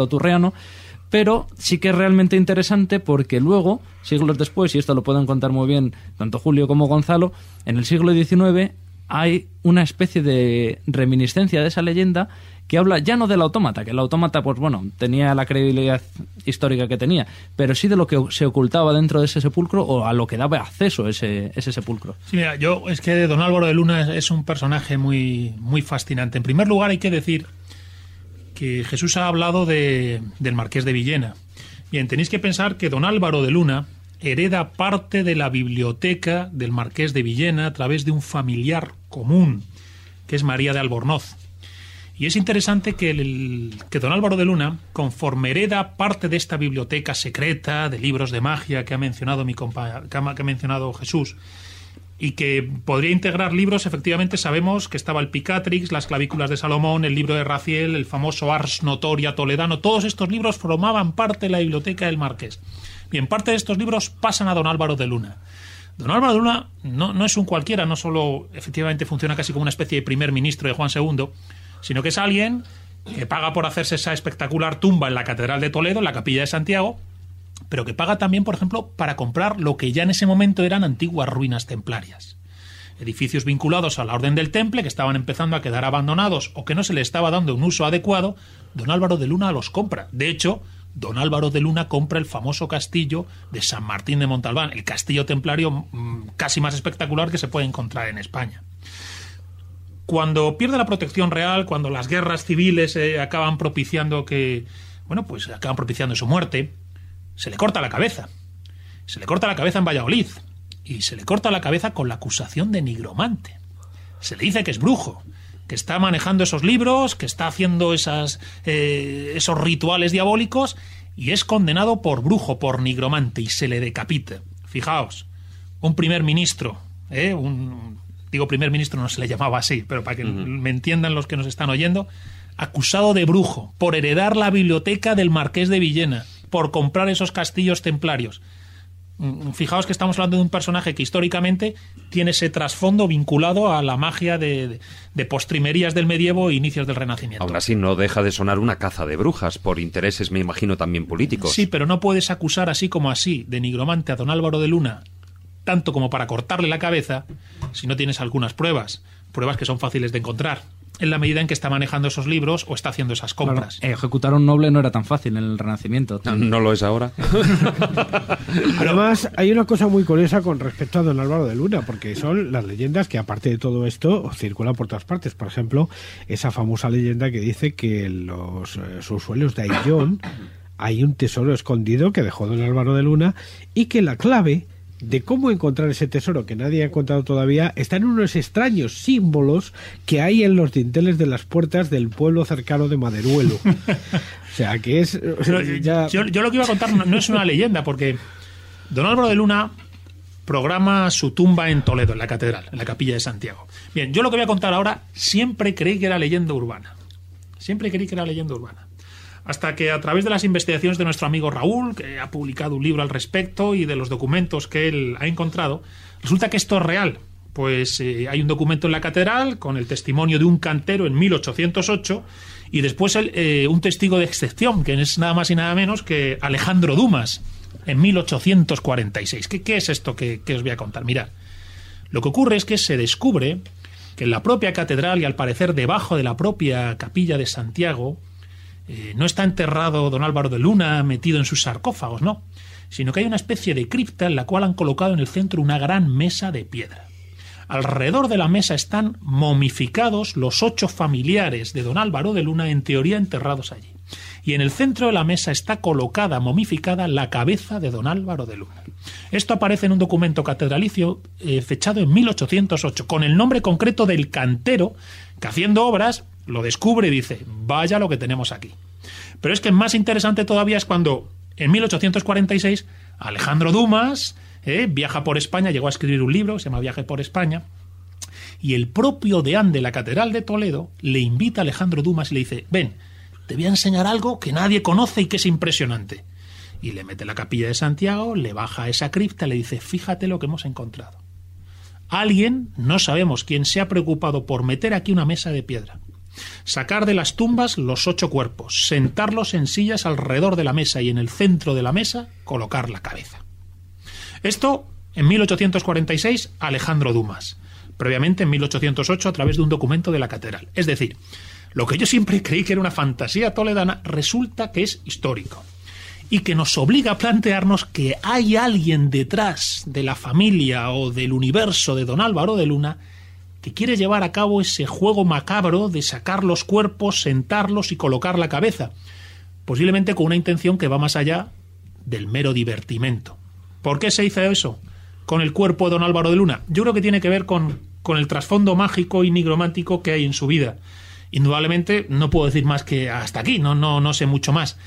pero sí que es realmente interesante porque luego, siglos después, y esto lo pueden contar muy bien tanto Julio como Gonzalo, en el siglo XIX hay una especie de reminiscencia de esa leyenda que habla ya no del autómata, que el autómata, pues bueno, tenía la credibilidad histórica que tenía, pero sí de lo que se ocultaba dentro de ese sepulcro o a lo que daba acceso ese, ese sepulcro. Sí, mira, yo es que don Álvaro de Luna es, es un personaje muy, muy fascinante. En primer lugar, hay que decir que Jesús ha hablado de, del Marqués de Villena. Bien, tenéis que pensar que don Álvaro de Luna hereda parte de la biblioteca del Marqués de Villena a través de un familiar común, que es María de Albornoz. Y es interesante que, el- que don Álvaro de Luna, conforme hereda parte de esta biblioteca secreta de libros de magia que ha mencionado, mi compa- que ha- mencionado Jesús, y que podría integrar libros, efectivamente sabemos que estaba el Picatrix, las clavículas de Salomón, el libro de Raciel, el famoso Ars Notoria Toledano, todos estos libros formaban parte de la biblioteca del Marqués. Bien, parte de estos libros pasan a don Álvaro de Luna. Don Álvaro de Luna no, no es un cualquiera, no solo efectivamente funciona casi como una especie de primer ministro de Juan II, sino que es alguien que paga por hacerse esa espectacular tumba en la Catedral de Toledo, en la Capilla de Santiago, pero que paga también, por ejemplo, para comprar lo que ya en ese momento eran antiguas ruinas templarias. Edificios vinculados a la Orden del Temple, que estaban empezando a quedar abandonados o que no se le estaba dando un uso adecuado, don Álvaro de Luna los compra. De hecho, don Álvaro de Luna compra el famoso castillo de San Martín de Montalbán, el castillo templario mm, casi más espectacular que se puede encontrar en España. Cuando pierde la protección real, cuando las guerras civiles eh, acaban propiciando que, bueno, pues acaban propiciando su muerte, se le corta la cabeza. Se le corta la cabeza en Valladolid. Y se le corta la cabeza con la acusación de nigromante. Se le dice que es brujo, que está manejando esos libros, que está haciendo esas, eh, esos rituales diabólicos y es condenado por brujo, por nigromante y se le decapita. Fijaos, un primer ministro, ¿eh? un, digo primer ministro no se le llamaba así, pero para que me entiendan los que nos están oyendo, acusado de brujo por heredar la biblioteca del marqués de Villena, por comprar esos castillos templarios. Mm, Fijaos que estamos hablando de un personaje que históricamente tiene ese trasfondo vinculado a la magia de, de- de postrimerías del medievo e inicios del renacimiento. Aún así no deja de sonar una caza de brujas, por intereses, me imagino, también políticos. Sí, pero no puedes acusar así como así de nigromante a don Álvaro de Luna, tanto como para cortarle la cabeza, si no tienes algunas pruebas, pruebas que son fáciles de encontrar, en la medida en que está manejando esos libros o está haciendo esas compras. Claro, ejecutar a un noble no era tan fácil en el Renacimiento. No lo es ahora. Además, hay una cosa muy curiosa con respecto a don Álvaro de Luna, porque son las leyendas que, aparte de todo esto, circulan por todas partes. Por ejemplo, esa famosa leyenda que dice que en los eh, subsuelos de Ayllón hay un tesoro escondido que dejó don Álvaro de Luna y que la clave de cómo encontrar ese tesoro que nadie ha encontrado todavía está en unos extraños símbolos que hay en los dinteles de las puertas del pueblo cercano de Maderuelo. O sea, que es... Pero ya- yo, yo lo que iba a contar no, no es una leyenda, porque don Álvaro de Luna programa su tumba en Toledo, en la catedral, en la capilla de Santiago. Bien, yo lo que voy a contar ahora siempre creí que era leyenda urbana. Siempre creí que era leyenda urbana. Hasta que a través de las investigaciones de nuestro amigo Raúl, que ha publicado un libro al respecto, y de los documentos que él ha encontrado, resulta que esto es real. pues eh, hay un documento en la catedral con el testimonio de un cantero en 1808 y después eh, un testigo de excepción, que es nada más y nada menos que Alejandro Dumas, en 1846. ¿Qué, qué es esto que, que os voy a contar? Mirad, lo que ocurre es que se descubre que en la propia catedral y al parecer debajo de la propia capilla de Santiago eh, no está enterrado don Álvaro de Luna metido en sus sarcófagos, no, sino que hay una especie de cripta en la cual han colocado en el centro una gran mesa de piedra. Alrededor de la mesa están momificados los ocho familiares de don Álvaro de Luna, en teoría enterrados allí. Y en el centro de la mesa está colocada, momificada, la cabeza de don Álvaro de Luna. Esto aparece en un documento catedralicio eh, fechado en 1808, con el nombre concreto del cantero, que haciendo obras lo descubre y dice, vaya lo que tenemos aquí. Pero es que más interesante todavía es cuando, en 1846, Alejandro Dumas eh, viaja por España, llegó a escribir un libro, se llama Viaje por España, y el propio deán de la Catedral de Toledo le invita a Alejandro Dumas y le dice, ven, te voy a enseñar algo que nadie conoce y que es impresionante. Y le mete la capilla de Santiago, le baja a esa cripta le dice, fíjate lo que hemos encontrado. Alguien, no sabemos quién, se ha preocupado por meter aquí una mesa de piedra, sacar de las tumbas los ocho cuerpos, sentarlos en sillas alrededor de la mesa y en el centro de la mesa colocar la cabeza. Esto en 1846 Alejandro Dumas, previamente en 1808 a través de un documento de la catedral. Es decir, lo que yo siempre creí que era una fantasía toledana resulta que es histórico y que nos obliga a plantearnos que hay alguien detrás de la familia o del universo de don Álvaro de Luna que quiere llevar a cabo ese juego macabro de sacar los cuerpos, sentarlos y colocar la cabeza, posiblemente con una intención que va más allá del mero divertimento. ¿Por qué se hizo eso con el cuerpo de don Álvaro de Luna? Yo creo que tiene que ver con, con el trasfondo mágico y nigromántico que hay en su vida. Indudablemente no puedo decir más que hasta aquí, no, no, no sé mucho más.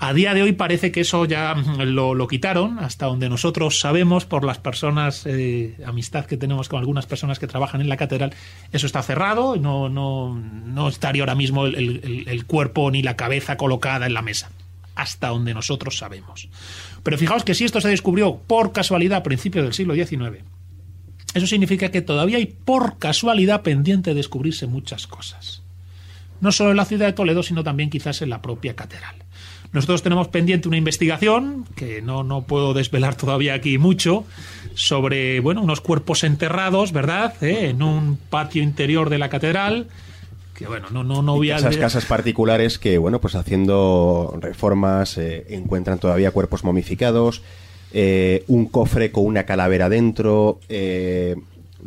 A día de hoy parece que eso ya lo, lo quitaron, hasta donde nosotros sabemos por las personas, eh, amistad que tenemos con algunas personas que trabajan en la catedral, eso está cerrado, no, no, estaría ahora mismo el, el- el cuerpo ni la cabeza colocada en la mesa, hasta donde nosotros sabemos. Pero fijaos que si esto se descubrió por casualidad a principios del siglo XIX, eso significa que todavía hay por casualidad pendiente de descubrirse muchas cosas. No solo en la ciudad de Toledo, sino también quizás en la propia catedral. Nosotros tenemos pendiente una investigación, que no, no puedo desvelar todavía aquí mucho, sobre bueno, unos cuerpos enterrados, ¿verdad? ¿Eh? En un patio interior de la catedral. Que bueno, no, no, no voy a. Esas casas particulares que, bueno, pues haciendo reformas eh, encuentran todavía cuerpos momificados, eh, un cofre con una calavera dentro, eh,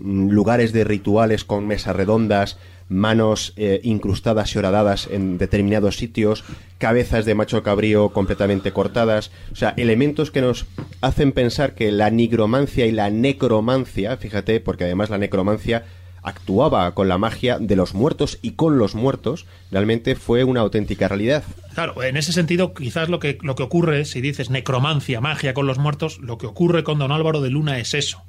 lugares de rituales con mesas redondas, manos eh, incrustadas y horadadas en determinados sitios, cabezas de macho cabrío completamente cortadas, o sea, elementos que nos hacen pensar que la nigromancia y la necromancia, fíjate, porque además la necromancia actuaba con la magia de los muertos y con los muertos, realmente fue una auténtica realidad. Claro, en ese sentido, quizás lo que, lo que ocurre, si dices necromancia, magia con los muertos, lo que ocurre con don Álvaro de Luna es eso.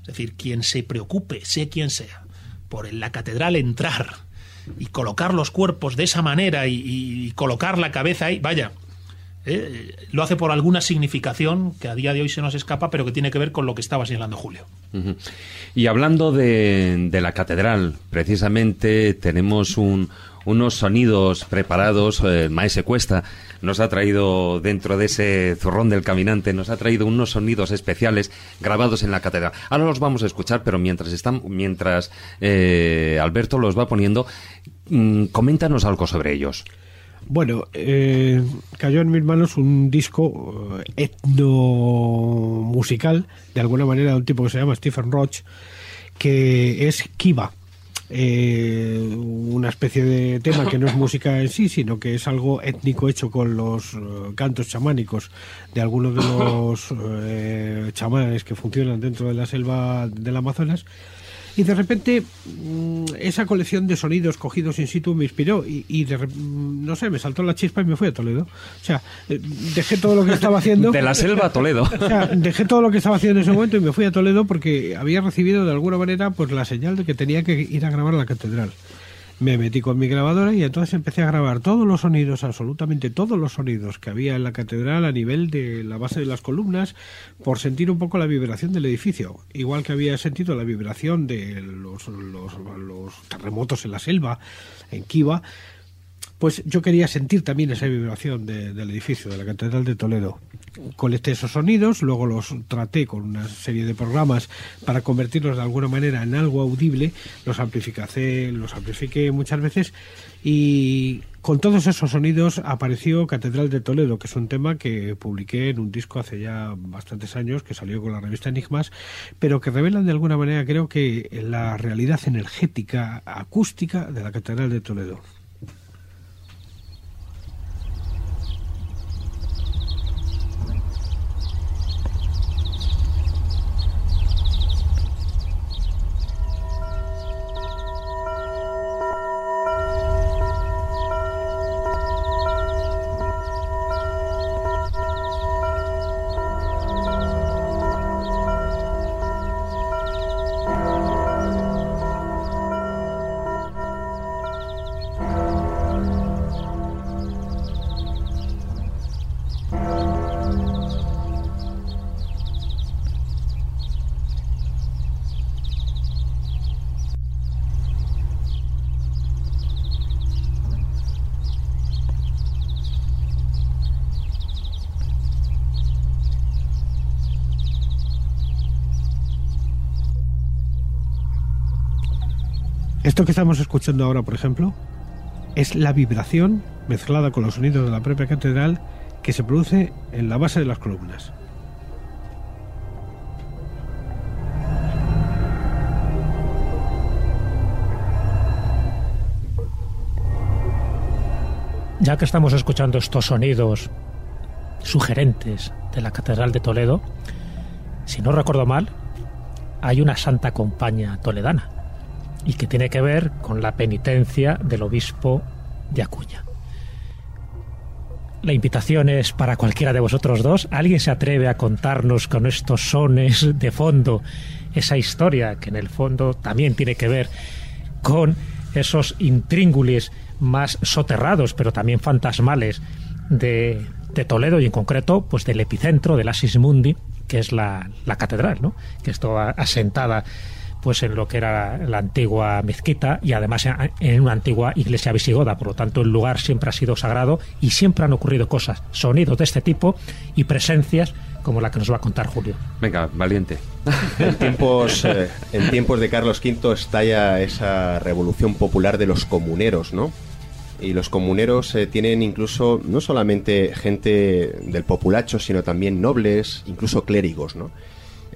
Es decir, quien se preocupe, sea quien sea, por la catedral entrar y colocar los cuerpos de esa manera y, colocar la cabeza ahí, vaya, eh, lo hace por alguna significación que a día de hoy se nos escapa, pero que tiene que ver con lo que estaba señalando Julio. Y hablando de la catedral, precisamente tenemos un- unos sonidos preparados. eh, Maese Cuesta nos ha traído dentro de ese zurrón del caminante, nos ha traído unos sonidos especiales grabados en la catedral. Ahora los vamos a escuchar, pero mientras están, mientras eh, Alberto los va poniendo, mm, coméntanos algo sobre ellos. Bueno, eh, cayó en mis manos un disco eh, etnomusical, de alguna manera, de un tipo que se llama Stephen Roach, que es Kiva. Eh, una especie de tema que no es música en sí, sino que es algo étnico hecho con los eh, cantos chamánicos de algunos de los eh, chamanes que funcionan dentro de la selva del Amazonas. Y de repente mm, esa colección de sonidos cogidos in situ me inspiró y, y de rep- no sé, me saltó la chispa y me fui a Toledo. O sea, eh, dejé todo lo que estaba haciendo. De la selva a Toledo. O sea, dejé todo lo que estaba haciendo en ese momento y me fui a Toledo porque había recibido de alguna manera pues la señal de que tenía que ir a grabar la catedral. Me metí con mi grabadora y entonces empecé a grabar todos los sonidos, absolutamente todos los sonidos que había en la catedral a nivel de la base de las columnas, por sentir un poco la vibración del edificio. Igual que había sentido la vibración de los, los, terremotos en la selva, en Kiva, pues yo quería sentir también esa vibración de- del edificio, de la Catedral de Toledo. Colecté esos sonidos, luego los traté con una serie de programas para convertirlos de alguna manera en algo audible, los amplificé, los amplifiqué muchas veces y con todos esos sonidos apareció Catedral de Toledo, que es un tema que publiqué en un disco hace ya bastantes años, que salió con la revista Enigmas, pero que revelan de alguna manera creo que la realidad energética, acústica de la Catedral de Toledo. Esto que estamos escuchando ahora, por ejemplo, es la vibración mezclada con los sonidos de la propia catedral que se produce en la base de las columnas. Ya que estamos escuchando estos sonidos sugerentes de la Catedral de Toledo, si no recuerdo mal, hay una santa compañía toledana y que tiene que ver con la penitencia del obispo de Acuña. La invitación es para cualquiera de vosotros dos. ¿Alguien se atreve a contarnos con estos sones de fondo esa historia que en el fondo también tiene que ver con esos intríngulis más soterrados, pero también fantasmales de, de Toledo y en concreto pues del epicentro del Asis Mundi, que es la, la catedral, ¿no? que está asentada pues en lo que era la antigua mezquita y además en, en una antigua iglesia visigoda. Por lo tanto, el lugar siempre ha sido sagrado y siempre han ocurrido cosas, sonidos de este tipo y presencias como la que nos va a contar Julio. Venga, valiente. En tiempos, eh, en tiempos de Carlos V estalla esa revolución popular de los comuneros, ¿no? Y los comuneros eh, tienen incluso no solamente gente del populacho, sino también nobles, incluso clérigos, ¿no?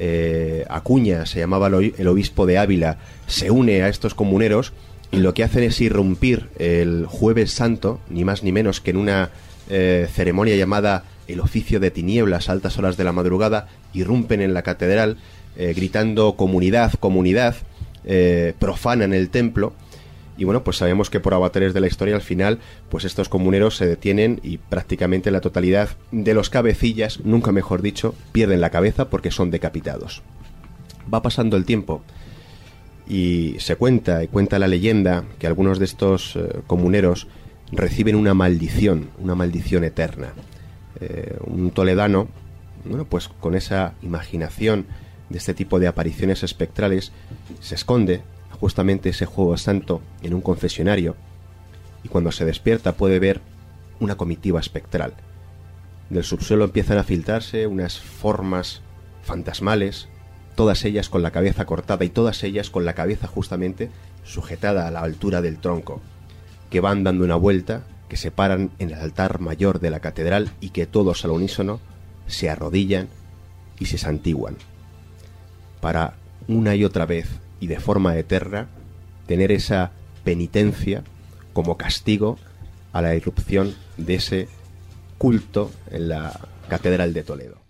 Eh, Acuña, se llamaba el obi- el obispo de Ávila, se une a estos comuneros y lo que hacen es irrumpir el jueves santo, ni más ni menos que en una eh, ceremonia llamada el oficio de tinieblas, altas horas de la madrugada, irrumpen en la catedral eh, gritando comunidad, comunidad, eh, profanan el templo y bueno, pues sabemos que por avatares de la historia al final, pues estos comuneros se detienen y prácticamente la totalidad de los cabecillas, nunca mejor dicho, pierden la cabeza porque son decapitados. Va pasando el tiempo y se cuenta y cuenta la leyenda que algunos de estos eh, comuneros reciben una maldición, una maldición eterna. Eh, un toledano, bueno, pues con esa imaginación de este tipo de apariciones espectrales, se esconde justamente ese juego santo en un confesionario y cuando se despierta puede ver una comitiva espectral. Del subsuelo empiezan a filtrarse unas formas fantasmales, todas ellas con la cabeza cortada y todas ellas con la cabeza justamente sujetada a la altura del tronco, que van dando una vuelta, que se paran en el altar mayor de la catedral y que todos al unísono se arrodillan y se santiguan, para una y otra vez y de forma eterna tener esa penitencia como castigo a la irrupción de ese culto en la catedral de Toledo.